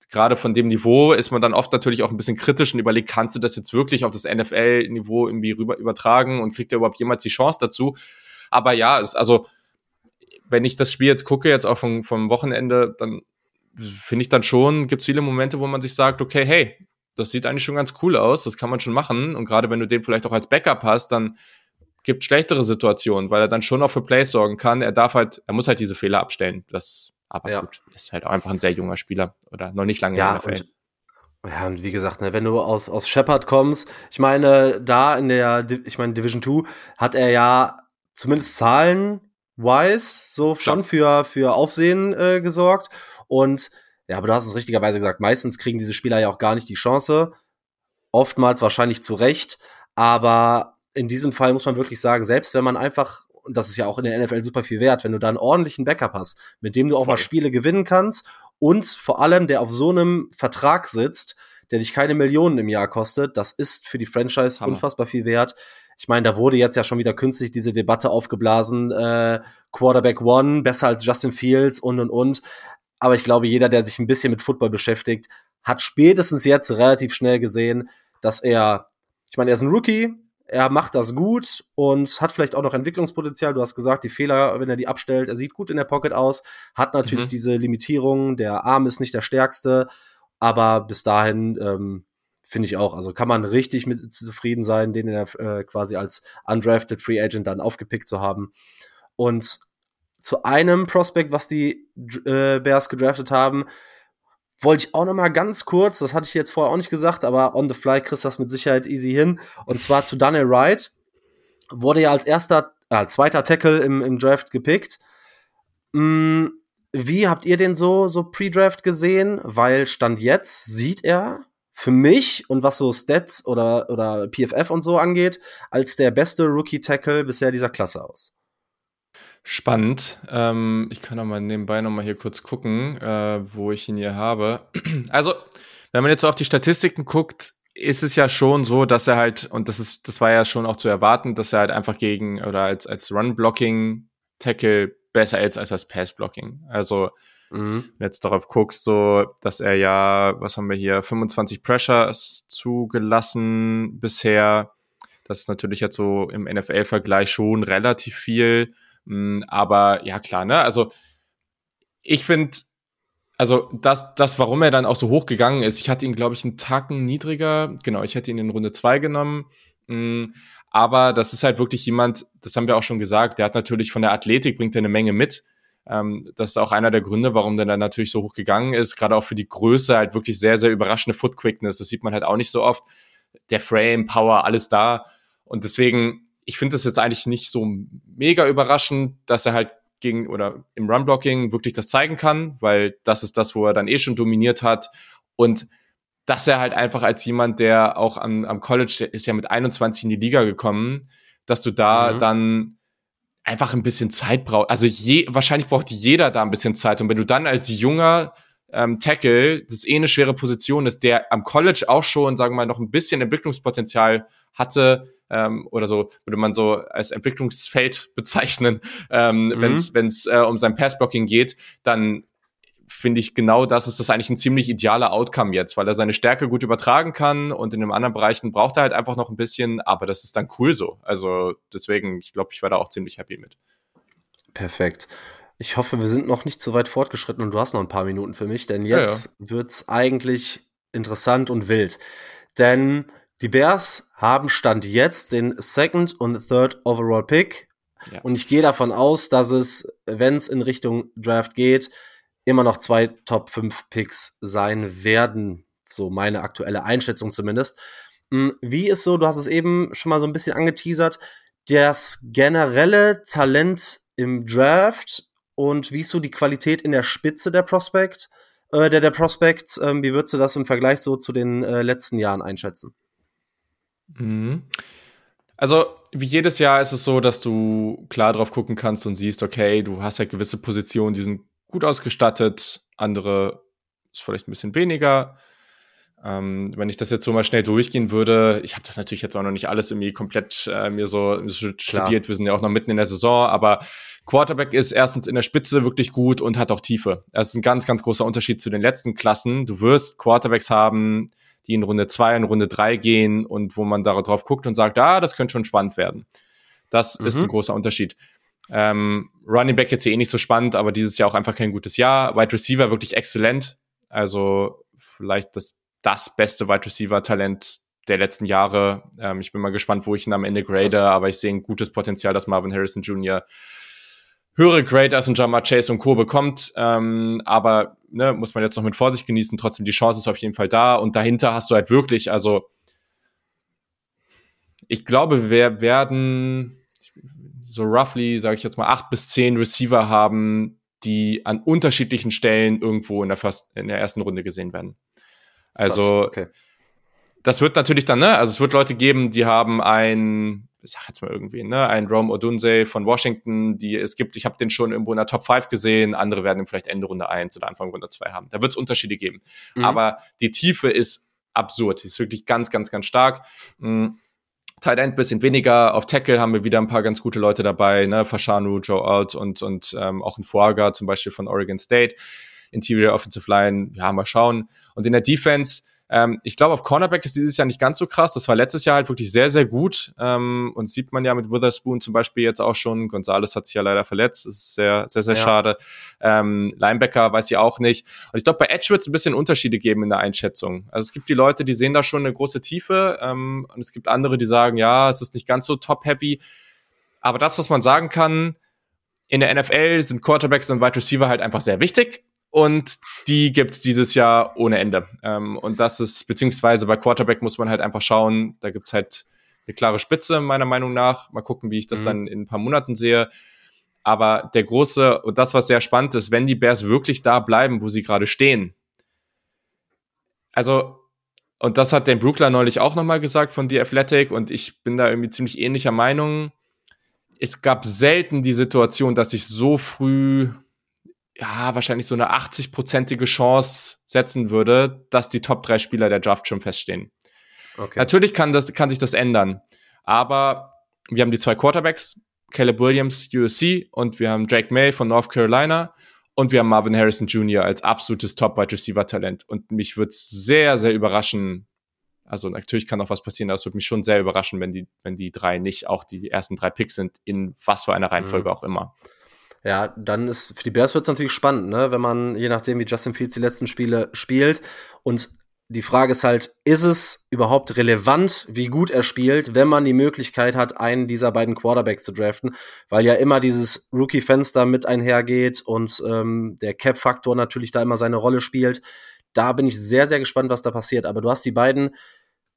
gerade von dem Niveau ist man dann oft natürlich auch ein bisschen kritisch und überlegt, kannst du das jetzt wirklich auf das NFL-Niveau irgendwie rüber übertragen und kriegt er überhaupt jemals die Chance dazu? Aber ja, es, also wenn ich das Spiel jetzt gucke, jetzt auch vom, vom Wochenende, dann finde ich dann schon, gibt es viele Momente, wo man sich sagt, okay, hey, das sieht eigentlich schon ganz cool aus, das kann man schon machen. Und gerade wenn du den vielleicht auch als Backup hast, dann gibt schlechtere Situationen, weil er dann schon auch für Plays sorgen kann. Er darf halt, er muss halt diese Fehler abstellen. Das, aber ja. gut, ist halt auch einfach ein sehr junger Spieler oder noch nicht lange ja, in der NFL. Ja, und wie gesagt, ne, wenn du aus, aus Shepard kommst, ich meine, da in der, ich meine, Division 2 hat er ja zumindest Zahlen Wise so schon für, für Aufsehen äh, gesorgt. Und ja, aber du hast es richtigerweise gesagt, meistens kriegen diese Spieler ja auch gar nicht die Chance. Oftmals wahrscheinlich zu Recht. Aber in diesem Fall muss man wirklich sagen, selbst wenn man einfach, und das ist ja auch in der NFL super viel wert, wenn du da einen ordentlichen Backup hast, mit dem du auch Voll. mal Spiele gewinnen kannst und vor allem, der auf so einem Vertrag sitzt, der dich keine Millionen im Jahr kostet, das ist für die Franchise Hammer. unfassbar viel wert. Ich meine, da wurde jetzt ja schon wieder künstlich diese Debatte aufgeblasen, äh, Quarterback One, besser als Justin Fields und und und. Aber ich glaube, jeder, der sich ein bisschen mit Football beschäftigt, hat spätestens jetzt relativ schnell gesehen, dass er, ich meine, er ist ein Rookie, er macht das gut und hat vielleicht auch noch Entwicklungspotenzial. Du hast gesagt, die Fehler, wenn er die abstellt, er sieht gut in der Pocket aus, hat natürlich mhm. diese Limitierung, der Arm ist nicht der stärkste, aber bis dahin ähm, Finde ich auch. Also kann man richtig mit zufrieden sein, den äh, quasi als undrafted Free Agent dann aufgepickt zu haben. Und zu einem Prospect, was die äh, Bears gedraftet haben, wollte ich auch noch mal ganz kurz, das hatte ich jetzt vorher auch nicht gesagt, aber on the fly kriegst das mit Sicherheit easy hin. Und zwar zu Daniel Wright. Wurde ja als erster, äh, zweiter Tackle im, im Draft gepickt. Mm, wie habt ihr den so, so pre-Draft gesehen? Weil Stand jetzt sieht er für mich und was so Stats oder, oder PFF und so angeht, als der beste Rookie-Tackle bisher dieser Klasse aus. Spannend. Ähm, ich kann auch nebenbei noch mal hier kurz gucken, äh, wo ich ihn hier habe. Also, wenn man jetzt so auf die Statistiken guckt, ist es ja schon so, dass er halt, und das ist, das war ja schon auch zu erwarten, dass er halt einfach gegen oder als, als Run-Blocking-Tackle besser ist als als Pass-Blocking. Also, Mhm. Wenn jetzt darauf guckst, so, dass er ja, was haben wir hier, 25 Pressures zugelassen bisher. Das ist natürlich jetzt so im NFL-Vergleich schon relativ viel. Mm, aber ja, klar, ne? Also, ich finde, also das, das, warum er dann auch so hoch gegangen ist, ich hatte ihn, glaube ich, einen Tacken niedriger. Genau, ich hätte ihn in Runde zwei genommen. Mm, aber das ist halt wirklich jemand, das haben wir auch schon gesagt, der hat natürlich von der Athletik, bringt er eine Menge mit. Ähm, das ist auch einer der Gründe, warum der dann natürlich so hoch gegangen ist. Gerade auch für die Größe halt wirklich sehr, sehr überraschende Foot Quickness. Das sieht man halt auch nicht so oft. Der Frame, Power, alles da. Und deswegen, ich finde es jetzt eigentlich nicht so mega überraschend, dass er halt gegen oder im Run-Blocking wirklich das zeigen kann, weil das ist das, wo er dann eh schon dominiert hat. Und dass er halt einfach als jemand, der auch am, am College, ist ja mit 21 in die Liga gekommen, dass du da mhm. dann einfach ein bisschen Zeit braucht. Also je, wahrscheinlich braucht jeder da ein bisschen Zeit. Und wenn du dann als junger ähm, Tackle, das eh eine schwere Position ist, der am College auch schon, sagen wir mal, noch ein bisschen Entwicklungspotenzial hatte, ähm, oder so würde man so als Entwicklungsfeld bezeichnen, ähm, mhm. wenn es äh, um sein Passblocking geht, dann finde ich genau das ist das eigentlich ein ziemlich idealer Outcome jetzt, weil er seine Stärke gut übertragen kann und in den anderen Bereichen braucht er halt einfach noch ein bisschen, aber das ist dann cool so. Also deswegen, ich glaube, ich war da auch ziemlich happy mit. Perfekt. Ich hoffe, wir sind noch nicht zu weit fortgeschritten und du hast noch ein paar Minuten für mich, denn jetzt ja, ja. wird's eigentlich interessant und wild. Denn die Bears haben Stand jetzt den Second und Third Overall Pick. Ja. Und ich gehe davon aus, dass es, wenn es in Richtung Draft geht, immer noch zwei Top 5 Picks sein werden. So meine aktuelle Einschätzung zumindest. Hm, wie ist so, du hast es eben schon mal so ein bisschen angeteasert, das generelle Talent im Draft und wie ist so die Qualität in der Spitze der Prospect, äh, der, der Prospects, ähm, wie würdest du das im Vergleich so zu den äh, letzten Jahren einschätzen? Mhm. Also, wie jedes Jahr ist es so, dass du klar drauf gucken kannst und siehst, okay, du hast halt gewisse Positionen, die sind gut ausgestattet, andere ist vielleicht ein bisschen weniger. Ähm, wenn ich das jetzt so mal schnell durchgehen würde, ich habe das natürlich jetzt auch noch nicht alles irgendwie komplett äh, mir so studiert, Klar. wir sind ja auch noch mitten in der Saison, aber Quarterback ist erstens in der Spitze wirklich gut und hat auch Tiefe. Das ist ein ganz, ganz großer Unterschied zu den letzten Klassen. Du wirst Quarterbacks haben, die in Runde zwei, in Runde drei gehen und wo man darauf guckt und sagt, ah, das könnte schon spannend werden. Das mhm. ist ein großer Unterschied. Ähm, Running Back jetzt hier eh nicht so spannend, aber dieses Jahr auch einfach kein gutes Jahr. Wide Receiver wirklich exzellent. Also vielleicht das, das beste Wide Receiver Talent der letzten Jahre. Ähm, ich bin mal gespannt, wo ich ihn am Ende grade, aber ich sehe ein gutes Potenzial, dass Marvin Harrison Jr. höhere Grade als ein Jamar Chase und Co. bekommt. Ähm, aber ne, muss man jetzt noch mit Vorsicht genießen. Trotzdem, die Chance ist auf jeden Fall da. Und dahinter hast du halt wirklich, also ich glaube, wir werden so roughly, sage ich jetzt mal, acht bis zehn Receiver haben, die an unterschiedlichen Stellen irgendwo in der, First, in der ersten Runde gesehen werden. Also Krass, okay. das wird natürlich dann, ne, also es wird Leute geben, die haben ein, ich sag jetzt mal irgendwie, ne, ein Rome Odunze von Washington, die es gibt, ich habe den schon irgendwo in der Top 5 gesehen, andere werden ihn vielleicht Ende Runde 1 oder Anfang Runde 2 haben. Da wird es Unterschiede geben. Mhm. Aber die Tiefe ist absurd, die ist wirklich ganz, ganz, ganz stark. Mhm Tight End bisschen weniger. Auf Tackle haben wir wieder ein paar ganz gute Leute dabei, ne? Fashanu, Joe Alt und, und ähm, auch ein Fuaga zum Beispiel von Oregon State. Interior Offensive Line, ja, mal schauen. Und in der Defense, ähm, ich glaube, auf Cornerback ist dieses Jahr nicht ganz so krass. Das war letztes Jahr halt wirklich sehr, sehr gut. Ähm, und sieht man ja mit Witherspoon zum Beispiel jetzt auch schon. Gonzales hat sich ja leider verletzt. Das ist sehr, sehr, sehr ja. schade. Ähm, Linebacker weiß ich auch nicht. Und ich glaube, bei Edge wird es ein bisschen Unterschiede geben in der Einschätzung. Also es gibt die Leute, die sehen da schon eine große Tiefe. Ähm, und es gibt andere, die sagen, ja, es ist nicht ganz so top-happy. Aber das, was man sagen kann, in der NFL sind Quarterbacks und Wide Receiver halt einfach sehr wichtig und die gibt's dieses Jahr ohne Ende. Ähm, und das ist, beziehungsweise bei Quarterback muss man halt einfach schauen, da gibt's halt eine klare Spitze, meiner Meinung nach. Mal gucken, wie ich das mhm. dann in ein paar Monaten sehe. Aber der große, und das, was sehr spannend ist, wenn die Bears wirklich da bleiben, wo sie gerade stehen. Also, und das hat Dan Brookler neulich auch nochmal gesagt von The Athletic, und ich bin da irgendwie ziemlich ähnlicher Meinung. Es gab selten die Situation, dass ich so früh ja, wahrscheinlich so eine 80-prozentige Chance setzen würde, dass die Top 3 Spieler der Draft schon feststehen. Okay. Natürlich kann, das, kann sich das ändern, aber wir haben die zwei Quarterbacks, Caleb Williams, USC, und wir haben Drake May von North Carolina und wir haben Marvin Harrison Jr. als absolutes Top-Wide Receiver-Talent. Und mich würde es sehr, sehr überraschen, also natürlich kann auch was passieren, aber es würde mich schon sehr überraschen, wenn die, wenn die drei nicht auch die ersten drei Picks sind, in was für einer Reihenfolge mhm. auch immer. Ja, dann ist für die Bears wird es natürlich spannend, ne? wenn man, je nachdem, wie Justin Fields die letzten Spiele spielt. Und die Frage ist halt, ist es überhaupt relevant, wie gut er spielt, wenn man die Möglichkeit hat, einen dieser beiden Quarterbacks zu draften? Weil ja immer dieses Rookie-Fenster mit einhergeht und ähm, der Cap-Faktor natürlich da immer seine Rolle spielt. Da bin ich sehr, sehr gespannt, was da passiert. Aber du hast die beiden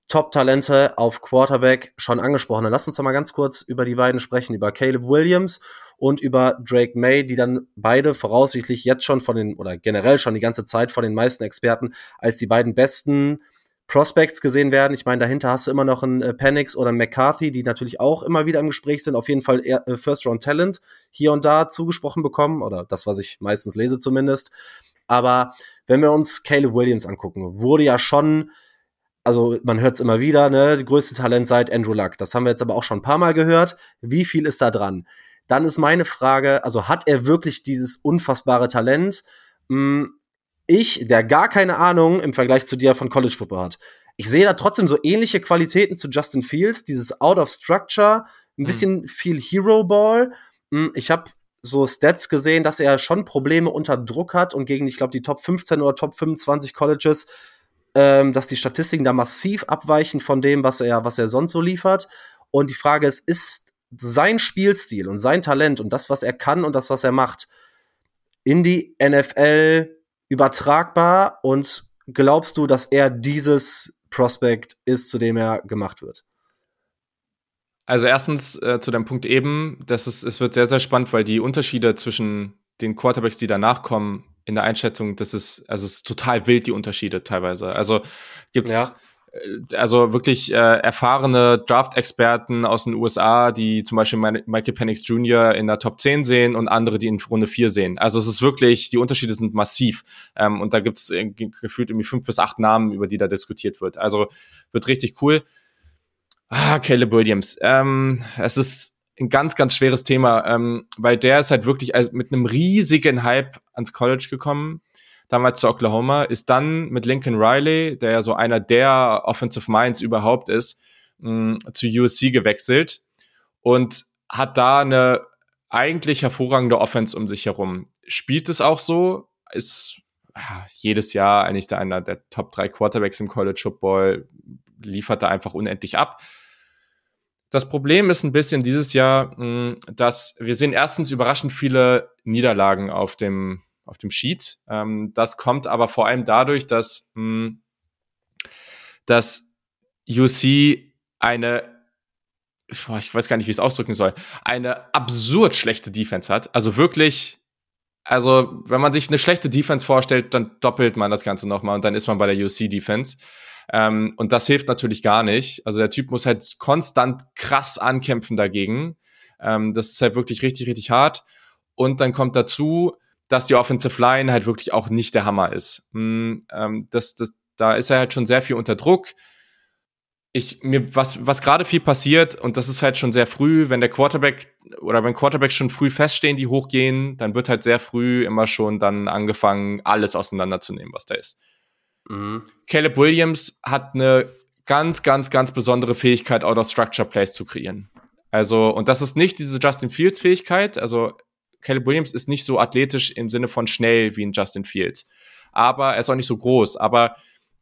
Top-Talente auf Quarterback schon angesprochen. Dann lass uns doch mal ganz kurz über die beiden sprechen, über Caleb Williams und über Drake May, die dann beide voraussichtlich jetzt schon von den, oder generell schon die ganze Zeit von den meisten Experten als die beiden besten Prospects gesehen werden. Ich meine, dahinter hast du immer noch einen äh, Panix oder einen McCarthy, die natürlich auch immer wieder im Gespräch sind. Auf jeden Fall eher, äh, First-Round-Talent hier und da zugesprochen bekommen oder das, was ich meistens lese zumindest. Aber wenn wir uns Caleb Williams angucken, wurde ja schon also man hört es immer wieder, ne, größte Talent seit Andrew Luck. Das haben wir jetzt aber auch schon ein paar Mal gehört. Wie viel ist da dran? Dann ist meine Frage, also hat er wirklich dieses unfassbare Talent? Hm, ich, der gar keine Ahnung im Vergleich zu dir von College Football hat, ich sehe da trotzdem so ähnliche Qualitäten zu Justin Fields, dieses Out of Structure, ein mhm. bisschen viel Hero Ball. Hm, ich habe so Stats gesehen, dass er schon Probleme unter Druck hat und gegen, ich glaube, die Top 15 oder Top 25 Colleges ähm, dass die Statistiken da massiv abweichen von dem, was er, was er sonst so liefert. Und die Frage ist, ist sein Spielstil und sein Talent und das, was er kann und das, was er macht, in die NFL übertragbar? Und glaubst du, dass er dieses Prospect ist, zu dem er gemacht wird? Also erstens äh, zu deinem Punkt eben, das ist, es wird sehr, sehr spannend, weil die Unterschiede zwischen den Quarterbacks, die danach kommen, in der Einschätzung, das ist, also es ist total wild, die Unterschiede teilweise. Also gibt's ja. Äh, also wirklich äh, erfahrene Draft-Experten aus den USA, die zum Beispiel Michael Penix Jr. in der Top 10 sehen und andere, die in Runde 4 sehen. Also es ist wirklich, die Unterschiede sind massiv. Ähm, und da gibt's äh, gefühlt irgendwie fünf bis acht Namen, über die da diskutiert wird. Also wird richtig cool. Ah, Caleb Williams. Ähm, es ist ein ganz, ganz schweres Thema, ähm, weil der ist halt wirklich also mit einem riesigen Hype ans College gekommen, damals zu Oklahoma, ist dann mit Lincoln Riley, der ja so einer der Offensive Minds überhaupt ist, mh, zu USC gewechselt und hat da eine eigentlich hervorragende Offense um sich herum. Spielt es auch so, ist ja, jedes Jahr eigentlich der einer der Top 3 Quarterbacks im College Football, liefert da einfach unendlich ab. Das Problem ist ein bisschen dieses Jahr, hm, dass wir sehen erstens überraschend viele Niederlagen auf dem, auf dem Sheet. Ähm, das kommt aber vor allem dadurch, dass, hm, dass UC eine, ich weiß gar nicht, wie ich es ausdrücken soll, eine absurd schlechte Defense hat. Also wirklich, also wenn man sich eine schlechte Defense vorstellt, dann doppelt man das Ganze nochmal und dann ist man bei der UC Defense. Ähm, und das hilft natürlich gar nicht. Also der Typ muss halt konstant krass ankämpfen dagegen. Ähm, das ist halt wirklich richtig, richtig hart. Und dann kommt dazu, dass die Offensive Line halt wirklich auch nicht der Hammer ist. Mhm, ähm, das, das, da ist er halt schon sehr viel unter Druck. Ich, mir, was, was gerade viel passiert, und das ist halt schon sehr früh, wenn der Quarterback oder wenn Quarterbacks schon früh feststehen, die hochgehen, dann wird halt sehr früh immer schon dann angefangen, alles auseinanderzunehmen, was da ist. Mhm. Caleb Williams hat eine ganz, ganz, ganz besondere Fähigkeit, out of structure Plays zu kreieren. Also, und das ist nicht diese Justin Fields Fähigkeit. Also, Caleb Williams ist nicht so athletisch im Sinne von schnell wie ein Justin Fields. Aber er ist auch nicht so groß. Aber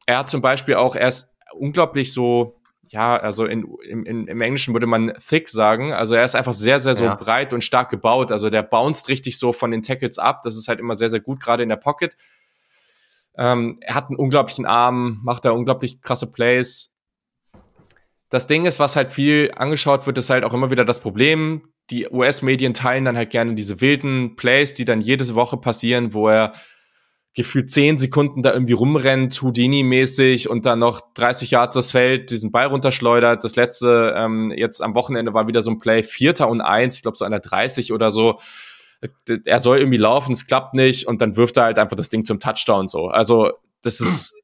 er hat zum Beispiel auch, er ist unglaublich so, ja, also in, in, im Englischen würde man thick sagen. Also er ist einfach sehr, sehr so ja. breit und stark gebaut. Also der bounced richtig so von den Tackles ab. Das ist halt immer sehr, sehr gut, gerade in der Pocket. Ähm, er hat einen unglaublichen Arm, macht da unglaublich krasse Plays. Das Ding ist, was halt viel angeschaut wird, ist halt auch immer wieder das Problem. Die US-Medien teilen dann halt gerne diese wilden Plays, die dann jede Woche passieren, wo er gefühlt zehn Sekunden da irgendwie rumrennt, Houdini-mäßig und dann noch 30 Yards das Feld, diesen Ball runterschleudert. Das letzte ähm, jetzt am Wochenende war wieder so ein Play, Vierter und Eins, ich glaube so einer 30 oder so er soll irgendwie laufen, es klappt nicht und dann wirft er halt einfach das Ding zum Touchdown so. Also das ist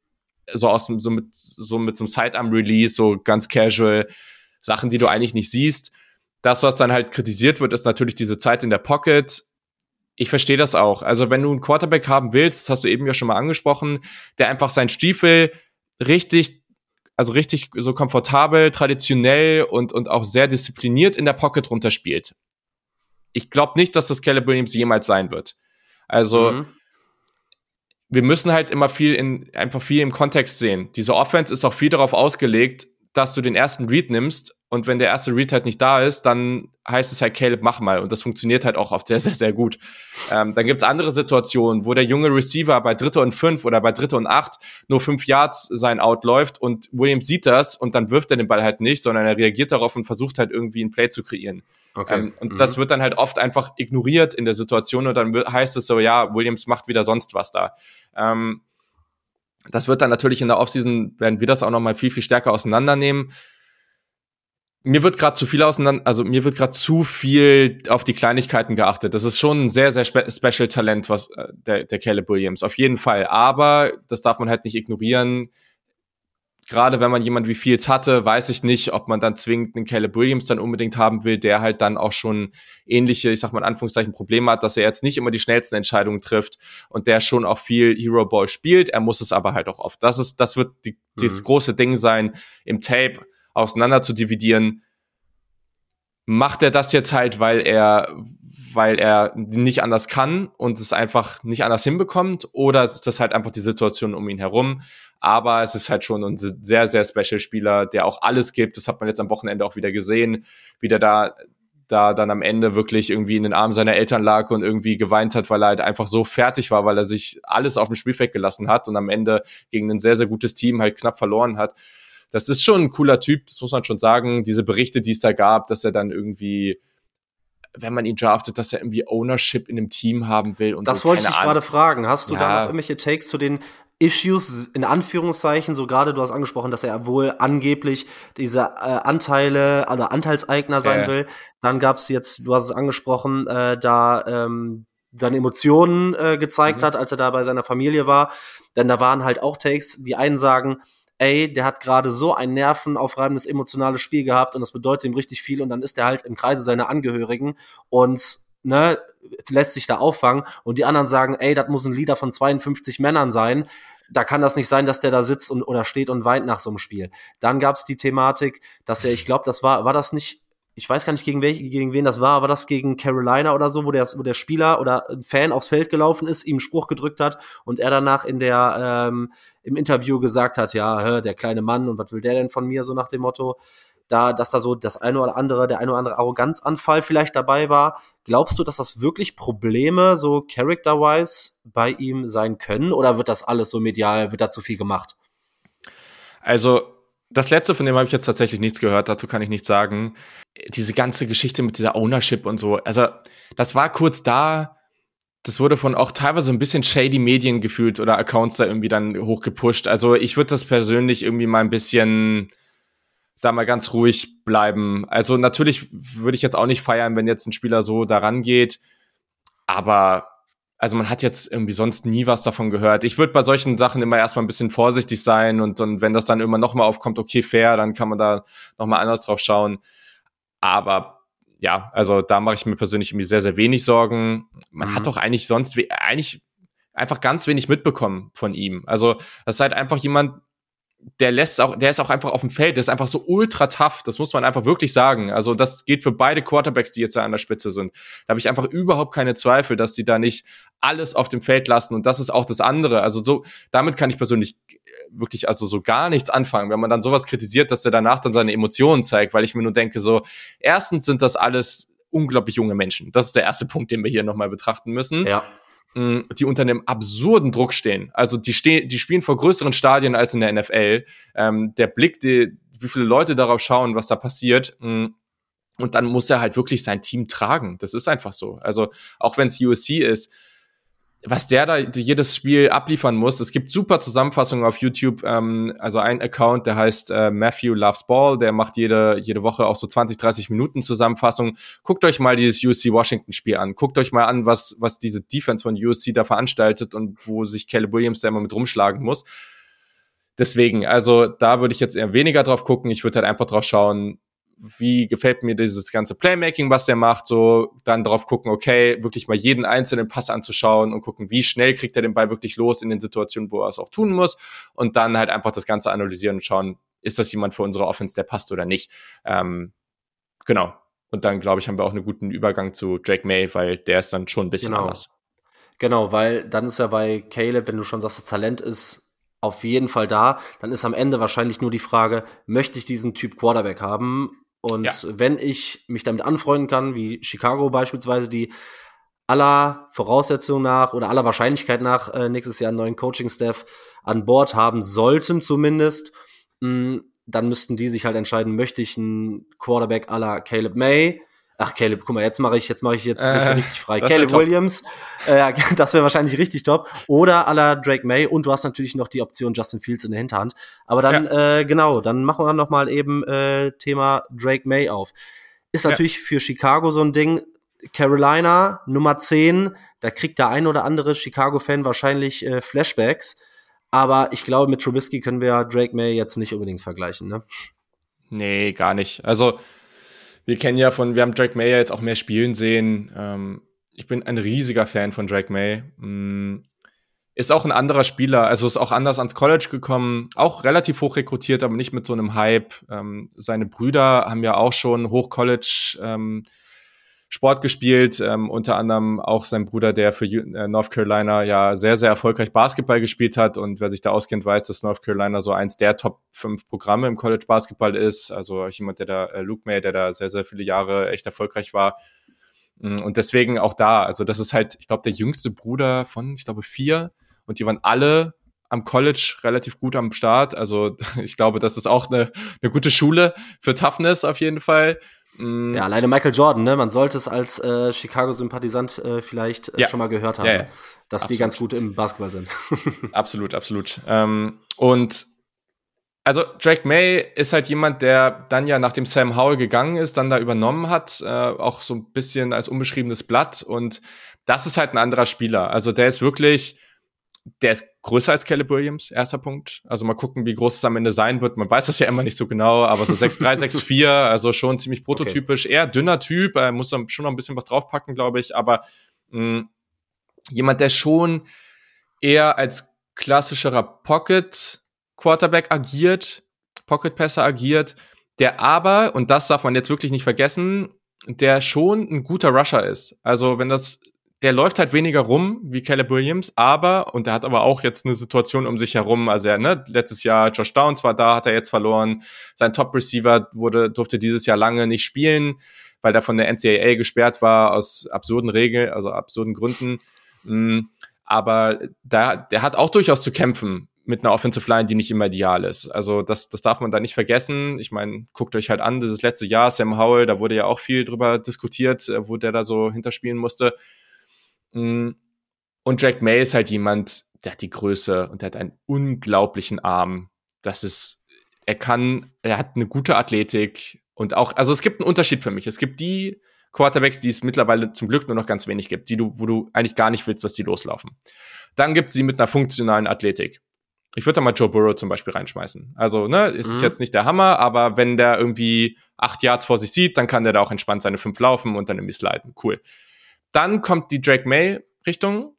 so aus so mit so mit so einem Sidearm-Release, so ganz casual Sachen, die du eigentlich nicht siehst. Das, was dann halt kritisiert wird, ist natürlich diese Zeit in der Pocket. Ich verstehe das auch. Also wenn du einen Quarterback haben willst, das hast du eben ja schon mal angesprochen, der einfach seinen Stiefel richtig also richtig so komfortabel, traditionell und, und auch sehr diszipliniert in der Pocket runterspielt ich glaube nicht, dass das Caleb Williams jemals sein wird. Also mhm. wir müssen halt immer viel in einfach viel im Kontext sehen. Diese Offense ist auch viel darauf ausgelegt, dass du den ersten Read nimmst und wenn der erste Read halt nicht da ist, dann heißt es halt Caleb, mach mal. Und das funktioniert halt auch oft sehr, sehr, sehr gut. Ähm, dann gibt's andere Situationen, wo der junge Receiver bei Dritte und Fünf oder bei Dritte und Acht nur fünf Yards sein Out läuft und Williams sieht das und dann wirft er den Ball halt nicht, sondern er reagiert darauf und versucht halt irgendwie ein Play zu kreieren. Okay. Ähm, und mhm. das wird dann halt oft einfach ignoriert in der Situation und dann heißt es so, ja, Williams macht wieder sonst was da. Ähm, Das wird dann natürlich in der Offseason, werden wir das auch noch mal viel, viel stärker auseinandernehmen mir wird gerade zu viel auseinander, also mir wird gerade zu viel auf die Kleinigkeiten geachtet. Das ist schon ein sehr, sehr spe special Talent, was äh, der, der Caleb Williams, auf jeden Fall. Aber das darf man halt nicht ignorieren. Gerade wenn man jemand wie Fields hatte, weiß ich nicht, ob man dann zwingend einen Caleb Williams dann unbedingt haben will, der halt dann auch schon ähnliche, ich sag mal in Anführungszeichen, Probleme hat, dass er jetzt nicht immer die schnellsten Entscheidungen trifft und der schon auch viel Hero Ball spielt. Er muss es aber halt auch oft. Das ist, das wird die, mhm. das große Ding sein im Tape auseinander zu dividieren, macht er das jetzt halt, weil er, weil er nicht anders kann und es einfach nicht anders hinbekommt, oder ist das halt einfach die Situation um ihn herum? Aber es ist halt schon ein sehr, sehr special Spieler, der auch alles gibt. Das hat man jetzt am Wochenende auch wieder gesehen, wie der da da dann am Ende wirklich irgendwie in den Armen seiner Eltern lag und irgendwie geweint hat, weil er halt einfach so fertig war, weil er sich alles auf dem Spielfeld gelassen hat und am Ende gegen ein sehr, sehr gutes Team halt knapp verloren hat das ist schon ein cooler Typ, das muss man schon sagen. Diese Berichte, die es da gab, dass er dann irgendwie wenn man ihn draftet, dass er irgendwie Ownership in einem Team haben will und Das so, wollte ich dich gerade fragen. Hast du ja. da noch irgendwelche Takes zu den Issues in Anführungszeichen, so gerade du hast angesprochen, dass er wohl angeblich diese äh, Anteile oder Anteilseigner sein äh. will. Dann gab es jetzt, du hast es angesprochen, äh, da ähm, seine Emotionen äh, gezeigt mhm. hat, als er da bei seiner Familie war. Denn da waren halt auch Takes, die einen sagen, ey, der hat gerade so ein nervenaufreibendes emotionales Spiel gehabt und das bedeutet ihm richtig viel und dann ist er halt im Kreise seiner Angehörigen und ne, lässt sich da auffangen und die anderen sagen, ey, das muss ein Leader von 52 Männern sein. Da kann das nicht sein, dass der da sitzt und oder steht und weint nach so einem Spiel. Dann gab es die Thematik, dass er, ich glaube, das war, war das nicht ich weiß gar nicht, gegen, welch, gegen wen das war, aber das gegen Carolina oder so, wo der, wo der Spieler oder ein Fan aufs Feld gelaufen ist, ihm einen Spruch gedrückt hat und er danach in der, ähm, im Interview gesagt hat, ja, hör, der kleine Mann und was will der denn von mir, so nach dem Motto, da, dass da so das eine oder andere, der eine oder andere Arroganzanfall vielleicht dabei war. Glaubst du, dass das wirklich Probleme so character-wise bei ihm sein können oder wird das alles so medial, wird da zu viel gemacht? Also, das letzte, von dem habe ich jetzt tatsächlich nichts gehört, dazu kann ich nichts sagen diese ganze Geschichte mit dieser Ownership und so, also das war kurz da, das wurde von auch teilweise ein bisschen shady Medien gefühlt oder Accounts da irgendwie dann hochgepusht. Also ich würde das persönlich irgendwie mal ein bisschen da mal ganz ruhig bleiben. Also natürlich würde ich jetzt auch nicht feiern, wenn jetzt ein Spieler so daran geht, aber also man hat jetzt irgendwie sonst nie was davon gehört. Ich würde bei solchen Sachen immer erstmal ein bisschen vorsichtig sein und, und wenn das dann immer nochmal aufkommt, okay, fair, dann kann man da nochmal anders drauf schauen. Aber ja, also da mache ich mir persönlich irgendwie sehr, sehr wenig Sorgen. Man mhm. hat doch eigentlich sonst eigentlich einfach ganz wenig mitbekommen von ihm. Also das ist halt einfach jemand, der lässt auch, der ist auch einfach auf dem Feld, der ist einfach so ultra tough, das muss man einfach wirklich sagen. Also das geht für beide Quarterbacks, die jetzt da an der Spitze sind. Da habe ich einfach überhaupt keine Zweifel, dass sie da nicht alles auf dem Feld lassen und das ist auch das andere. Also so, damit kann ich persönlich wirklich also so gar nichts anfangen, wenn man dann sowas kritisiert, dass er danach dann seine Emotionen zeigt, weil ich mir nur denke, so, erstens sind das alles unglaublich junge Menschen. Das ist der erste Punkt, den wir hier nochmal betrachten müssen. Ja. Mm, die unter einem absurden Druck stehen. Also die stehen, die spielen vor größeren Stadien als in der NFL. Ähm, der Blick, die, wie viele Leute darauf schauen, was da passiert. Mm, und dann muss er halt wirklich sein Team tragen. Das ist einfach so. Also auch wenn es USC ist, was der da jedes Spiel abliefern muss. Es gibt super Zusammenfassungen auf YouTube. Ähm, also ein Account, der heißt äh, Matthew Loves Ball, der macht jede, jede Woche auch so 20, 30 Minuten Zusammenfassung. Guckt euch mal dieses USC Washington Spiel an. Guckt euch mal an, was, was diese Defense von USC da veranstaltet und wo sich Caleb Williams da immer mit rumschlagen muss. Deswegen, also da würde ich jetzt eher weniger drauf gucken. Ich würde halt einfach drauf schauen, wie gefällt mir dieses ganze Playmaking, was der macht, so dann drauf gucken, okay, wirklich mal jeden einzelnen Pass anzuschauen und gucken, wie schnell kriegt er den Ball wirklich los in den Situationen, wo er es auch tun muss und dann halt einfach das Ganze analysieren und schauen, ist das jemand für unsere Offense, der passt oder nicht. Ähm, genau. Und dann, glaube ich, haben wir auch einen guten Übergang zu Drake May, weil der ist dann schon ein bisschen genau. anders. Genau, weil dann ist ja bei Caleb, wenn du schon sagst, das Talent ist auf jeden Fall da, dann ist am Ende wahrscheinlich nur die Frage, möchte ich diesen Typ Quarterback haben und ja. wenn ich mich damit anfreunden kann, wie Chicago beispielsweise, die aller Voraussetzungen nach oder aller Wahrscheinlichkeit nach äh, nächstes Jahr einen neuen Coaching-Staff an Bord haben sollten zumindest, mh, mm, dann müssten die sich halt entscheiden, möchte ich einen Quarterback aller Caleb May Ach, Caleb, guck mal, jetzt mache ich, jetzt mache ich jetzt Äh, richtig frei. Caleb. Williams, äh, das wäre wahrscheinlich richtig top. Oder à la Drake May und du hast natürlich noch die Option Justin Fields in der Hinterhand. Aber dann, äh, genau, dann machen wir noch mal eben äh, Thema Drake May auf. Ist Ja. natürlich für Chicago so ein Ding. Carolina, Nummer 10, da kriegt der ein oder andere Chicago-Fan wahrscheinlich äh, Flashbacks. Aber ich glaube, mit Trubisky können wir Drake May jetzt nicht unbedingt vergleichen. Ne? Nee, gar nicht. Also, wir kennen ja von, wir haben Drake May ja jetzt auch mehr spielen sehen. Ähm, ich bin ein riesiger Fan von Drake May. Mm, ist auch ein anderer Spieler, also ist auch anders ans College gekommen, auch relativ hoch rekrutiert, aber nicht mit so einem Hype. Ähm, seine Brüder haben ja auch schon Hoch-College ähm, Sport gespielt, ähm, unter anderem auch sein Bruder, der für äh, North Carolina ja sehr, sehr erfolgreich Basketball gespielt hat. Und wer sich da auskennt, weiß, dass North Carolina so eins der Top 5 Programme im College Basketball ist. Also jemand, der da, äh, Luke May, der da sehr, sehr viele Jahre echt erfolgreich war. Mm, Und deswegen auch da, also das ist halt, ich glaube, der jüngste Bruder von, ich glaube, vier. Und die waren alle am College relativ gut am Start. Also ich glaube, das ist auch eine, eine gute Schule für Toughness auf jeden Fall. Mm, Ja, alleine Michael Jordan, ne? Man sollte es als äh, Chicago-Sympathisant äh, vielleicht äh, Ja. schon mal gehört haben, Ja, ja. dass die Absolut. ganz gut im Basketball sind. Absolut, absolut. Ähm, und also Drake May ist halt jemand, der dann ja nachdem Sam Howell gegangen ist, dann da übernommen hat, äh, auch so ein bisschen als unbeschriebenes Blatt. Und das ist halt ein anderer Spieler. Also der ist wirklich, der ist größer als Caleb Williams, erster Punkt. Also mal gucken, wie groß es am Ende sein wird. Man weiß das ja immer nicht so genau, aber so 6'3, 6'4, also schon ziemlich prototypisch. Eher dünner Typ, er muss dann schon noch ein bisschen was draufpacken, glaube ich. Aber mh, jemand, der schon eher als klassischerer Pocket Quarterback agiert, Pocket Passer agiert, der aber, und das darf man jetzt wirklich nicht vergessen, der schon ein guter Rusher ist. Also wenn das, der läuft halt weniger rum wie Caleb Williams, aber, und der hat aber auch jetzt eine Situation um sich herum, also er, ne, letztes Jahr Josh Downs war da, hat er jetzt verloren, sein Top Receiver wurde, durfte dieses Jahr lange nicht spielen, weil er von der NCAA gesperrt war aus absurden Regeln, also absurden Gründen. Mm, Aber da, der hat auch durchaus zu kämpfen mit einer Offensive Line, die nicht immer ideal ist. Also das, das darf man da nicht vergessen. Ich meine, guckt euch halt an, dieses letzte Jahr, Sam Howell, da wurde ja auch viel drüber diskutiert, äh, wo der da so hinterspielen musste. Mm, Und Jack May ist halt jemand, der hat die Größe und der hat einen unglaublichen Arm. Das ist, er kann, er hat eine gute Athletik und auch, also es gibt einen Unterschied für mich. Es gibt die Quarterbacks, die es mittlerweile zum Glück nur noch ganz wenig gibt, die du, wo du eigentlich gar nicht willst, dass die loslaufen. Dann gibt es sie mit einer funktionalen Athletik. Ich würde da mal Joe Burrow zum Beispiel reinschmeißen. Also, ne, ist Mhm. jetzt nicht der Hammer, aber wenn der irgendwie acht Yards vor sich sieht, dann kann der da auch entspannt seine fünf laufen und dann irgendwie sliden. Cool. Dann kommt die Drake May Richtung.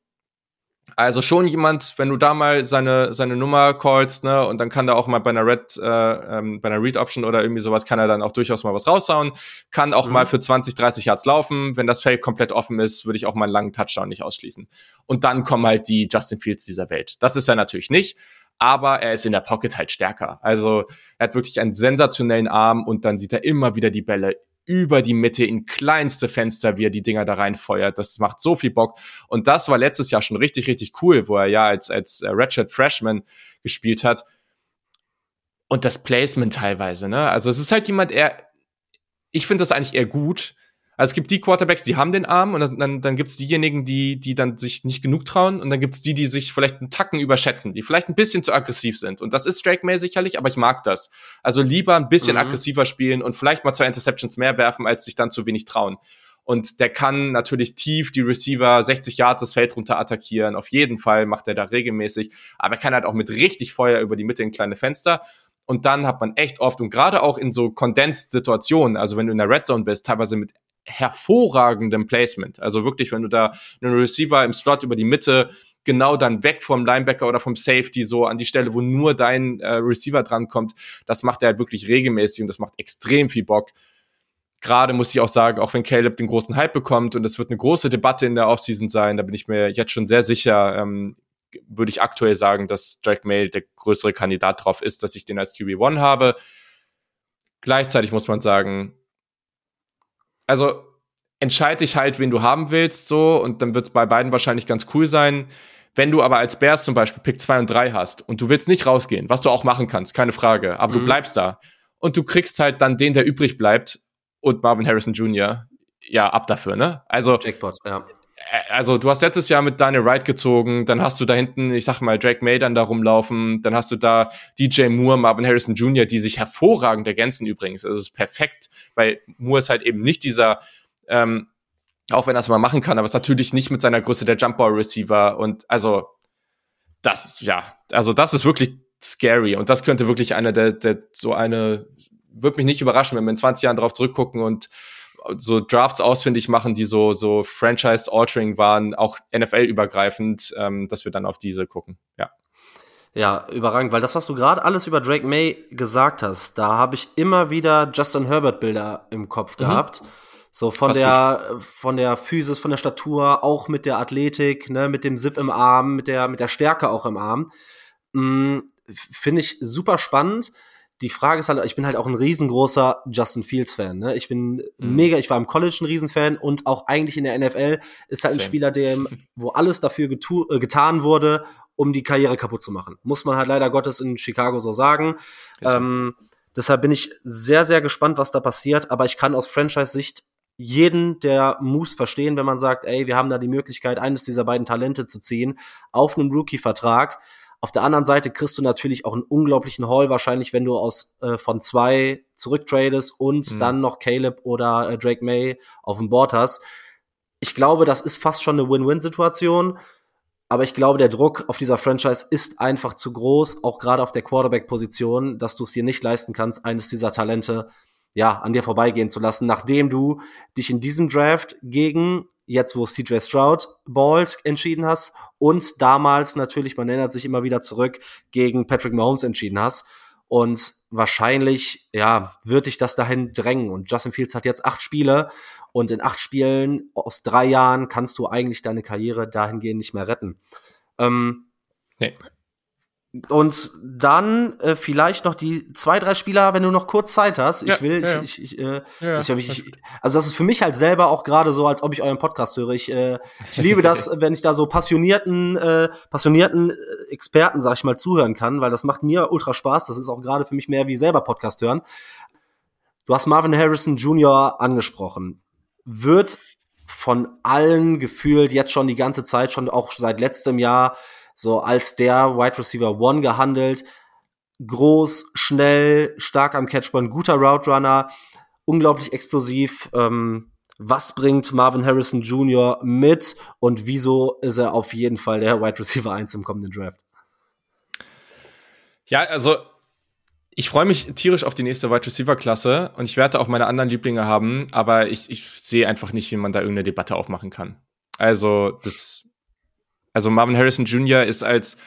Also schon jemand, wenn du da mal seine, seine Nummer callst, ne, und dann kann der auch mal bei einer Red, äh, ähm, bei einer Read Option oder irgendwie sowas, kann er dann auch durchaus mal was raushauen, kann auch Mhm. mal für 20, 30 Yards laufen. Wenn das Feld komplett offen ist, würde ich auch mal einen langen Touchdown nicht ausschließen. Und dann kommen halt die Justin Fields dieser Welt. Das ist er natürlich nicht, aber er ist in der Pocket halt stärker. Also er hat wirklich einen sensationellen Arm und dann sieht er immer wieder die Bälle über die Mitte in kleinste Fenster, wie er die Dinger da reinfeuert. Das macht so viel Bock. Und das war letztes Jahr schon richtig, richtig cool, wo er ja als, als äh, Ratchet Freshman gespielt hat. Und das Placement teilweise, ne? Also es ist halt jemand, er, ich finde das eigentlich eher gut. Also es gibt die Quarterbacks, die haben den Arm und dann, dann, gibt es diejenigen, die, die dann sich nicht genug trauen und dann gibt es die, die sich vielleicht einen Tacken überschätzen, die vielleicht ein bisschen zu aggressiv sind. Und das ist Drake May sicherlich, aber ich mag das. Also lieber ein bisschen Mhm. aggressiver spielen und vielleicht mal zwei Interceptions mehr werfen, als sich dann zu wenig trauen. Und der kann natürlich tief die Receiver 60 Yards das Feld runter attackieren. Auf jeden Fall macht er da regelmäßig. Aber er kann halt auch mit richtig Feuer über die Mitte in kleine Fenster. Und dann hat man echt oft und gerade auch in so Condensed-Situationen, also wenn du in der Red Zone bist, teilweise mit hervorragendem Placement. Also wirklich, wenn du da einen Receiver im Slot über die Mitte genau dann weg vom Linebacker oder vom Safety so an die Stelle, wo nur dein äh, Receiver drankommt, das macht er halt wirklich regelmäßig und das macht extrem viel Bock. Gerade muss ich auch sagen, auch wenn Caleb den großen Hype bekommt und es wird eine große Debatte in der Offseason sein, da bin ich mir jetzt schon sehr sicher, ähm, würde ich aktuell sagen, dass Drake May der größere Kandidat drauf ist, dass ich den als QB1 habe. Gleichzeitig muss man sagen, also entscheide dich halt, wen du haben willst, so, und dann wird es bei beiden wahrscheinlich ganz cool sein. Wenn du aber als Bears zum Beispiel Pick 2 und 3 hast und du willst nicht rausgehen, was du auch machen kannst, keine Frage, aber Mhm. du bleibst da und du kriegst halt dann den, der übrig bleibt und Marvin Harrison Jr., ja, ab dafür, ne? Also, Jackpot, ja. Also du hast letztes Jahr mit Daniel Wright gezogen, dann hast du da hinten, ich sag mal, Drake May dann da rumlaufen, dann hast du da DJ Moore, Marvin Harrison Jr., die sich hervorragend ergänzen übrigens. Also es ist perfekt, weil Moore ist halt eben nicht dieser, ähm, auch wenn er es mal machen kann, aber ist natürlich nicht mit seiner Größe der Jumpball-Receiver und also das, ja, also das ist wirklich scary und das könnte wirklich eine der, der so eine, würde mich nicht überraschen, wenn wir in 20 Jahren drauf zurückgucken und so Drafts ausfindig machen, die so, so Franchise-Altering waren, auch NFL-übergreifend, ähm, dass wir dann auf diese gucken. Ja. Ja, überragend, weil das, was du gerade alles über Drake May gesagt hast, da habe ich immer wieder Justin Herbert-Bilder im Kopf mhm. gehabt. So von Passt der, gut. von der Physis, von der Statur, auch mit der Athletik, ne, mit dem Zip im Arm, mit der, mit der Stärke auch im Arm. Mhm, Finde ich super spannend die Frage ist halt, ich bin halt auch ein riesengroßer Justin Fields-Fan. Ne? Ich bin mhm. mega, ich war im College ein Riesenfan und auch eigentlich in der NFL ist halt Same. ein Spieler, dem, wo alles dafür getu äh, getan wurde, um die Karriere kaputt zu machen. Muss man halt leider Gottes in Chicago so sagen. Ähm, deshalb bin ich sehr, sehr gespannt, was da passiert, aber ich kann aus Franchise-Sicht jeden der Moves verstehen, wenn man sagt, ey, wir haben da die Möglichkeit, eines dieser beiden Talente zu ziehen, auf einen Rookie-Vertrag auf der anderen Seite kriegst du natürlich auch einen unglaublichen Haul, wahrscheinlich, wenn du aus äh, von zwei zurücktradest und mhm. dann noch Caleb oder äh, Drake May auf dem Board hast. Ich glaube, das ist fast schon eine Win-Win-Situation. Aber ich glaube, der Druck auf dieser Franchise ist einfach zu groß, auch gerade auf der Quarterback-Position, dass du es dir nicht leisten kannst, eines dieser Talente ja an dir vorbeigehen zu lassen, nachdem du dich in diesem Draft gegen jetzt wo CJ Stroud bald entschieden hast und damals natürlich, man erinnert sich immer wieder zurück, gegen Patrick Mahomes entschieden hast. Und wahrscheinlich, ja, wird dich das dahin drängen. Und Justin Fields hat jetzt acht Spiele und in acht Spielen aus drei Jahren kannst du eigentlich deine Karriere dahingehend nicht mehr retten. Ähm, nee. Und dann äh, vielleicht noch die zwei, drei Spieler, wenn du noch kurz Zeit hast. Ich ja, will, ja, ich, ich, ich, äh, ja, ich, ich, also das ist für mich halt selber auch gerade so, als ob ich euren Podcast höre. Ich, äh, ich liebe das, wenn ich da so passionierten, äh, passionierten äh, Experten, sag ich mal, zuhören kann, weil das macht mir ultra Spaß. Das ist auch gerade für mich mehr wie selber Podcast hören. Du hast Marvin Harrison Jr. angesprochen. Wird von allen gefühlt jetzt schon die ganze Zeit, schon auch seit letztem Jahr so als der Wide Receiver One gehandelt. Groß, schnell, stark am Catchpoint, guter Route Runner, unglaublich explosiv. Ähm, was bringt Marvin Harrison Jr. mit und wieso ist er auf jeden Fall der Wide Receiver 1 im kommenden Draft? Ja, also ich freue mich tierisch auf die nächste Wide Receiver Klasse und ich werde auch meine anderen Lieblinge haben, aber ich, ich sehe einfach nicht, wie man da irgendeine Debatte aufmachen kann. Also, das also Marvin Harrison Jr. ist als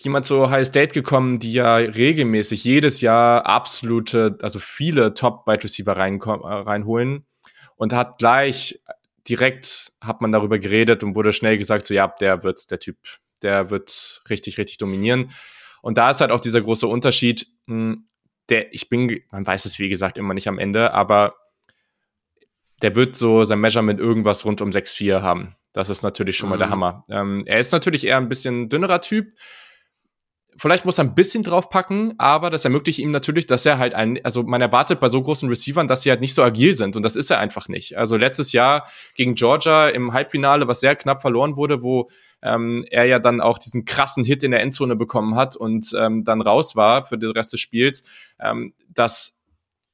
jemand zu Ohio State gekommen, die ja regelmäßig jedes Jahr absolute, also viele Top-Wide Receiver rein, äh, reinholen und hat gleich direkt hat man darüber geredet und wurde schnell gesagt, so ja, der wird der Typ, der wird richtig, richtig dominieren. Und da ist halt auch dieser große Unterschied, hm, der, ich bin, man weiß es wie gesagt immer nicht am Ende, aber der wird so sein Measurement irgendwas rund um 6,4 haben. Das ist natürlich schon mal der mhm. Hammer. Ähm, er ist natürlich eher ein bisschen dünnerer Typ. Vielleicht muss er ein bisschen draufpacken, aber das ermöglicht ihm natürlich, dass er halt ein, also man erwartet bei so großen Receivern, dass sie halt nicht so agil sind und das ist er einfach nicht. Also letztes Jahr gegen Georgia im Halbfinale, was sehr knapp verloren wurde, wo ähm, er ja dann auch diesen krassen Hit in der Endzone bekommen hat und ähm, dann raus war für den Rest des Spiels, ähm, dass,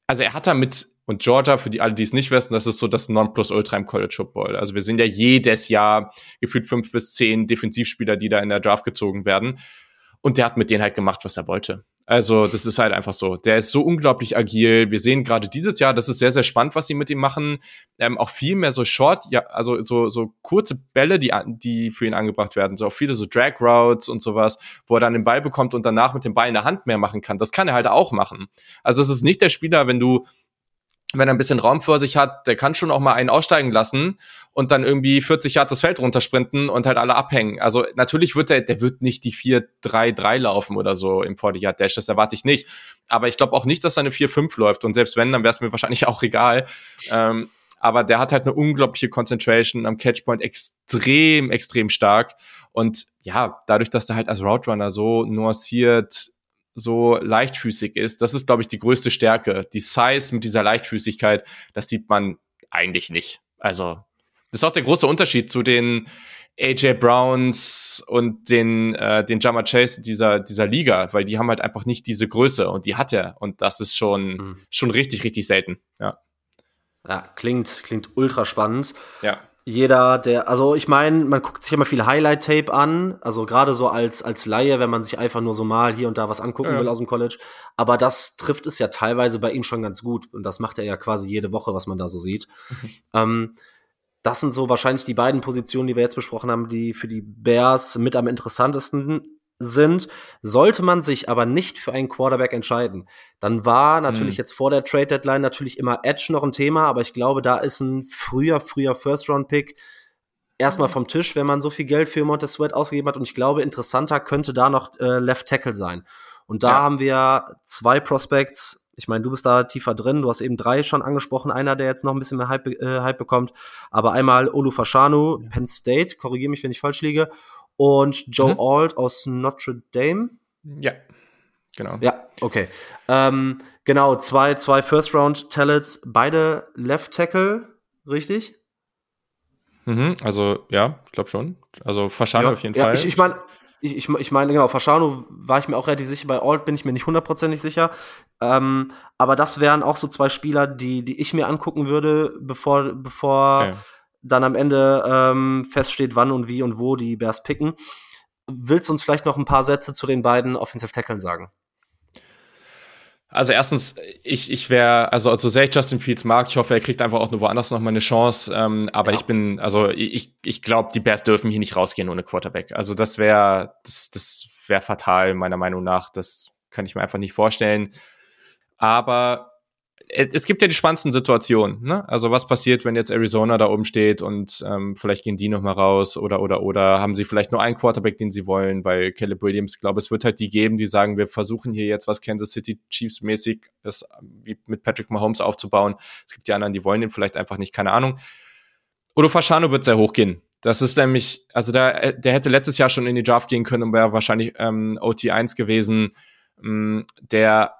also er hat da mit und Georgia, für die alle, die es nicht wissen, das ist so das Nonplusultra im College Football. Also wir sind ja jedes Jahr gefühlt fünf bis zehn Defensivspieler, die da in der Draft gezogen werden. Und der hat mit denen halt gemacht, was er wollte. Also das ist halt einfach so. Der ist so unglaublich agil. Wir sehen gerade dieses Jahr, das ist sehr, sehr spannend, was sie mit ihm machen. Ähm, auch viel mehr so Short, ja, also so, so kurze Bälle, die, die für ihn angebracht werden. So auch viele so Drag Routes und sowas, wo er dann den Ball bekommt und danach mit dem Ball in der Hand mehr machen kann. Das kann er halt auch machen. Also es ist nicht der Spieler, wenn du wenn er ein bisschen Raum vor sich hat, der kann schon auch mal einen aussteigen lassen und dann irgendwie 40 Yards das Feld runtersprinten und halt alle abhängen. Also natürlich wird der, der wird nicht die 4-3-3 laufen oder so im 40 Yard Dash, das erwarte ich nicht. Aber ich glaube auch nicht, dass seine 4-5 läuft und selbst wenn, dann wäre es mir wahrscheinlich auch egal. Ähm, aber der hat halt eine unglaubliche Concentration am Catchpoint extrem, extrem stark. Und ja, dadurch, dass er halt als Route Runner so nuanciert so leichtfüßig ist. Das ist, glaube ich, die größte Stärke. Die Size mit dieser Leichtfüßigkeit, das sieht man eigentlich nicht. Also, das ist auch der große Unterschied zu den AJ Browns und den, äh, den Jama Chase dieser, dieser Liga, weil die haben halt einfach nicht diese Größe und die hat er. Und das ist schon, mhm. schon richtig, richtig selten. Ja. Ja, klingt, klingt ultra spannend. Ja. Jeder, der, also ich meine, man guckt sich immer viel Highlight-Tape an, also gerade so als, als Laie, wenn man sich einfach nur so mal hier und da was angucken ja. will aus dem College. Aber das trifft es ja teilweise bei ihm schon ganz gut. Und das macht er ja quasi jede Woche, was man da so sieht. ähm, das sind so wahrscheinlich die beiden Positionen, die wir jetzt besprochen haben, die für die Bears mit am interessantesten sind. Sollte man sich aber nicht für einen Quarterback entscheiden, dann war natürlich mhm. jetzt vor der Trade Deadline natürlich immer Edge noch ein Thema, aber ich glaube, da ist ein früher, früher First Round Pick erstmal vom Tisch, wenn man so viel Geld für Montez Sweat ausgegeben hat. Und ich glaube, interessanter könnte da noch äh, Left Tackle sein. Und da ja. haben wir zwei Prospects, ich meine, du bist da tiefer drin. Du hast eben drei schon angesprochen. Einer, der jetzt noch ein bisschen mehr Hype, äh, Hype bekommt. Aber einmal Olu Fashanu, ja. Penn State, korrigiere mich, wenn ich falsch liege. Und Joe mhm. Alt aus Notre Dame. Ja, genau. Ja, okay. Ähm, genau, zwei, zwei First-Round-Talents, beide Left Tackle, richtig? Mhm, also, ja, ich glaube schon. Also, Fashanu ja, auf jeden ja, Fall. Ich, ich meine, ich, ich, ich meine, genau, Fashanu war ich mir auch relativ sicher, bei Alt bin ich mir nicht hundertprozentig sicher. Ähm, aber das wären auch so zwei Spieler, die, die ich mir angucken würde, bevor, bevor okay. Dann am Ende ähm, feststeht, wann und wie und wo die Bears picken. Willst du uns vielleicht noch ein paar Sätze zu den beiden Offensive Tacklen sagen? Also erstens, ich, ich wäre, also so sehr ich Justin Fields mag, ich hoffe, er kriegt einfach auch nur woanders noch mal eine Chance. Ähm, aber ja. ich bin, also ich, ich glaube, die Bears dürfen hier nicht rausgehen ohne Quarterback. Also das wäre, das, das wäre fatal, meiner Meinung nach. Das kann ich mir einfach nicht vorstellen. Aber es gibt ja die spannendsten Situationen. Ne? Also was passiert, wenn jetzt Arizona da oben steht und ähm, vielleicht gehen die noch mal raus oder oder oder haben sie vielleicht nur einen Quarterback, den sie wollen, weil Caleb Williams, glaube es wird halt die geben, die sagen, wir versuchen hier jetzt was Kansas City Chiefs mäßig das wie mit Patrick Mahomes aufzubauen. Es gibt die anderen, die wollen den vielleicht einfach nicht, keine Ahnung. Odo Fasciano wird sehr hoch gehen. Das ist nämlich, also der, der hätte letztes Jahr schon in die Draft gehen können und wäre wahrscheinlich ähm, OT1 gewesen. Ähm, der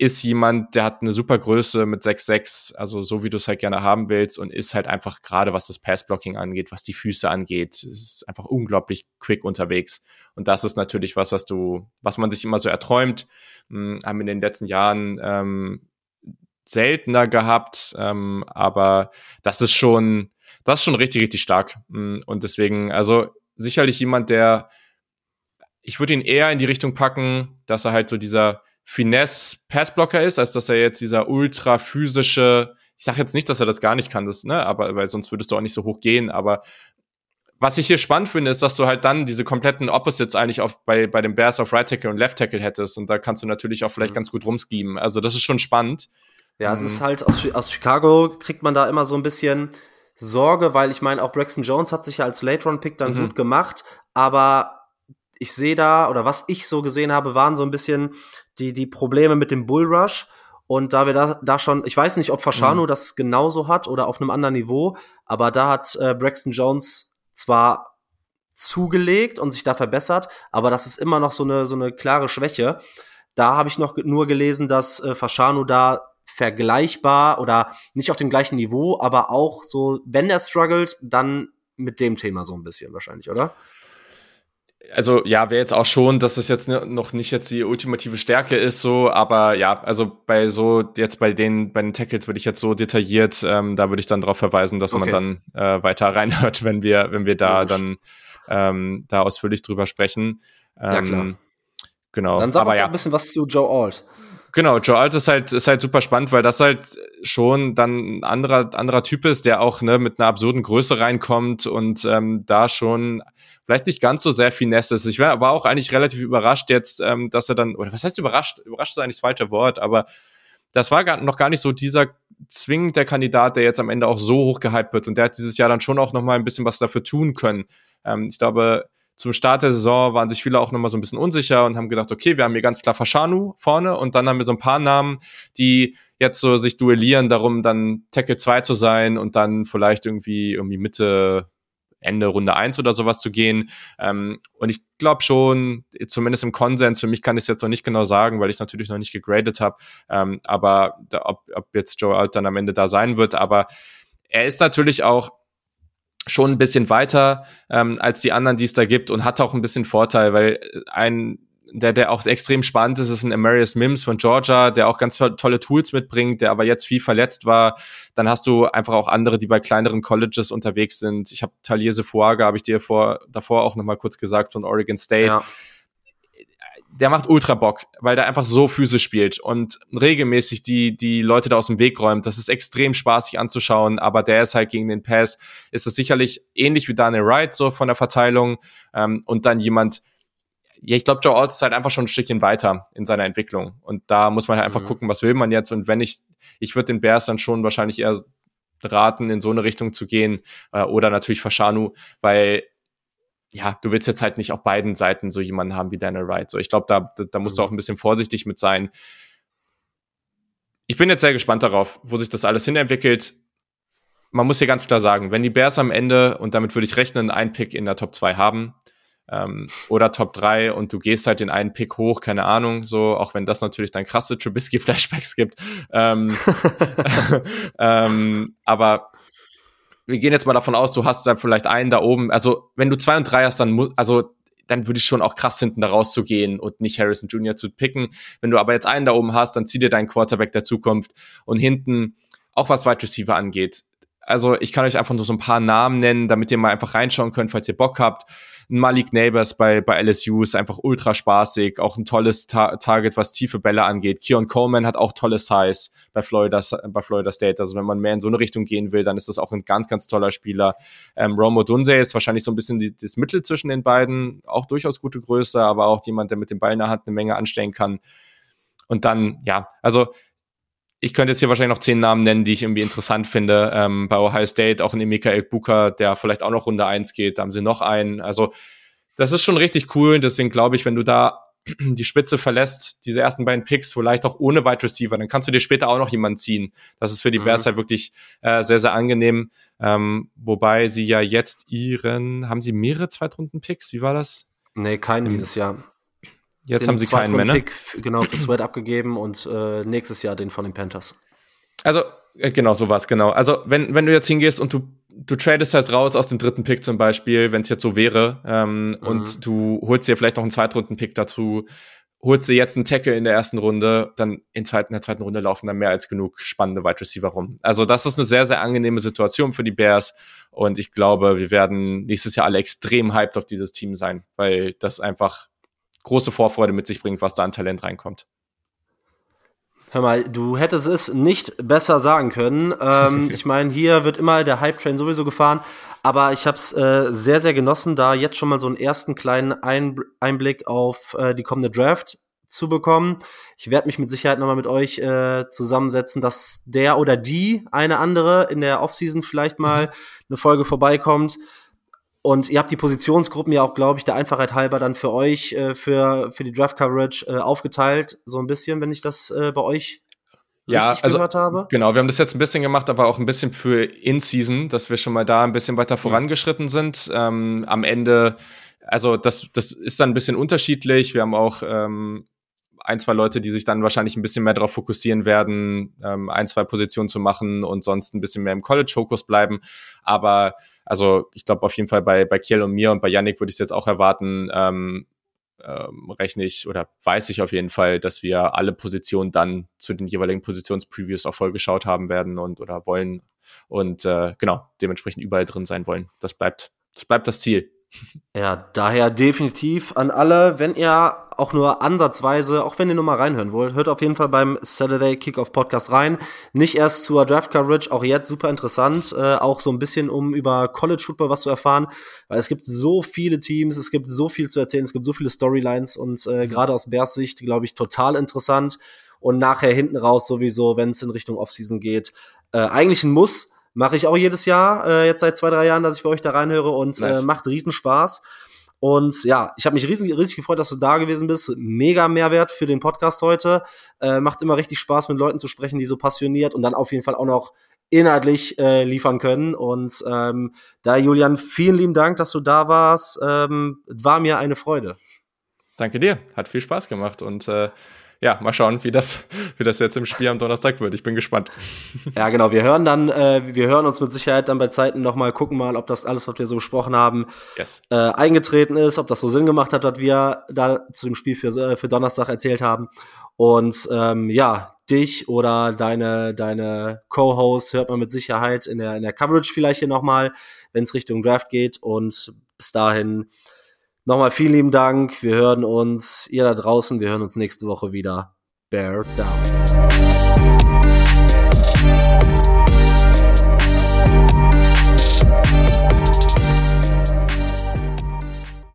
ist jemand, der hat eine super Größe mit 6'6, also so wie du es halt gerne haben willst und ist halt einfach gerade, was das Passblocking angeht, was die Füße angeht, ist einfach unglaublich quick unterwegs. Und das ist natürlich was, was du, was man sich immer so erträumt, hm, haben in den letzten Jahren ähm, seltener gehabt, ähm, aber das ist schon, das ist schon richtig, richtig stark. Hm, und deswegen, also sicherlich jemand, der, ich würde ihn eher in die Richtung packen, dass er halt so dieser Finesse-Passblocker ist, als dass er jetzt dieser ultra physische, ich sage jetzt nicht, dass er das gar nicht kann, das, ne, aber weil sonst würdest du auch nicht so hoch gehen, aber was ich hier spannend finde, ist, dass du halt dann diese kompletten Opposites eigentlich auf, bei, bei den Bears auf Right Tackle und Left Tackle hättest und da kannst du natürlich auch vielleicht mhm. ganz gut rumschieben. Also das ist schon spannend. Ja, es ist ähm. halt aus, aus Chicago kriegt man da immer so ein bisschen Sorge, weil ich meine, auch Braxton Jones hat sich ja als Late-Round-Pick dann mhm. gut gemacht, aber ich sehe da, oder was ich so gesehen habe, waren so ein bisschen die, die Probleme mit dem Bullrush. Und da wir da, da schon, ich weiß nicht, ob Fashanu mhm. das genauso hat oder auf einem anderen Niveau, aber da hat äh, Braxton Jones zwar zugelegt und sich da verbessert, aber das ist immer noch so eine, so eine klare Schwäche. Da habe ich noch nur gelesen, dass äh, Fashanu da vergleichbar oder nicht auf dem gleichen Niveau, aber auch so, wenn er struggelt, dann mit dem Thema so ein bisschen wahrscheinlich, oder? Also ja, wäre jetzt auch schon, dass es jetzt noch nicht jetzt die ultimative Stärke ist, so, aber ja, also bei so, jetzt bei den, bei den Tackles würde ich jetzt so detailliert, ähm, da würde ich dann darauf verweisen, dass okay. man dann äh, weiter reinhört, wenn wir, wenn wir da dann ähm, da ausführlich drüber sprechen. Ähm, ja, klar. Genau. Dann sag aber uns ja. ein bisschen was zu Joe Alt. Genau, Joe Alt ist halt, ist halt super spannend, weil das halt schon dann ein anderer, anderer Typ ist, der auch ne, mit einer absurden Größe reinkommt und ähm, da schon vielleicht nicht ganz so sehr Finesse ist. Ich war, war auch eigentlich relativ überrascht jetzt, ähm, dass er dann, oder was heißt überrascht? Überrascht ist eigentlich das falsche Wort, aber das war gar, noch gar nicht so dieser zwingend der Kandidat, der jetzt am Ende auch so hoch gehypt wird und der hat dieses Jahr dann schon auch noch mal ein bisschen was dafür tun können. Ähm, ich glaube, zum Start der Saison waren sich viele auch nochmal so ein bisschen unsicher und haben gedacht, okay, wir haben hier ganz klar Fashanu vorne und dann haben wir so ein paar Namen, die jetzt so sich duellieren darum, dann Tackle 2 zu sein und dann vielleicht irgendwie irgendwie Mitte Ende Runde 1 oder sowas zu gehen. Ähm, und ich glaube schon, zumindest im Konsens, für mich kann ich es jetzt noch nicht genau sagen, weil ich natürlich noch nicht gegradet habe, ähm, aber da, ob, ob jetzt Joe Alt dann am Ende da sein wird, aber er ist natürlich auch schon ein bisschen weiter ähm, als die anderen, die es da gibt und hat auch ein bisschen Vorteil, weil ein der, der auch extrem spannend ist, ist ein Amarius Mims von Georgia, der auch ganz tolle Tools mitbringt, der aber jetzt viel verletzt war. Dann hast du einfach auch andere, die bei kleineren Colleges unterwegs sind. Ich habe Talierse Fuaga, habe ich dir vor, davor auch nochmal kurz gesagt, von Oregon State. Ja. Der macht ultra Bock, weil der einfach so physisch spielt und regelmäßig die, die Leute da aus dem Weg räumt. Das ist extrem spaßig anzuschauen, aber der ist halt gegen den Pass, ist es sicherlich ähnlich wie Daniel Wright, so von der Verteilung. Ähm, und dann jemand, ja, ich glaube, Joe Alt ist halt einfach schon ein Stückchen weiter in seiner Entwicklung. Und da muss man halt einfach mhm. gucken, was will man jetzt. Und wenn ich, ich würde den Bears dann schon wahrscheinlich eher raten, in so eine Richtung zu gehen. Äh, oder natürlich Fashanu, weil ja, du willst jetzt halt nicht auf beiden Seiten so jemanden haben wie Daniel Wright. So, ich glaube, da, da, da musst mhm. du auch ein bisschen vorsichtig mit sein. Ich bin jetzt sehr gespannt darauf, wo sich das alles hinentwickelt. Man muss hier ganz klar sagen, wenn die Bears am Ende, und damit würde ich rechnen, einen Pick in der Top 2 haben, ähm, oder Top 3 und du gehst halt den einen Pick hoch, keine Ahnung, so, auch wenn das natürlich dann krasse Trubisky-Flashbacks gibt. Ähm, ähm, aber wir gehen jetzt mal davon aus, du hast dann vielleicht einen da oben, also wenn du zwei und drei hast, dann muss, also dann würde ich schon auch krass hinten da rauszugehen und nicht Harrison Jr. zu picken. Wenn du aber jetzt einen da oben hast, dann zieh dir deinen Quarterback der Zukunft und hinten, auch was Wide Receiver angeht. Also ich kann euch einfach nur so ein paar Namen nennen, damit ihr mal einfach reinschauen könnt, falls ihr Bock habt. Malik Neighbors bei, bei LSU ist einfach ultra spaßig, auch ein tolles Ta Target, was tiefe Bälle angeht. Keon Coleman hat auch tolle Size bei Florida, bei Florida State. Also wenn man mehr in so eine Richtung gehen will, dann ist das auch ein ganz, ganz toller Spieler. Ähm, Romo Dunze ist wahrscheinlich so ein bisschen die, das Mittel zwischen den beiden, auch durchaus gute Größe, aber auch jemand, der mit dem Ball in der Hand eine Menge anstellen kann. Und dann, ja, also ich könnte jetzt hier wahrscheinlich noch zehn Namen nennen, die ich irgendwie interessant finde. Ähm, bei Ohio State auch ein Michael Booker, der vielleicht auch noch Runde eins geht. Da haben sie noch einen. Also das ist schon richtig cool. Deswegen glaube ich, wenn du da die Spitze verlässt, diese ersten beiden Picks, vielleicht auch ohne Wide Receiver, dann kannst du dir später auch noch jemanden ziehen. Das ist für die mhm. Bears halt wirklich äh, sehr, sehr angenehm. Ähm, wobei sie ja jetzt ihren, haben sie mehrere Zweitrunden-Picks? Wie war das? Nee, keinen dieses Jahr. Jetzt haben sie keinen mehr, ne? Pick, genau, für Sweat abgegeben und äh, nächstes Jahr den von den Panthers. Also, äh, genau, so war's, genau. Also, wenn, wenn du jetzt hingehst und du, du tradest halt raus aus dem dritten Pick zum Beispiel, wenn es jetzt so wäre, ähm, mhm. und du holst dir vielleicht noch einen Zweitrunden-Pick dazu, holst dir jetzt einen Tackle in der ersten Runde, dann in, zweiten, in der zweiten Runde laufen dann mehr als genug spannende Wide Receiver rum. Also, das ist eine sehr, sehr angenehme Situation für die Bears. Und ich glaube, wir werden nächstes Jahr alle extrem hyped auf dieses Team sein, weil das einfach große Vorfreude mit sich bringt, was da an Talent reinkommt. Hör mal, du hättest es nicht besser sagen können. Ähm, ich meine, hier wird immer der Hype-Train sowieso gefahren, aber ich habe es äh, sehr, sehr genossen, da jetzt schon mal so einen ersten kleinen Ein Einblick auf äh, die kommende Draft zu bekommen. Ich werde mich mit Sicherheit nochmal mit euch äh, zusammensetzen, dass der oder die eine andere in der Offseason vielleicht mal mhm. eine Folge vorbeikommt. Und ihr habt die Positionsgruppen ja auch, glaube ich, der Einfachheit halber dann für euch, äh, für, für die Draft Coverage äh, aufgeteilt, so ein bisschen, wenn ich das äh, bei euch ja, also, gehört habe. Genau, wir haben das jetzt ein bisschen gemacht, aber auch ein bisschen für In-Season, dass wir schon mal da ein bisschen weiter mhm. vorangeschritten sind. Ähm, am Ende, also das, das ist dann ein bisschen unterschiedlich. Wir haben auch ähm, ein, zwei Leute, die sich dann wahrscheinlich ein bisschen mehr darauf fokussieren werden, ähm, ein, zwei Positionen zu machen und sonst ein bisschen mehr im College-Fokus bleiben. Aber also ich glaube auf jeden Fall bei, bei Kiel und mir und bei Yannick würde ich es jetzt auch erwarten, ähm, ähm, rechne ich oder weiß ich auf jeden Fall, dass wir alle Positionen dann zu den jeweiligen Positionspreviews auch voll geschaut haben werden und oder wollen und äh, genau, dementsprechend überall drin sein wollen. Das bleibt, das bleibt das Ziel. Ja, daher definitiv an alle, wenn ihr auch nur ansatzweise, auch wenn ihr nur mal reinhören wollt, hört auf jeden Fall beim Saturday Kickoff Podcast rein. Nicht erst zur Draft Coverage, auch jetzt super interessant, äh, auch so ein bisschen um über College Football was zu erfahren, weil es gibt so viele Teams, es gibt so viel zu erzählen, es gibt so viele Storylines und äh, mhm. gerade aus Bears Sicht, glaube ich, total interessant und nachher hinten raus sowieso, wenn es in Richtung Offseason geht, äh, eigentlich ein Muss Mache ich auch jedes Jahr, äh, jetzt seit zwei, drei Jahren, dass ich bei euch da reinhöre und äh, nice. äh, macht riesen Spaß. Und ja, ich habe mich riesig, riesig gefreut, dass du da gewesen bist. Mega Mehrwert für den Podcast heute. Äh, macht immer richtig Spaß, mit Leuten zu sprechen, die so passioniert und dann auf jeden Fall auch noch inhaltlich äh, liefern können. Und ähm, da, Julian, vielen lieben Dank, dass du da warst. Ähm, war mir eine Freude. Danke dir. Hat viel Spaß gemacht und äh, ja, mal schauen, wie das, wie das jetzt im Spiel am Donnerstag wird. Ich bin gespannt. Ja, genau. Wir hören dann, äh, wir hören uns mit Sicherheit dann bei Zeiten noch mal gucken mal, ob das alles, was wir so besprochen haben, Yes. äh, eingetreten ist, ob das so Sinn gemacht hat, was wir da zu dem Spiel für, äh, für Donnerstag erzählt haben. Und ähm, ja, dich oder deine, deine Co-Hosts hört man mit Sicherheit in der, in der Coverage vielleicht hier nochmal, wenn es Richtung Draft geht. Und bis dahin nochmal vielen lieben Dank. Wir hören uns, ihr da draußen, wir hören uns nächste Woche wieder. Bear down.